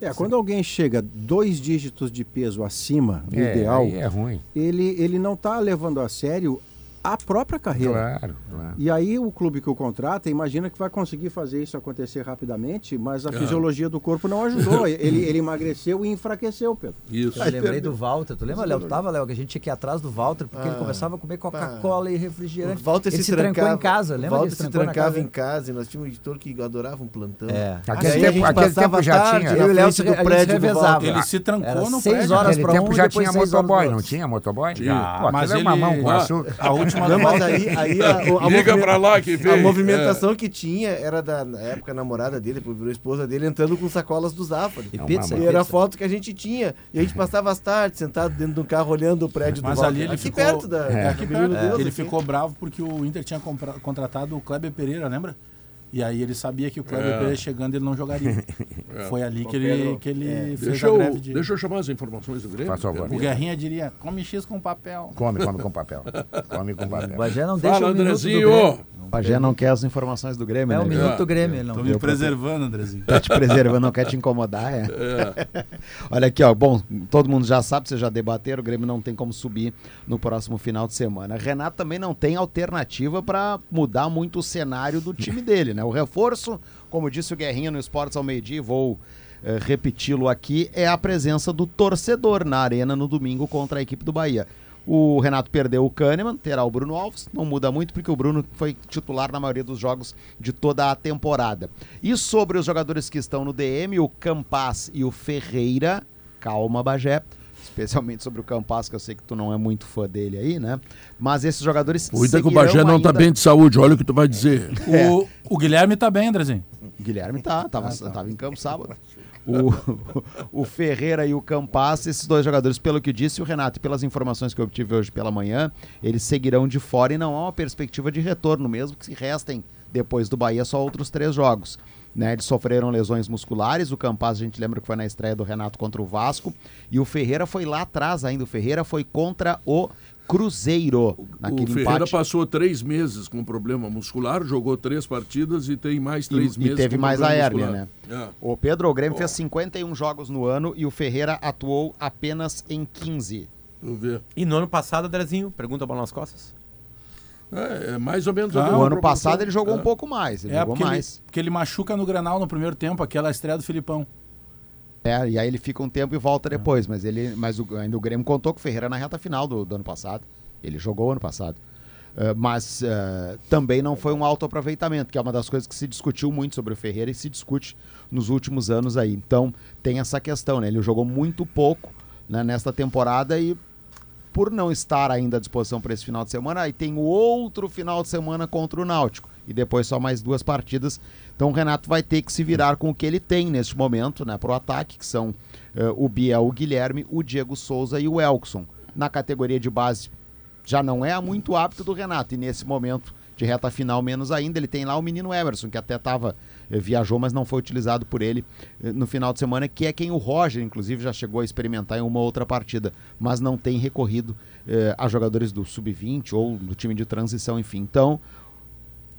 É, quando alguém chega dois dígitos de peso acima do é, ideal, aí é ruim. ele, ele não está levando a sério a própria carreira. Claro, claro. E aí o clube que o contrata imagina que vai conseguir fazer isso acontecer rapidamente, mas a É. fisiologia do corpo não ajudou. ele, ele emagreceu e enfraqueceu, Pedro. Isso. Eu lembrei do Walter. Tu lembra, Léo? Tava, Léo, que a gente tinha que ir atrás do Walter porque ele começava a comer Coca-Cola e refrigerante. O Walter ele se, se, trancou trancava em casa, lembra? Walter Ele se trancou trancava casa. em casa e nós tínhamos um editor que adorava um plantão. É. Aquele Aí tempo- a gente aquele passava tempo já tarde tinha. Eu e o Léo do gente prédio do. Walter. Ele se trancou Era no seis prédio. horas Naquele pra tempo um, já tinha seis horas motoboy, não tinha motoboy? Tinha. Pô, Mas é ele- mamão com Ah, açúcar. A última Não, mas aí, aí a, a, a Liga pra lá que vem. A movimentação que tinha era da na época a namorada dele, virou esposa dele, entrando com sacolas do Zafari. E É pizza. E era a foto que a gente tinha. E a gente passava as tardes sentado dentro de um carro olhando o prédio Mas do Walter. ali ele aqui ficou- perto da. É. da Aqui perto, Deus, ele assim. ficou bravo porque o Inter tinha compra- contratado o Kleber Pereira, lembra? E aí ele sabia que o Kleber É. Pereira chegando ele não jogaria. Foi ali que ele, que ele fez Deixa a eu, greve de... deixa eu chamar as informações do Grêmio. Faz favor. O Guerrinha diria, come X com papel. Come, come com papel. Come com O papel. Bagé não deixa Fala, o Andrezinho. O Bagé não quer as informações do Grêmio, É o né? minuto É. do Grêmio. Ele não Tô deu me preservando, Andrezinho. Tá te preservando, não quer te incomodar, é. Olha aqui, ó. Bom, todo mundo já sabe, vocês já debateram, o Grêmio não tem como subir no próximo final de semana. Renato também não tem alternativa para mudar muito o cenário do time dele, né? O reforço, como disse o Guerrinha no Esportes ao meio-dia, vou eh, repeti-lo aqui, é a presença do torcedor na arena no domingo contra a equipe do Bahia. O Renato perdeu o Kahneman, terá o Bruno Alves. Não muda muito porque o Bruno foi titular na maioria dos jogos de toda a temporada. E sobre os jogadores que estão no DM, o Campas e o Ferreira. Calma, Bagé. Especialmente sobre o Campas, que eu sei que tu não é muito fã dele aí, né? Mas esses jogadores. Cuida que o Bagé não tá ainda- bem de saúde, olha o que tu vai dizer. O, o Guilherme tá bem, Andrezinho. Guilherme tá, tava, tava em campo sábado. O, o Ferreira e o Campas, esses dois jogadores, pelo que disse o Renato e pelas informações que eu obtive hoje pela manhã, eles seguirão de fora e não há uma perspectiva de retorno, mesmo que se restem depois do Bahia só outros três jogos. Né, eles sofreram lesões musculares, o Campas a gente lembra que foi na estreia do Renato contra o Vasco, e o Ferreira foi lá atrás ainda, o Ferreira foi contra o Cruzeiro, O naquele Ferreira empate. passou três meses com problema muscular, jogou três partidas e tem mais três E- meses e teve com mais a hérnia, né? É. O Pedro o Grêmio fez 51 jogos no ano e o Ferreira atuou apenas em 15. Vamos ver. E no ano passado, Andrezinho, pergunta a bola nas costas. É, é mais ou menos Ah, o ano passado ele jogou É. um pouco mais, ele É, jogou porque ele, mais. porque ele machuca no Granal no primeiro tempo, aquela estreia do Filipão. É, e aí ele fica um tempo e volta depois, mas ele, mas o, ainda o Grêmio contou com o Ferreira na reta final do, do ano passado. Ele jogou ano passado. Uh, mas uh, também não foi um alto aproveitamento, que é uma das coisas que se discutiu muito sobre o Ferreira e se discute nos últimos anos aí. Então tem essa questão, né? Ele jogou muito pouco né, nesta temporada e por não estar ainda à disposição para esse final de semana, aí tem o outro final de semana contra o Náutico e depois só mais duas partidas. Então o Renato vai ter que se virar com o que ele tem neste momento, né, para o ataque, que são eh, o Biel, o Guilherme, o Diego Souza e o Elkson. Na categoria de base já não é muito apto do Renato e nesse momento de reta final menos ainda, ele tem lá o menino Emerson, que até tava eh, viajou, mas não foi utilizado por ele eh, no final de semana, que é quem o Roger, inclusive, já chegou a experimentar em uma outra partida, mas não tem recorrido eh, a jogadores do sub-20 ou do time de transição, enfim. Então,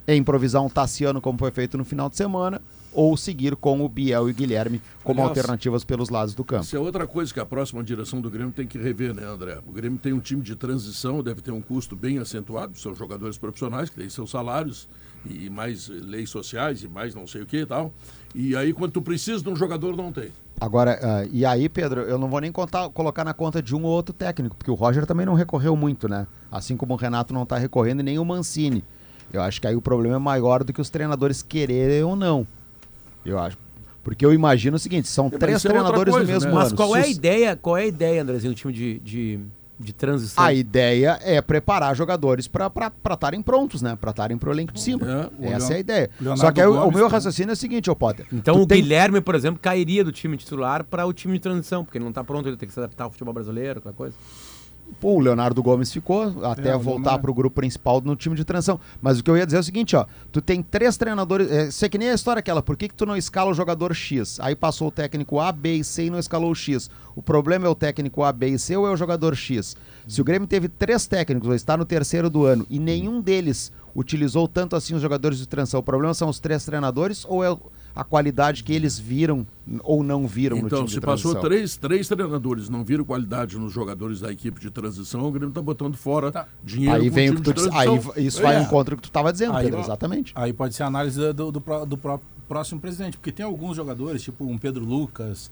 é improvisar um Tassiano como foi feito no final de semana, ou seguir com o Biel e o Guilherme como Aliás, alternativas pelos lados do campo. Isso é outra coisa que a próxima direção do Grêmio tem que rever, né, André? O Grêmio tem um time de transição, deve ter um custo bem acentuado, são jogadores profissionais que têm seus salários e mais leis sociais e mais não sei o que e tal. E aí, quando tu precisa de um jogador, não tem. Agora, ah, e aí, Pedro, eu não vou nem contar, colocar na conta de um ou outro técnico, porque o Roger também não recorreu muito, né? Assim como o Renato não tá recorrendo e nem o Mancini. Eu acho que aí o problema é maior do que os treinadores quererem ou não. Eu acho. Porque eu imagino o seguinte, são mas três é treinadores coisa, no mesmo né? Mas ano. qual é a ideia, qual é a ideia, Andrezinho, do time de, de, de transição? A ideia é preparar jogadores para estarem prontos, né? Para estarem pro elenco de cima. É, o Essa Leon- é a ideia. Leonardo Só que aí, o- o meu raciocínio é o seguinte, ô Potter. Então o tem- Guilherme, por exemplo, cairia do time titular para o time de transição, porque ele não está pronto, ele tem que se adaptar ao futebol brasileiro, aquela coisa. Pô, o Leonardo Gomes ficou até É, o voltar Leonardo. pro grupo principal no time de transição. Mas o que eu ia dizer é o seguinte, ó. Tu tem três treinadores. É, isso é que nem a história aquela. Por que, que tu não escala o jogador X? Aí passou o técnico A, B e C e não escalou o X. O problema é o técnico A, B e C ou é o jogador X? Se o Grêmio teve três técnicos, ou está no terceiro do ano, e nenhum deles utilizou tanto assim os jogadores de transição, o problema são os três treinadores ou é a qualidade que eles viram ou não viram no Então, time de se passou três, três treinadores, não viram qualidade nos jogadores da equipe de transição, o Grêmio está botando fora Tá. dinheiro Aí com vem o time que tu de disse. Aí isso vai É. ao encontro do que tu estava dizendo, Aí, Pedro. Exatamente. Aí pode ser a análise do, do, do pró- do pró- próximo presidente, porque tem alguns jogadores, tipo um Pedro Lucas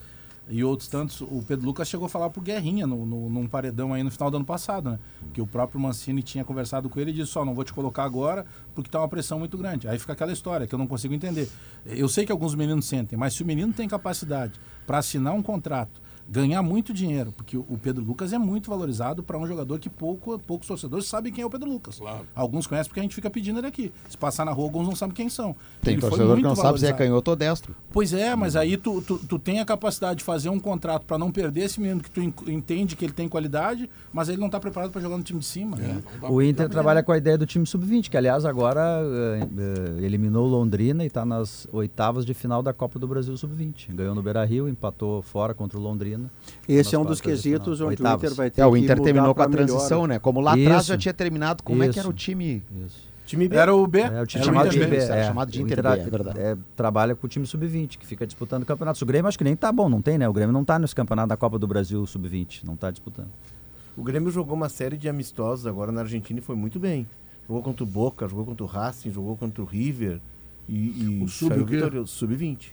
e outros tantos. O Pedro Lucas chegou a falar pro Guerrinha no, no, num paredão aí no final do ano passado, né? Que o próprio Mancini tinha conversado com ele e disse: Só, não vou te colocar agora porque tá uma pressão muito grande. Aí fica aquela história que eu não consigo entender. Eu sei que alguns meninos sentem, mas se o menino tem capacidade para assinar um contrato ganhar muito dinheiro, porque o Pedro Lucas é muito valorizado para um jogador que pouco, poucos torcedores sabem quem é o Pedro Lucas. Claro. Alguns conhecem porque a gente fica pedindo ele aqui. Se passar na rua, alguns não sabem quem são. Tem Ele torcedor que não sabe se é valorizado. canhoto ou destro. Pois é, mas aí tu, tu, tu tem a capacidade de fazer um contrato para não perder esse menino que tu en- entende que ele tem qualidade, mas ele não está preparado para jogar no time de cima. É. né? O Inter trabalha com a ideia do time sub-20, que aliás agora eh, eliminou Londrina e está nas oitavas de final da Copa do Brasil sub-20. Ganhou no Beira-Rio, empatou fora contra o Londrina. Esse é um dos quesitos onde o Oitavas. Inter vai ter É, o Inter terminou com a transição, melhor. né? Como lá atrás Isso. já tinha terminado, como é que Isso. era o time? Isso. Time B. Era o B. É, o time era chamado Inter de B, B, era é. chamado de O Inter Inter B, é verdade. é, trabalha com o time sub-20, que fica disputando campeonatos. O Grêmio acho que nem tá bom, não tem, né? O Grêmio não tá nesse campeonato da Copa do Brasil sub-20, não tá disputando. O Grêmio jogou uma série de amistosos agora na Argentina e foi muito bem. Jogou contra o Boca, jogou contra o Racing, jogou contra o River e, e O sub saiu o quê? vitorioso, sub-20.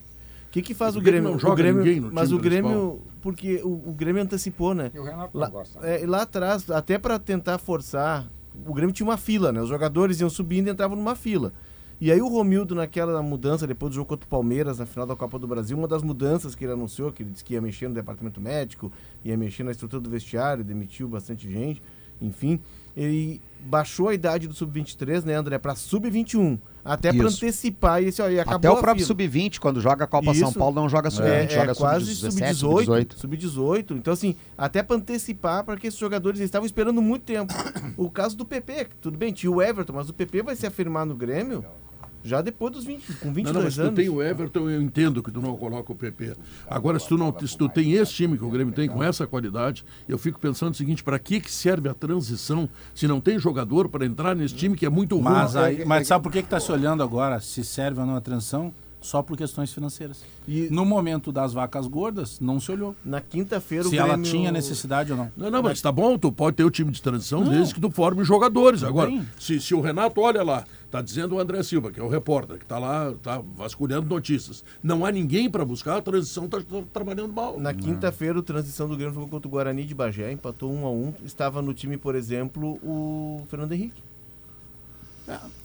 O que, que faz o Grêmio? não o joga Grêmio ninguém no mas o Grêmio, principal? porque o, o Grêmio antecipou, né? E o Renato Lá, não gosta. é, lá atrás, até para tentar forçar, o Grêmio tinha uma fila, né? Os jogadores iam subindo e entravam numa fila. E aí o Romildo, naquela mudança, depois do jogo contra o Palmeiras, na final da Copa do Brasil, uma das mudanças que ele anunciou, que ele disse que ia mexer no departamento médico, ia mexer na estrutura do vestiário, demitiu bastante gente, enfim. Ele baixou a idade do Sub-23, né, André, para Sub-21. Até para Isso. antecipar ó, e acabou Até o próprio fila. sub-20, quando joga a Copa São Isso. Paulo, não joga sub-20, É, joga é quase sub-17, sub-18. sub-18. Sub-18. Então, assim, até para antecipar, porque esses jogadores estavam esperando muito tempo. O caso do PP, que tudo bem, tinha o Everton, mas o PP vai se afirmar no Grêmio já depois dos 20, com 22 Não, não, mas se tu anos. tem o Everton, eu entendo que tu não coloca o PP. Agora, se tu, não, se tu tem esse time que o Grêmio tem com essa qualidade, eu fico pensando o seguinte, para que, que serve a transição se não tem jogador para entrar nesse time que é muito ruim? Mas, aí, mas sabe por que está se olhando agora se serve ou não a transição? Só por questões financeiras. E No momento das vacas gordas, não se olhou. na quinta-feira o Se Grêmio... ela tinha necessidade ou não. Não, não, mas tá bom, tu pode ter o time de transição desde que tu forme jogadores. Agora, bem. se, se o Renato olha lá, tá dizendo o André Silva, que é o repórter, que tá lá, tá vasculhando notícias. Não há ninguém para buscar, a transição tá, tá trabalhando mal. Na quinta-feira, o transição do Grêmio jogou contra o Guarani de Bagé, empatou 1 a 1 Estava no time, por exemplo, o Fernando Henrique.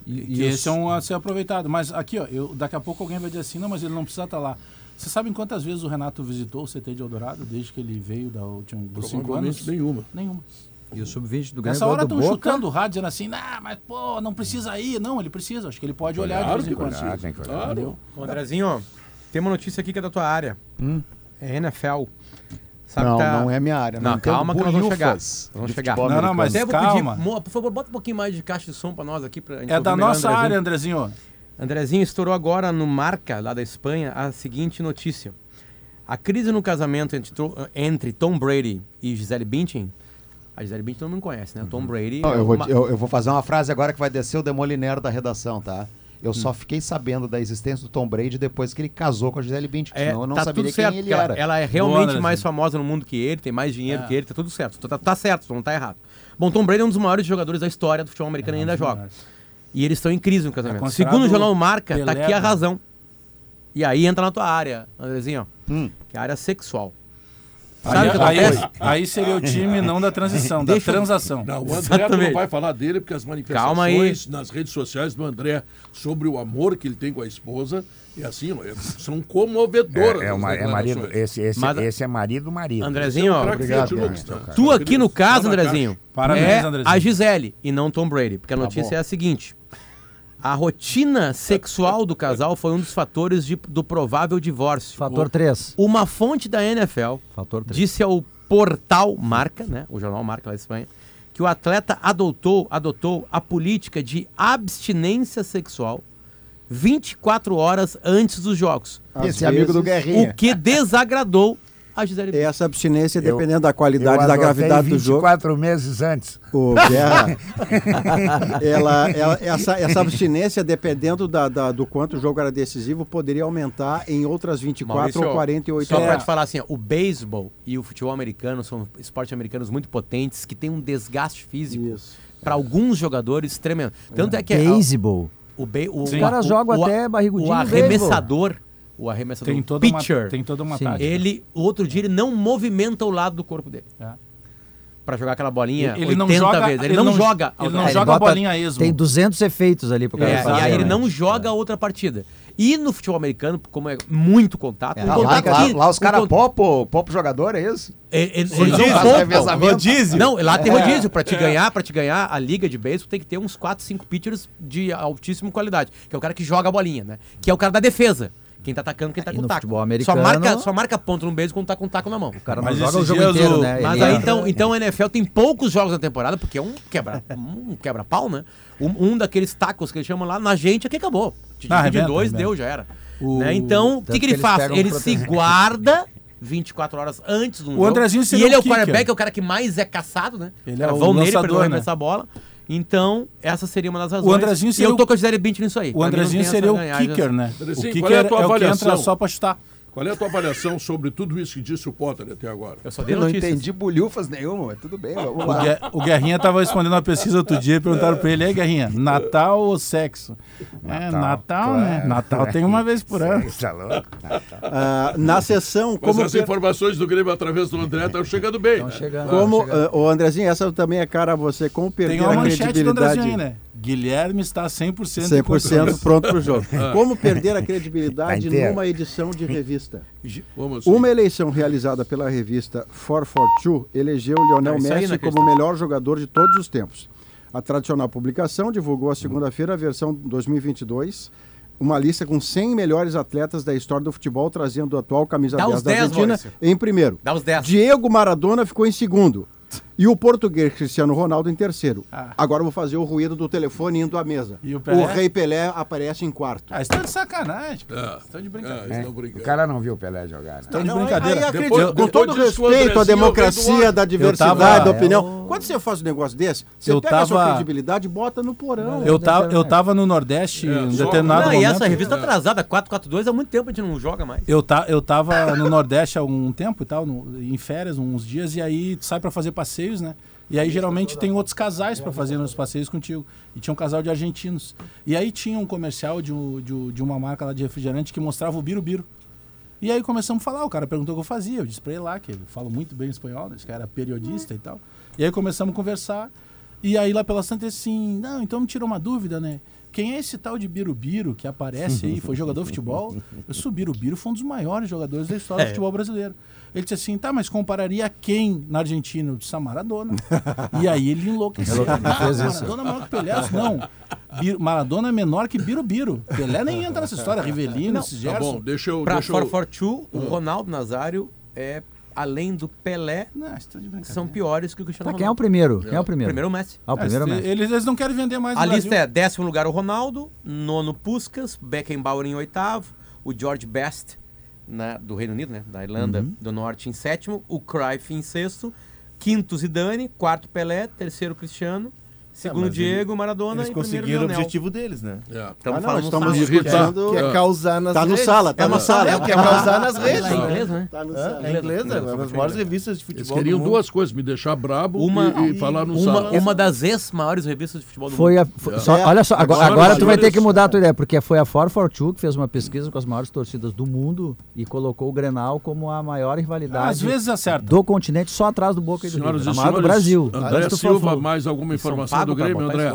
E, que esse é um a ser aproveitado. Mas aqui, ó, eu, daqui a pouco alguém vai dizer assim, não, mas ele não precisa estar lá. Você sabe quantas vezes o Renato visitou o CT de Eldorado desde que ele veio da última, dos cinco anos? nenhuma. Nenhuma. E o sub-20 do Grêmio Nessa hora estão Boca. chutando o rádio dizendo assim, nah, mas pô, não precisa ir. Não, ele precisa. Acho que ele pode olhar Claro de vez em quando. Ah, tem que olhar. Claro. Andrezinho, ó, tem uma notícia aqui que é da tua área. É NFL. Sabe não, tá- não é minha área. Não, entendo calma que nós vamos chegar. Vamos chegar. Não, não, mas Até calma. pedir, por favor, bota um pouquinho mais de caixa de som pra nós aqui. Pra gente É da nossa Andrezinho. área, Andrezinho. Andrezinho estourou agora no Marca, lá da Espanha, a seguinte notícia. A crise no casamento entre, Tom Brady e Gisele Bündchen, a Gisele Bündchen todo mundo conhece, né? Tom Brady... Não, é eu, vou, uma- eu, eu vou fazer uma frase agora que vai descer o Demoliner da redação, tá? Eu só fiquei sabendo da existência do Tom Brady depois que ele casou com a Gisele Bündchen, É, senão eu não tá certo, quem ele era. ela, ela é Boa, realmente Andrezinho. mais famosa no mundo que ele, tem mais dinheiro É. que ele, tá tudo certo. Tá, tá certo, não tá errado. Bom, Tom Brady é um dos maiores jogadores da história do futebol americano e ainda joga. E eles estão em crise no casamento. considerado Segundo o jornal Marca, tá Pelé, aqui a né? razão. E aí entra na tua área, Andrezinho, ó, Hum. que é a área sexual. Sabe Aí, que aí, aí seria o time não da transição, da Deixa eu- transação. Não, o André não vai falar dele, porque as Calma aí. manifestações nas redes sociais do André sobre o amor que ele tem com a esposa, é assim, ó, é- são comovedoras. É, é, uma- é marido, esse, esse, Mas- esse é marido marido. Andrezinho, ó, Craque Obrigado, tá? Tu aqui no caso, Tá Andrezinho, Parabéns, é Andrezinho. a Gisele e não Tom Brady. Porque a notícia é a seguinte: a rotina sexual do casal foi um dos fatores de- do provável divórcio. Fator 3. Uma fonte da NFL Fator 3. disse ao portal Marca, né, o jornal Marca lá da Espanha, que o atleta adotou, adotou a política de abstinência sexual 24 horas antes dos jogos, Às Esse é amigo do vezes, Guerrinha. o que desagradou a Gisele Bündchen. Essa abstinência, Eu- dependendo da Eu qualidade da gravidade do jogo. 24 meses antes. O Guerra, ela, ela- essa, essa abstinência, dependendo da, da- do quanto o jogo era decisivo, poderia aumentar em outras 24 Maurício, ou 48 Só pra horas. te falar assim, ó, o beisebol e o futebol americano são esportes americanos muito potentes que têm um desgaste físico para alguns jogadores tremendo. Tanto é que Beisebol. o, be, o, Os caras o- jogam o- até barrigudinho O no beisebol. O arremessador, Tem toda, uma, pitcher, tem toda uma Sim. tática. ele, o outro dia ele não movimenta o lado do corpo dele. É. Pra jogar aquela bolinha Ele não 80 joga- vezes. Ele, ele não, não- joga. ele outra não É, ele joga a bolinha a esmo. Tem 200 efeitos ali pro cara É, fazer. e aí ele né? não joga outra partida. E no futebol americano, como é muito contato, É, um Lá, contato lá- aqui- lá os um caras popo, popo jogador, é isso? É, é, eles não Rodízio. Não, lá tem É. rodízio. Pra te ganhar, para te ganhar a liga de beisebol, tem que ter uns 4, 5 pitchers de altíssima qualidade. Que é o cara que joga a bolinha, né? Que é o cara da defesa. Quem tá atacando, quem tá E com no taco. futebol Só americano- marca, só marca ponto no beisebol quando tá com taco na mão. O cara não Mas joga o jogo inteiro, o- né? Mas aí é- então, então a NFL tem poucos jogos na temporada, porque é um quebra, um quebra-pau, né? Um, um daqueles tacos que eles chamam lá na gente aqui acabou. Te Ah, divide em arrebenta, dois, arrebenta. deu, já era. O- Né? Então, o que, que que ele faz? Ele se guarda 24 horas antes do jogo. Andrezinho E ele é o o quarterback, é o cara que mais é caçado, né? Ele é o vão nele pra ele lançador, né? arremessar a bola. Então, essa seria uma das razões. Andrezinho e seria eu o- tô com a Gisele Bündchen nisso aí. O Andrezinho seria o kicker, né? Andrezinho, o kicker é é, a tua o que entra só pra chutar. Qual é a tua avaliação sobre tudo isso que disse o Potter até agora? Eu só dei Eu não notícias. entendi bolhufas nenhuma, mas tudo bem, vamos O, lá. Guer- o Guerrinha tava respondendo uma pesquisa outro dia e perguntaram pra ele, aí Guerrinha, Natal ou sexo? é, Natal, né? claro. Natal tem uma vez por ano. Você tá louco? Ah, na sessão, Mas como, as per- informações do Grêmio através do André estão chegando bem. Estão chegando. como chegando. ah, o Andrezinho, essa também é cara a você, como perder Tem uma a manchete do Andrezinho credibilidade. aí, né? Guilherme está 100%, 100% pronto para o jogo. Como perder a credibilidade Tá numa edição de revista? Assim. Uma eleição realizada pela revista 442 elegeu Lionel Ah, Messi não como o melhor jogador de todos os tempos. A tradicional publicação divulgou a segunda-feira a versão 2022, uma lista com 100 melhores atletas da história do futebol, trazendo o atual camisa Dá 10 os da 10, Argentina Maurício. em primeiro. Dá os 10. Diego Maradona ficou em segundo. E o português Cristiano Ronaldo em terceiro. Ah. Agora eu vou fazer o ruído do telefone indo à mesa. E o Pelé? Rei Pelé aparece em quarto. Ah, estão de sacanagem. Ah, Estão de ah, brincadeira. estão O brincando. cara não viu o Pelé jogar, né? Estão de Não, brincadeira. aí acredito, Depois- com todo o respeito à Andrezinho democracia, da diversidade, tava- da é, opinião. Quando você faz um negócio desse, você Eu pega a sua tava- credibilidade e bota no porão. Eu, ta, eu tava no Nordeste em um determinado Não, momento. e essa revista atrasada, 442, há muito tempo a gente não joga mais. Eu, ta, eu tava no Nordeste há um tempo e tal, no- em férias, uns dias, e aí sai pra fazer passeios, né? E aí geralmente tem outros casais pra fazer nos passeios contigo. E tinha um casal de argentinos. E aí tinha um comercial de, de de uma marca lá de refrigerante que mostrava o Birubiru. E aí começamos a falar, o cara perguntou o que eu fazia. Eu disse pra ele lá, que ele fala muito bem espanhol, né? esse cara era periodista e tal. E aí começamos a conversar. E aí lá pela Santa assim, não, então me tirou uma dúvida, né? Quem é esse tal de Birubiru que aparece aí? Foi jogador de futebol? Eu sou Birubiru, foi um dos maiores jogadores da história do futebol brasileiro. Ele disse assim, tá, mas compararia a quem na Argentina? Eu disse a Maradona. e aí ele enlouqueceu. Ah. Maradona é maior que Pelé? Não, Maradona é menor que Birubiru. Pelé nem entra nessa história. Rivelino, esses Tá bom, deixa eu. Pra deixa eu... 442, o Ronaldo Nazário é, além do Pelé, Não, brincadeira. são piores que o Cristiano Tá, quem é o primeiro? Quem é o primeiro? Primeiro o Messi. Ah, o primeiro é o Ah, Messi. eles, eles não querem vender mais A lista Brasil. é décimo lugar o Ronaldo, nono Puskas, Beckenbauer em oitavo, o George Best, né, do Reino Unido, né, da Irlanda Uhum. do Norte em sétimo, o Cruyff em sexto, quinto Zidane, quarto Pelé, terceiro Cristiano, Segundo mas Diego, Maradona Eles e conseguiram o objetivo deles, né? É. Ah, Estamos não, falando estamos sábado. discutindo... Que é causar nas Tá no redes. sala, tá é no sala. É, que é causar nas redes. É inglês, né? Tá no É, sala. é inglesa, uma das maiores revistas de Eles futebol queriam do mundo. duas coisas, me deixar brabo Uma- e, e falar no Uma, sala. uma das ex-maiores revistas de futebol do Foi mundo. a, foi- É. só- É. olha só, agora, Agora, tu vai ter que mudar a tua ideia, porque foi a 442 que fez uma pesquisa com as maiores torcidas do mundo e colocou o Grenal como a maior rivalidade Às vezes acerta. do continente, só atrás do Boca e do e A maior do senhores, Brasil. André Silva, mais alguma informação do Grêmio, André?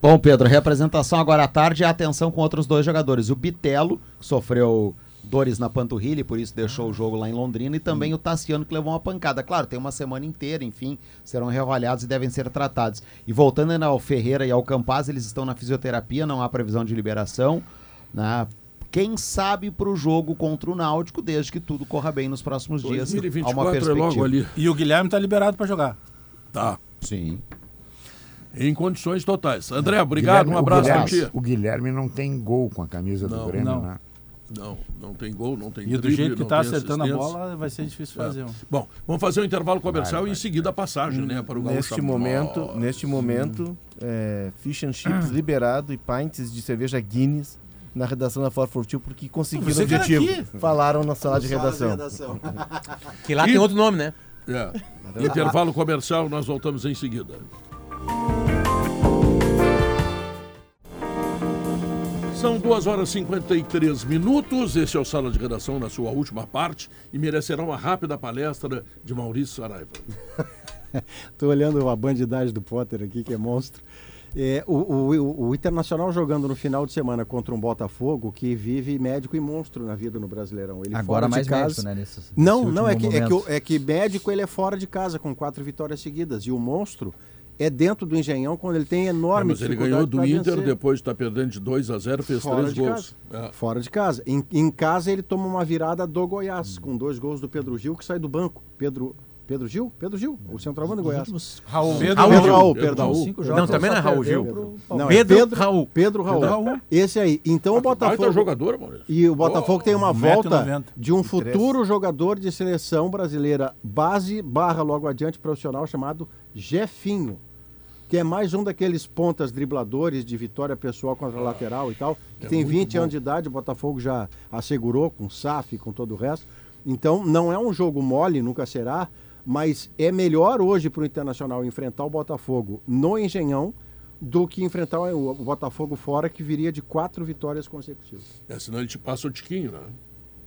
Bom, Pedro, representação agora à tarde e atenção com outros dois jogadores. O Bitelo, que sofreu dores na panturrilha e por isso deixou o jogo lá em Londrina, e também o Tassiano, que levou uma pancada. Claro, tem uma semana inteira, enfim, serão reavaliados e devem ser tratados. E voltando ainda ao Ferreira e ao Campaz, eles estão na fisioterapia, não há previsão de liberação. Né? Quem sabe para o jogo contra o Náutico, desde que tudo corra bem nos próximos dias. Há uma 2024 é perspectiva. logo ali. E o Guilherme tá liberado pra jogar. Tá. Sim. Em condições totais. André, obrigado, Guilherme- um abraço Guilherme, ti. o Guilherme não tem gol com a camisa do Não, Grêmio, não. né? Não, não tem gol, não tem E do jeito que tá tem acertando a bola, vai ser difícil fazer. É. um. Bom, vamos fazer um intervalo comercial e em seguida a passagem, né, para o Gaúcho. Neste momento, neste momento é, fish and chips liberado e pints de cerveja Guinness na redação da Ford Fortil porque conseguiram o objetivo. Falaram na sala de redação. Que lá E- tem outro nome, né? É. Intervalo comercial, nós voltamos em seguida. São 2 horas e 53 minutos. Este é o Sala de Redação na sua última parte e merecerá uma rápida palestra de Maurício Saraiva. Estou olhando a bandidagem do Potter aqui, que é monstro. É, o, o- o- Internacional jogando no final de semana contra um Botafogo que vive médico e monstro na vida no Brasileirão. Ele Agora fora de mais casa- médico, né? Nesses, Não, nesse não, é último que, é, que, é que médico ele é fora de casa com quatro vitórias seguidas. E o monstro é dentro do Engenhão quando ele tem É, enorme mas ele ganhou do Inter, vencer. depois de estar perdendo de 2 a 0, fez Fora três gols. É. Fora de casa. Em, em casa ele toma uma virada do Goiás, com dois gols do Pedro Gil, que sai do banco. Pedro, Pedro Gil? Pedro Gil, o centroavante do Goiás. Raul. Pedro Raul Pedro Raul, Pedro perdão. Não, também não é Raul Gil. pro Não, Pedro é Pedro Raul. Pedro Raul. Esse aí. Então o Botafogo. Jogador, Maurício. E o Botafogo tem uma 1,90 volta de um futuro jogador de seleção brasileira base barra logo adiante profissional chamado Jefinho. Que é mais um daqueles pontas dribladores de vitória pessoal contra a lateral e tal. Que É tem muito 20 bom. anos de idade, o Botafogo já assegurou com SAF, com todo o resto. Então não é um jogo mole, nunca será. Mas é melhor hoje para o Internacional enfrentar o Botafogo no Engenhão do que enfrentar o o Botafogo fora, que viria de quatro vitórias consecutivas. É, senão ele te passa o tiquinho, né?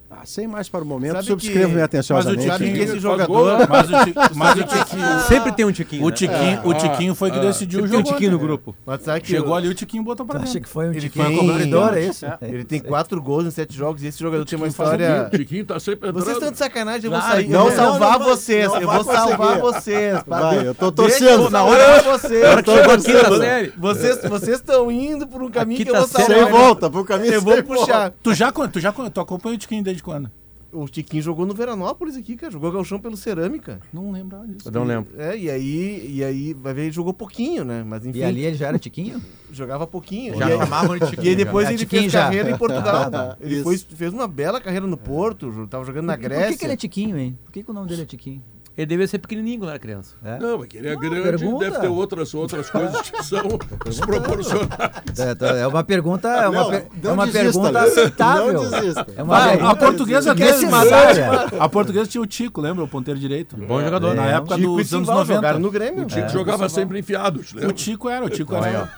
Ah, sem mais para o momento, Sabe subscrevo que- minha Mas o Tiquinho esse jogador. Mas o, Ti- mas o Tiquinho. Sempre tem um tiquinho. O né? Tiquinho, o Tiquinho foi que decidiu o Sempre tem um jogo. tiquinho no grupo. Mas sabe que Chegou ali, o Tiquinho botou acha dentro. que foi um Ele tiquinho tem- cobrador, é isso? Ele tem quatro gols em sete jogos e esse jogador tem uma história. O tiquinho tá sempre entrando. Vocês estão de sacanagem, eu vou, sair, não, eu salvar vocês, não eu vou salvar vocês. Vai, eu tô torcendo. Na hora de vocês. A quinta série. Vocês vocês estão indo por um caminho que eu quinta vou salvar. Sem volta, pro caminho Eu vou puxar. Tu já, con- tu já con- tu acompanha o Tiquinho desde quando? O Tiquinho jogou no Veranópolis aqui, cara. Jogou galchão pelo Cerâmica. Não lembrava disso. Eu não lembro. É, e aí, e aí, vai ver, ele jogou pouquinho, né? Mas enfim, E ali ele já era tiquinho? jogava pouquinho. Já e, chamavam de tiquinho. e aí depois já. ele Tiquinho fez já. carreira em Portugal. Ele foi, fez uma bela carreira no Porto, tava jogando na Por Grécia. que, que ele é tiquinho, hein? Por que, que o nome dele é tiquinho? Ele devia ser pequenininho quando era criança. É? Não, é que ele é grande pergunta. deve ter outras, outras coisas que são desproporcionais. É, tá- é uma pergunta, é uma, Não, per- não é uma desista, pergunta aceitável. Não desista. É uma Vai, pergunta a portuguesa desnecessária. A portuguesa tinha o Tico, lembra? O ponteiro direito. Bom jogador. Na É, época Tico dos anos Simval 90. jogaram no Grêmio. O Tico É. jogava sempre enfiados, O? Tico era, o Tico era.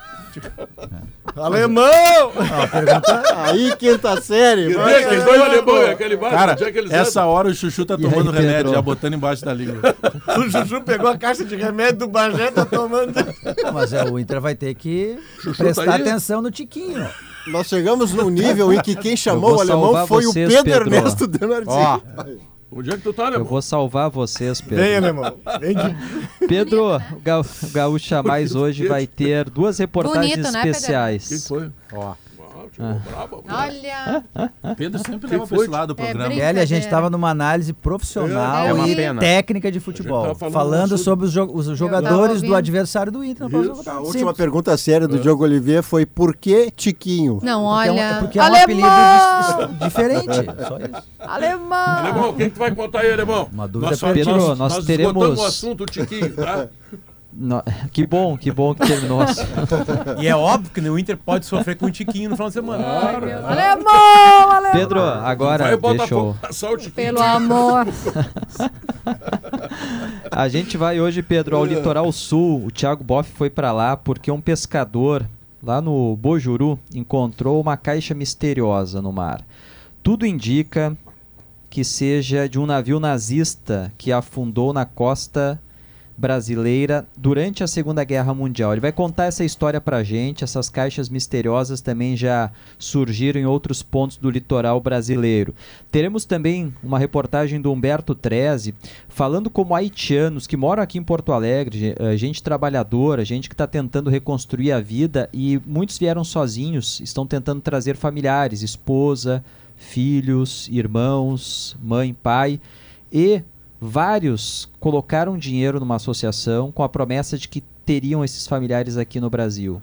Alemão! Aí, quinta série. caramba. dois alemão, aquele baixo, Cara, é essa hora o Chuchu tá tomando remédio, já botando embaixo da língua. o Juju pegou a caixa de remédio do Bagé, tá tomando. Mas é, o Inter vai ter que Chuchu prestar tá atenção no tiquinho. Nós chegamos num nível em que quem chamou o alemão foi vocês, o Pedro Pedro. Ernesto Denardi. Onde é que tu tá, Eu vou salvar vocês, Vem, Pedro. alemão. Vem de Pedro, o Ga- o Gaúcha Mais hoje vai ter duas reportagens Bonito, né, Pedro? especiais. Quem foi? ó. Ah, chegou brabo. Olha, Pedro sempre leva pra foi? esse lado do É programa. Kelly, a gente estava numa análise profissional É uma e técnica de futebol. falando falando sobre- os, jo- os jogadores do adversário do Inter. A Simples. última pergunta séria do Diogo Oliveira foi por que Tiquinho? não, Porque é um- olha. é porque é um alemão! apelido diferente. Só isso. Alemão! Alemão, quem que tu vai contar aí, alemão? Uma dúvida nós. Pedro, nós teremos- esgotamos o assunto, Tiquinho, tá? No- Que bom, que bom que terminou. E é óbvio que o Inter pode sofrer com um tiquinho no final de semana. Alemão, alemão. Pedro, agora deixa eu... Pelo amor. A gente vai hoje, Pedro, ao litoral sul. O Thiago Boff foi pra lá porque um pescador lá no Bojuru encontrou uma caixa misteriosa no mar. Tudo indica que seja de um navio nazista que afundou na costa brasileira durante a Segunda Guerra Mundial. Ele vai contar essa história pra gente. Essas caixas misteriosas também já surgiram em outros pontos do litoral brasileiro. Teremos também uma reportagem do Humberto Treze falando como haitianos que moram aqui em Porto Alegre, eh, gente trabalhadora, gente que está tentando reconstruir a vida e muitos vieram sozinhos, estão tentando trazer familiares, esposa, filhos, irmãos, mãe, pai e vários colocaram dinheiro numa associação com a promessa de que teriam esses familiares aqui no Brasil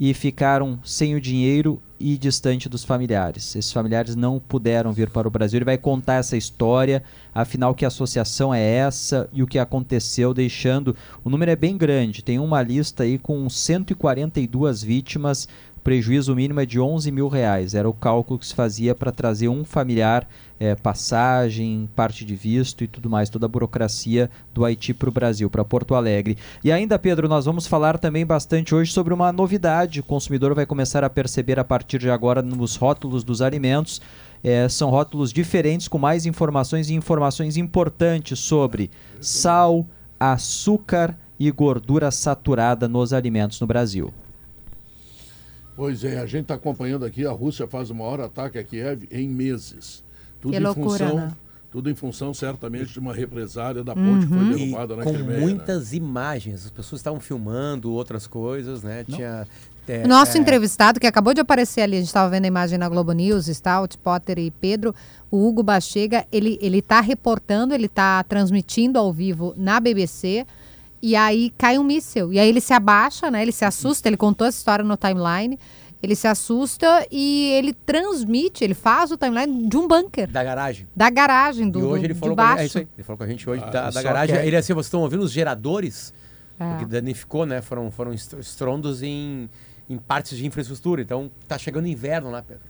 e ficaram sem o dinheiro e distante dos familiares. Esses familiares não puderam vir para o Brasil. Ele vai contar essa história, afinal que associação é essa e o que aconteceu, deixando o número é bem grande. Tem uma lista aí com 142 vítimas. Prejuízo mínimo é de 11 mil reais. Era o cálculo que se fazia para trazer um familiar, eh, passagem, parte de visto e tudo mais, toda a burocracia do Haiti para o Brasil, para Porto Alegre. E ainda, Pedro, nós vamos falar também bastante hoje sobre uma novidade. O consumidor vai começar a perceber a partir de agora nos rótulos dos alimentos. Eh, são rótulos diferentes com mais informações e informações importantes sobre sal, açúcar e gordura saturada nos alimentos no Brasil. Pois é, a gente está acompanhando aqui, a Rússia faz o maior ataque a Kiev em meses. Tudo Que em loucura, função, né? Tudo em função, certamente, de uma represária da ponte que foi E derrubada na com Crimeia. né? muitas imagens, as pessoas estavam filmando outras coisas, né? Tinha. é, Nosso é, entrevistado, que acabou de aparecer ali, a gente estava vendo a imagem na Globo News, Stout, Potter e Pedro, o Hugo Bachega, ele ele está reportando, ele está transmitindo ao vivo na BBC, e aí cai um míssil. E aí ele se abaixa, né? Ele se assusta, ele contou essa história no timeline, ele se assusta e ele transmite, ele faz o timeline de um bunker, Da garagem. da garagem, do, e hoje do- ele falou, com a, baixo. é isso aí, ele falou com a gente hoje Ah, da, da garagem. é- Ele assim, vocês estão ouvindo os geradores? É. Porque danificou, né? Foram, foram est- estrondos em, em partes de infraestrutura. Então tá chegando inverno lá, Pedro.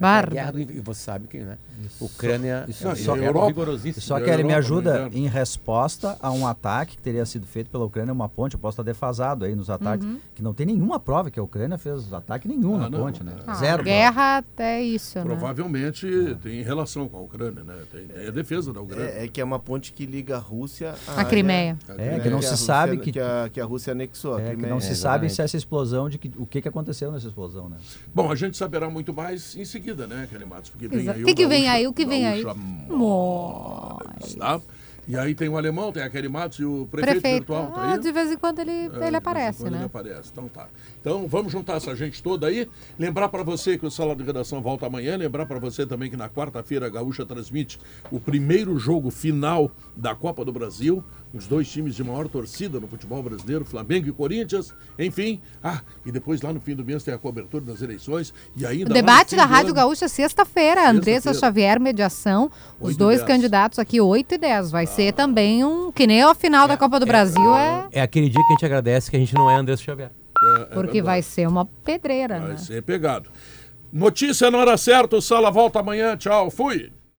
É a guerra do. E você sabe que, né? Ucrânia isso é uma guerra Europa. rigorosíssima. Só que ele me ajuda inverno. em resposta a um ataque que teria sido feito pela Ucrânia, uma ponte. Eu posso estar defasado aí nos ataques, que não tem nenhuma prova que a Ucrânia fez ataque nenhum Ah, na não. ponte, né? Ah, Zero. guerra até isso, né? Provavelmente tem relação com a Ucrânia, né? Tem, é a defesa da Ucrânia. É, é que é uma ponte que liga a Rússia à A Crimeia. É, que não a se Rússia- sabe que- que a, que a Rússia anexou. a É, que Crimeia. não se É, sabe se essa explosão, de que, o que, que aconteceu nessa explosão, né? Bom, a gente saberá muito mais em seguida, né, Kelly Matos? Porque vem Exato. aí O que que vem aí? O que vem aí? Mois. Tá? E aí tem o alemão, tem a Kelly Matos e o prefeito, Prefeito. virtual, tá Ah, de vez em quando ele, É, ele aparece, né? Ele aparece. Então tá. Então vamos juntar essa gente toda aí. Lembrar para você que o Sala de Redação volta amanhã. Lembrar para você também que na quarta-feira a Gaúcha transmite o primeiro jogo final da Copa do Brasil. Os dois times de maior torcida no futebol brasileiro, Flamengo e Corinthians. Enfim. Ah, e depois lá no fim do mês tem a cobertura das eleições. E ainda O debate da do Rádio ano- Gaúcha, sexta-feira. Andressa Sexta-feira. Xavier, mediação. Os dois candidatos aqui, 8 e 10. Vai ser também um. Que nem a final da Copa do Brasil é. É aquele dia que a gente agradece que a gente não é Andrés Xavier. É, é Porque vai ser uma pedreira, Vai né? ser pegado. Notícia na hora certa, o Sala volta amanhã. Tchau, fui.